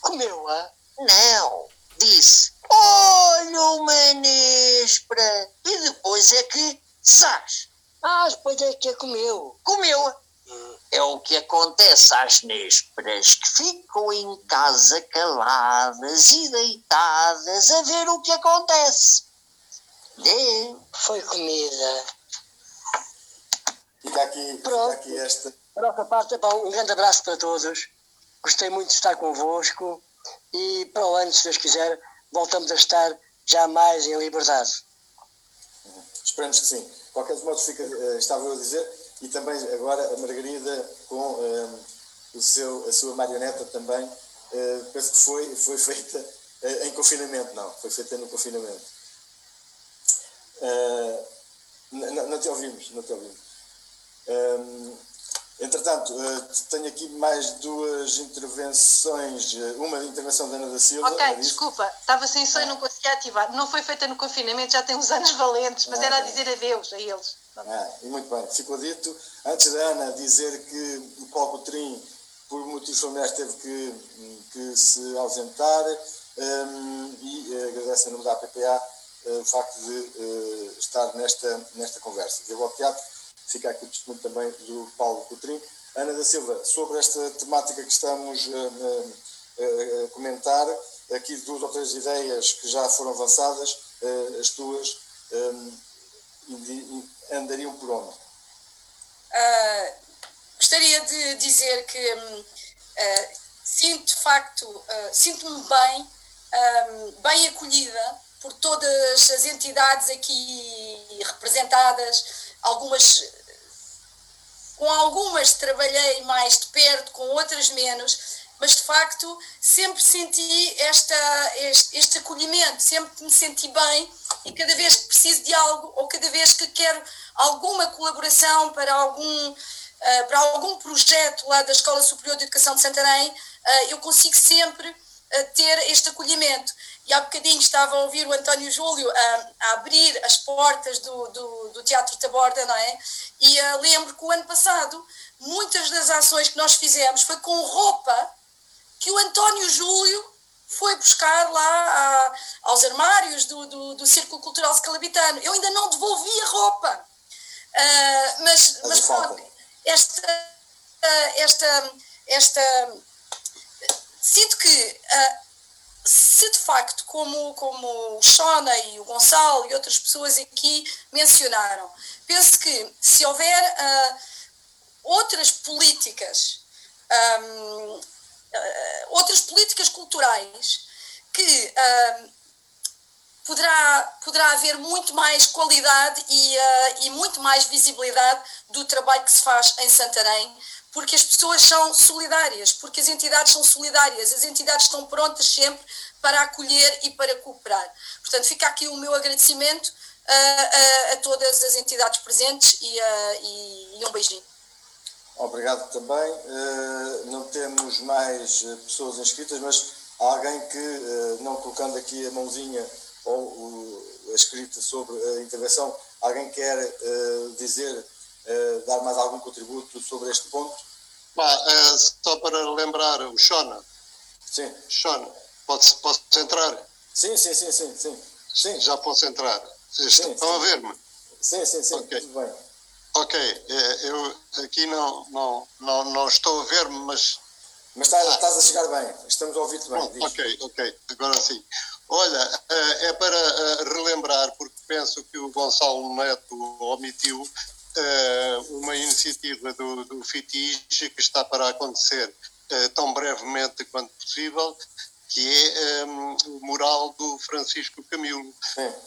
S5: Comeu-a?
S15: Não, disse: Olha uma néspera. E depois é que zás.
S5: Ah, depois é que a comeu.
S15: Comeu-a. É o que acontece às nésperas que ficam em casa caladas e deitadas a ver o que acontece.
S5: É. Foi comida.
S1: Fica aqui, Pronto. Fica aqui esta.
S5: Nossa parte, um grande abraço para todos. Gostei muito de estar convosco e para o ano, se Deus quiser, voltamos a estar já mais em liberdade.
S1: Esperamos que sim. De qualquer modo, fica, uh, estava eu a dizer, e também agora a Margarida com uh, o seu, a sua marioneta também, uh, penso que foi, foi feita em confinamento, não, foi feita no confinamento. Não, não, te ouvimos, não te ouvimos. Entretanto, eh, tenho aqui mais duas intervenções, uma intervenção da Ana da Silva.
S11: Ok, desculpa, estava sem som e não conseguia ativar. Não foi feita no confinamento, já tem uns anos valentes, mas ah, era a dizer adeus a eles.
S1: Ah, e muito bem, ficou dito. Antes da Ana dizer que o Paulo Coutrinho, por motivos familiares, teve que, que se ausentar um, ehm, e uh, agradece em nome da APPA uh, o facto de uh, estar nesta, nesta conversa. Ao teatro fica aqui o testemunho também do Paulo Coutrinho. Ana da Silva, sobre esta temática que estamos a, a comentar, aqui duas ou três ideias que já foram avançadas, eh, as tuas um, andariam por onde?
S14: Uh, gostaria de dizer que uh, sinto de facto, uh, sinto-me bem, um, bem acolhida por todas as entidades aqui representadas, algumas com algumas trabalhei mais de perto, com outras menos, mas de facto sempre senti esta, este, este acolhimento, sempre me senti bem e cada vez que preciso de algo ou cada vez que quero alguma colaboração para algum, uh, para algum projeto lá da Escola Superior de Educação de Santarém, uh, eu consigo sempre uh, ter este acolhimento e há bocadinho estava a ouvir o António Júlio a, abrir as portas do, do, do Teatro Taborda, não é? E lembro que o ano passado, muitas das ações que nós fizemos foi com roupa que o António Júlio foi buscar lá a, aos armários do, do, do Círculo Cultural Scalabitano. Eu ainda não devolvi a roupa. Uh, mas, mas pronto, esta, uh, esta, esta. Sinto que uh, se de facto, como, como o Shona e o Gonçalo e outras pessoas aqui mencionaram, penso que se houver uh, outras políticas, um, uh, outras políticas culturais que um, poderá, poderá haver muito mais qualidade e, uh, e muito mais visibilidade do trabalho que se faz em Santarém, porque as pessoas são solidárias, porque as entidades são solidárias, as entidades estão prontas sempre para acolher e para cooperar. Portanto, fica aqui o meu agradecimento a, a, a todas as entidades presentes e, e, e um beijinho.
S1: Obrigado também. Uh, não temos mais eh, pessoas inscritas, mas há alguém que, uh, não colocando aqui a mãozinha ou uh, a escrita sobre a intervenção, alguém quer dizer, dar mais algum contributo sobre este ponto?
S8: Ah, só para lembrar, o Shona.
S1: Sim.
S8: Shona, posso, posso entrar?
S1: Sim, sim, sim, sim, sim. sim.
S8: Já posso entrar. Estão sim, a ver-me?
S1: Sim, sim, sim, okay. tudo bem.
S8: Ok, é, eu aqui não, não, não, não estou a ver-me, mas.
S1: Mas estás, estás, a chegar bem, estamos a ouvir-te bem.
S8: Ok, ok, agora sim. Olha, é para eh, relembrar, porque penso que o Gonçalo Neto omitiu eh, uma iniciativa do, do que está para acontecer eh, tão brevemente quanto possível, que é um, o mural do Francisco Camilo.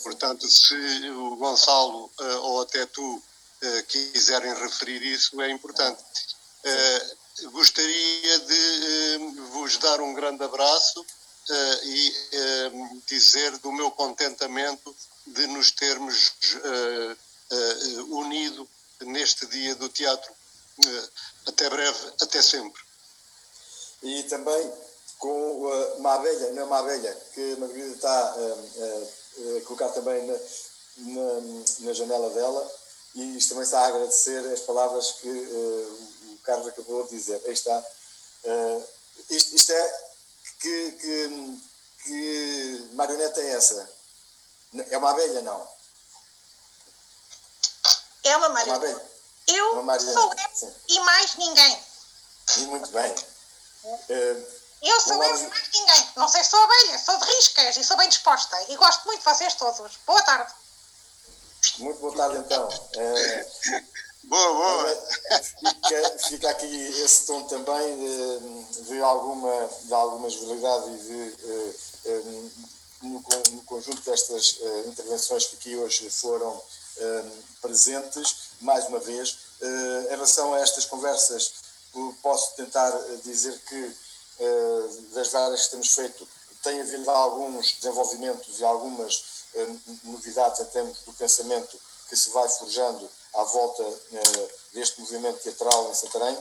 S8: Portanto, se o Gonçalo ou até tu uh, quiserem referir isso, é importante. Uh, gostaria de vos dar um grande abraço e dizer do meu contentamento de nos termos unido neste dia do teatro. até breve, até sempre.
S1: E também com uma abelha, não é uma abelha, que a Margarida está a colocar também na, na, na, janela dela e isto também está a agradecer as palavras que uh, o Carlos acabou de dizer. Aí está. Uh, isto, isto, é que, que, que marioneta é essa? É uma abelha, não?
S11: É uma marioneta. É uma abelha. Eu é uma marioneta, sou eu e mais ninguém.
S1: E muito bem. Uh,
S11: eu sou eu mais ninguém. Não sei se sou abelha, sou de riscas e sou bem disposta. E gosto muito de vocês todos. Boa tarde.
S1: Muito boa tarde, então. É,
S8: boa, boa.
S1: Fica, fica, aqui esse tom também de, de, alguma, de alguma jovialidade e de, eh, de no, no, conjunto destas uh, intervenções que aqui hoje foram presentes, mais uma vez. Em relação a estas conversas, posso tentar dizer que eh, das várias que temos feito, tem havido alguns desenvolvimentos e algumas eh, novidades em termos do pensamento que se vai forjando à volta eh, deste movimento teatral em Santarém.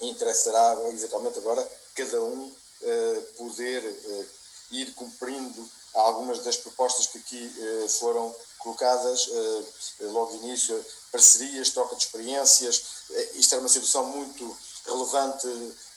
S1: Interessará, eventualmente, agora cada um poder ir cumprindo algumas das propostas que aqui foram colocadas logo de início, parcerias, troca de experiências. Isto era uma situação muito relevante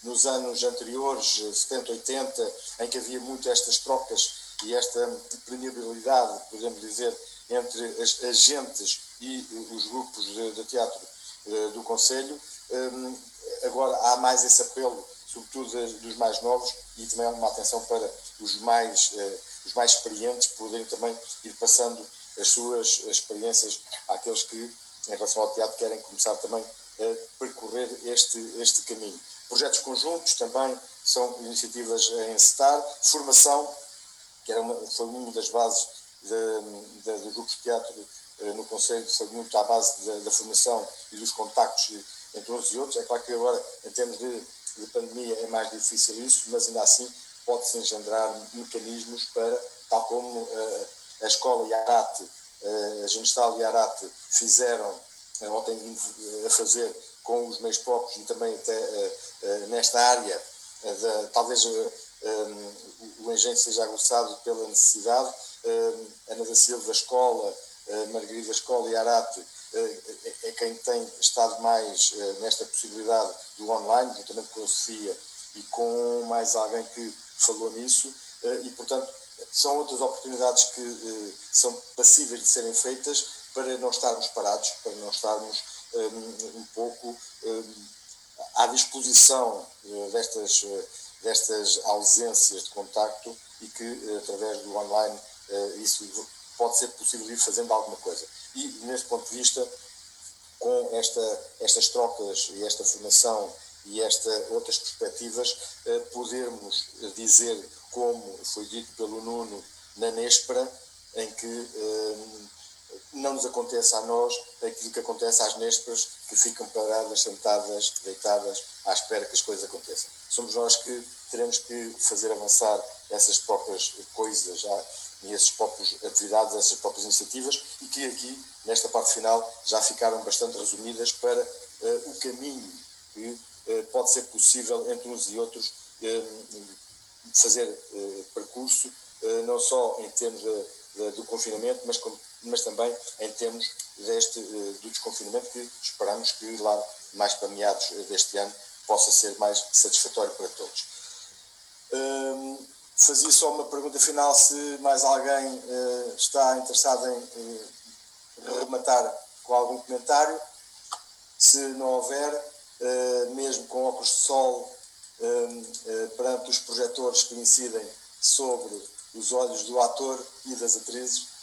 S1: nos anos anteriores, 70, 80, em que havia muito estas trocas e esta permeabilidade, podemos dizer, entre as agentes e os grupos de, de teatro eh, do Conselho. Hum, agora há mais esse apelo, sobretudo dos mais novos, e também uma atenção para os mais, eh, os mais experientes poderem também ir passando as suas experiências àqueles que, em relação ao teatro, querem começar também a percorrer este, este caminho. Projetos conjuntos também são iniciativas a encetar. Formação, que era uma, foi uma das bases de, de, do grupo de teatro eh, no Conselho, foi muito à base da, da, formação e dos contactos entre uns e outros. É claro que agora, em termos de, de pandemia, é mais difícil isso, mas ainda assim pode-se engendrar mecanismos para, tal como uh, a escola Iarate, uh, a Genestal Iarate fizeram, uh, ou têm vindo a fazer com os meios próprios e também até nesta área, de, talvez um, o engenho seja aguçado pela necessidade. Ana da Silva, Escola, Margarida Escola e Arate é, é quem tem estado mais nesta possibilidade do online, juntamente com a Sofia e com mais alguém que falou nisso, e portanto são outras oportunidades que são passíveis de serem feitas para não estarmos parados, para não estarmos um, um pouco um, à disposição uh, destas, uh, destas ausências de contacto e que, uh, através do online, isso pode ser possível ir fazendo alguma coisa. E, nesse ponto de vista, com esta, estas trocas e esta formação e esta, outras perspectivas, podermos dizer, como foi dito pelo Nuno na Nespera, em que não nos aconteça a nós aquilo que acontece às nésperas que ficam paradas, sentadas, deitadas, à espera que as coisas aconteçam. Somos nós que teremos que fazer avançar essas próprias coisas e essas próprias atividades, essas próprias iniciativas e que aqui, nesta parte final, já ficaram bastante resumidas para uh, o caminho que uh, pode ser possível entre uns e outros uh, fazer percurso, não só em termos de, de, do confinamento, mas como mas também em termos deste, eh, do desconfinamento que esperamos que lá mais para meados deste ano possa ser mais satisfatório para todos. Um, fazia só uma pergunta final se mais alguém uh, está interessado em uh, rematar com algum comentário. Se não houver, uh, mesmo com óculos de sol perante os projetores que incidem sobre os olhos do ator e das atrizes, eh,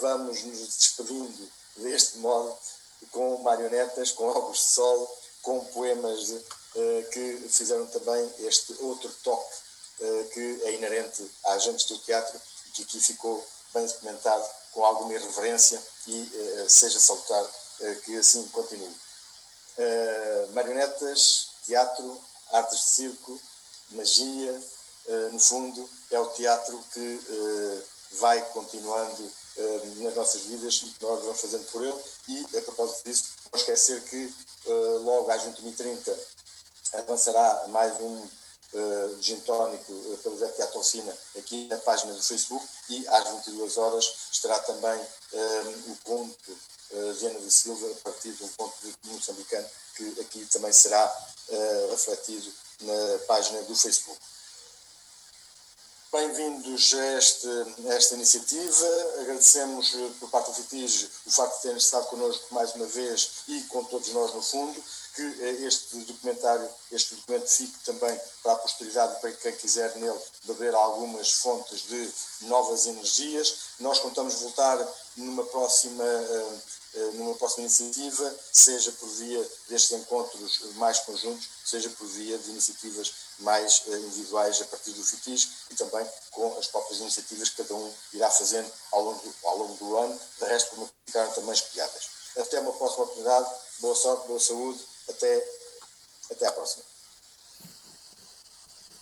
S1: vamos nos despedindo deste modo com marionetas, com óculos de sol, com poemas de, uh, que fizeram também este outro toque uh, que é inerente a agentes do teatro e que aqui ficou bem documentado com alguma irreverência e seja salutar que assim continue. marionetas, teatro, artes de circo, magia, no fundo é o teatro que vai continuando uh, nas nossas vidas e que nós vamos fazendo por ele. E, a propósito disso, não esquecer que uh, logo às 21h30 avançará mais um uh, gin tónico uh, pelo Zé Oficina aqui na página do Facebook e às 22 horas estará também o ponto uh, Viana da Silva a partir de um ponto de moçambicano que aqui também será uh, refletido na página do Facebook. Bem-vindos a, a, esta iniciativa. Agradecemos eh, por parte do FITIG o facto de terem estado connosco mais uma vez e com todos nós no fundo, que eh, este documentário, este documento fique também para a posteridade, para quem quiser nele beber algumas fontes de novas energias. Nós contamos voltar numa próxima eh, numa próxima iniciativa, seja por via destes encontros mais conjuntos, seja por via de iniciativas mais eh, individuais a partir do FITIS e também com as próprias iniciativas que cada um irá fazendo ao longo do, ao longo do ano, de resto como ficaram também espelhadas. Até uma próxima oportunidade, boa sorte, boa saúde, até, até à próxima.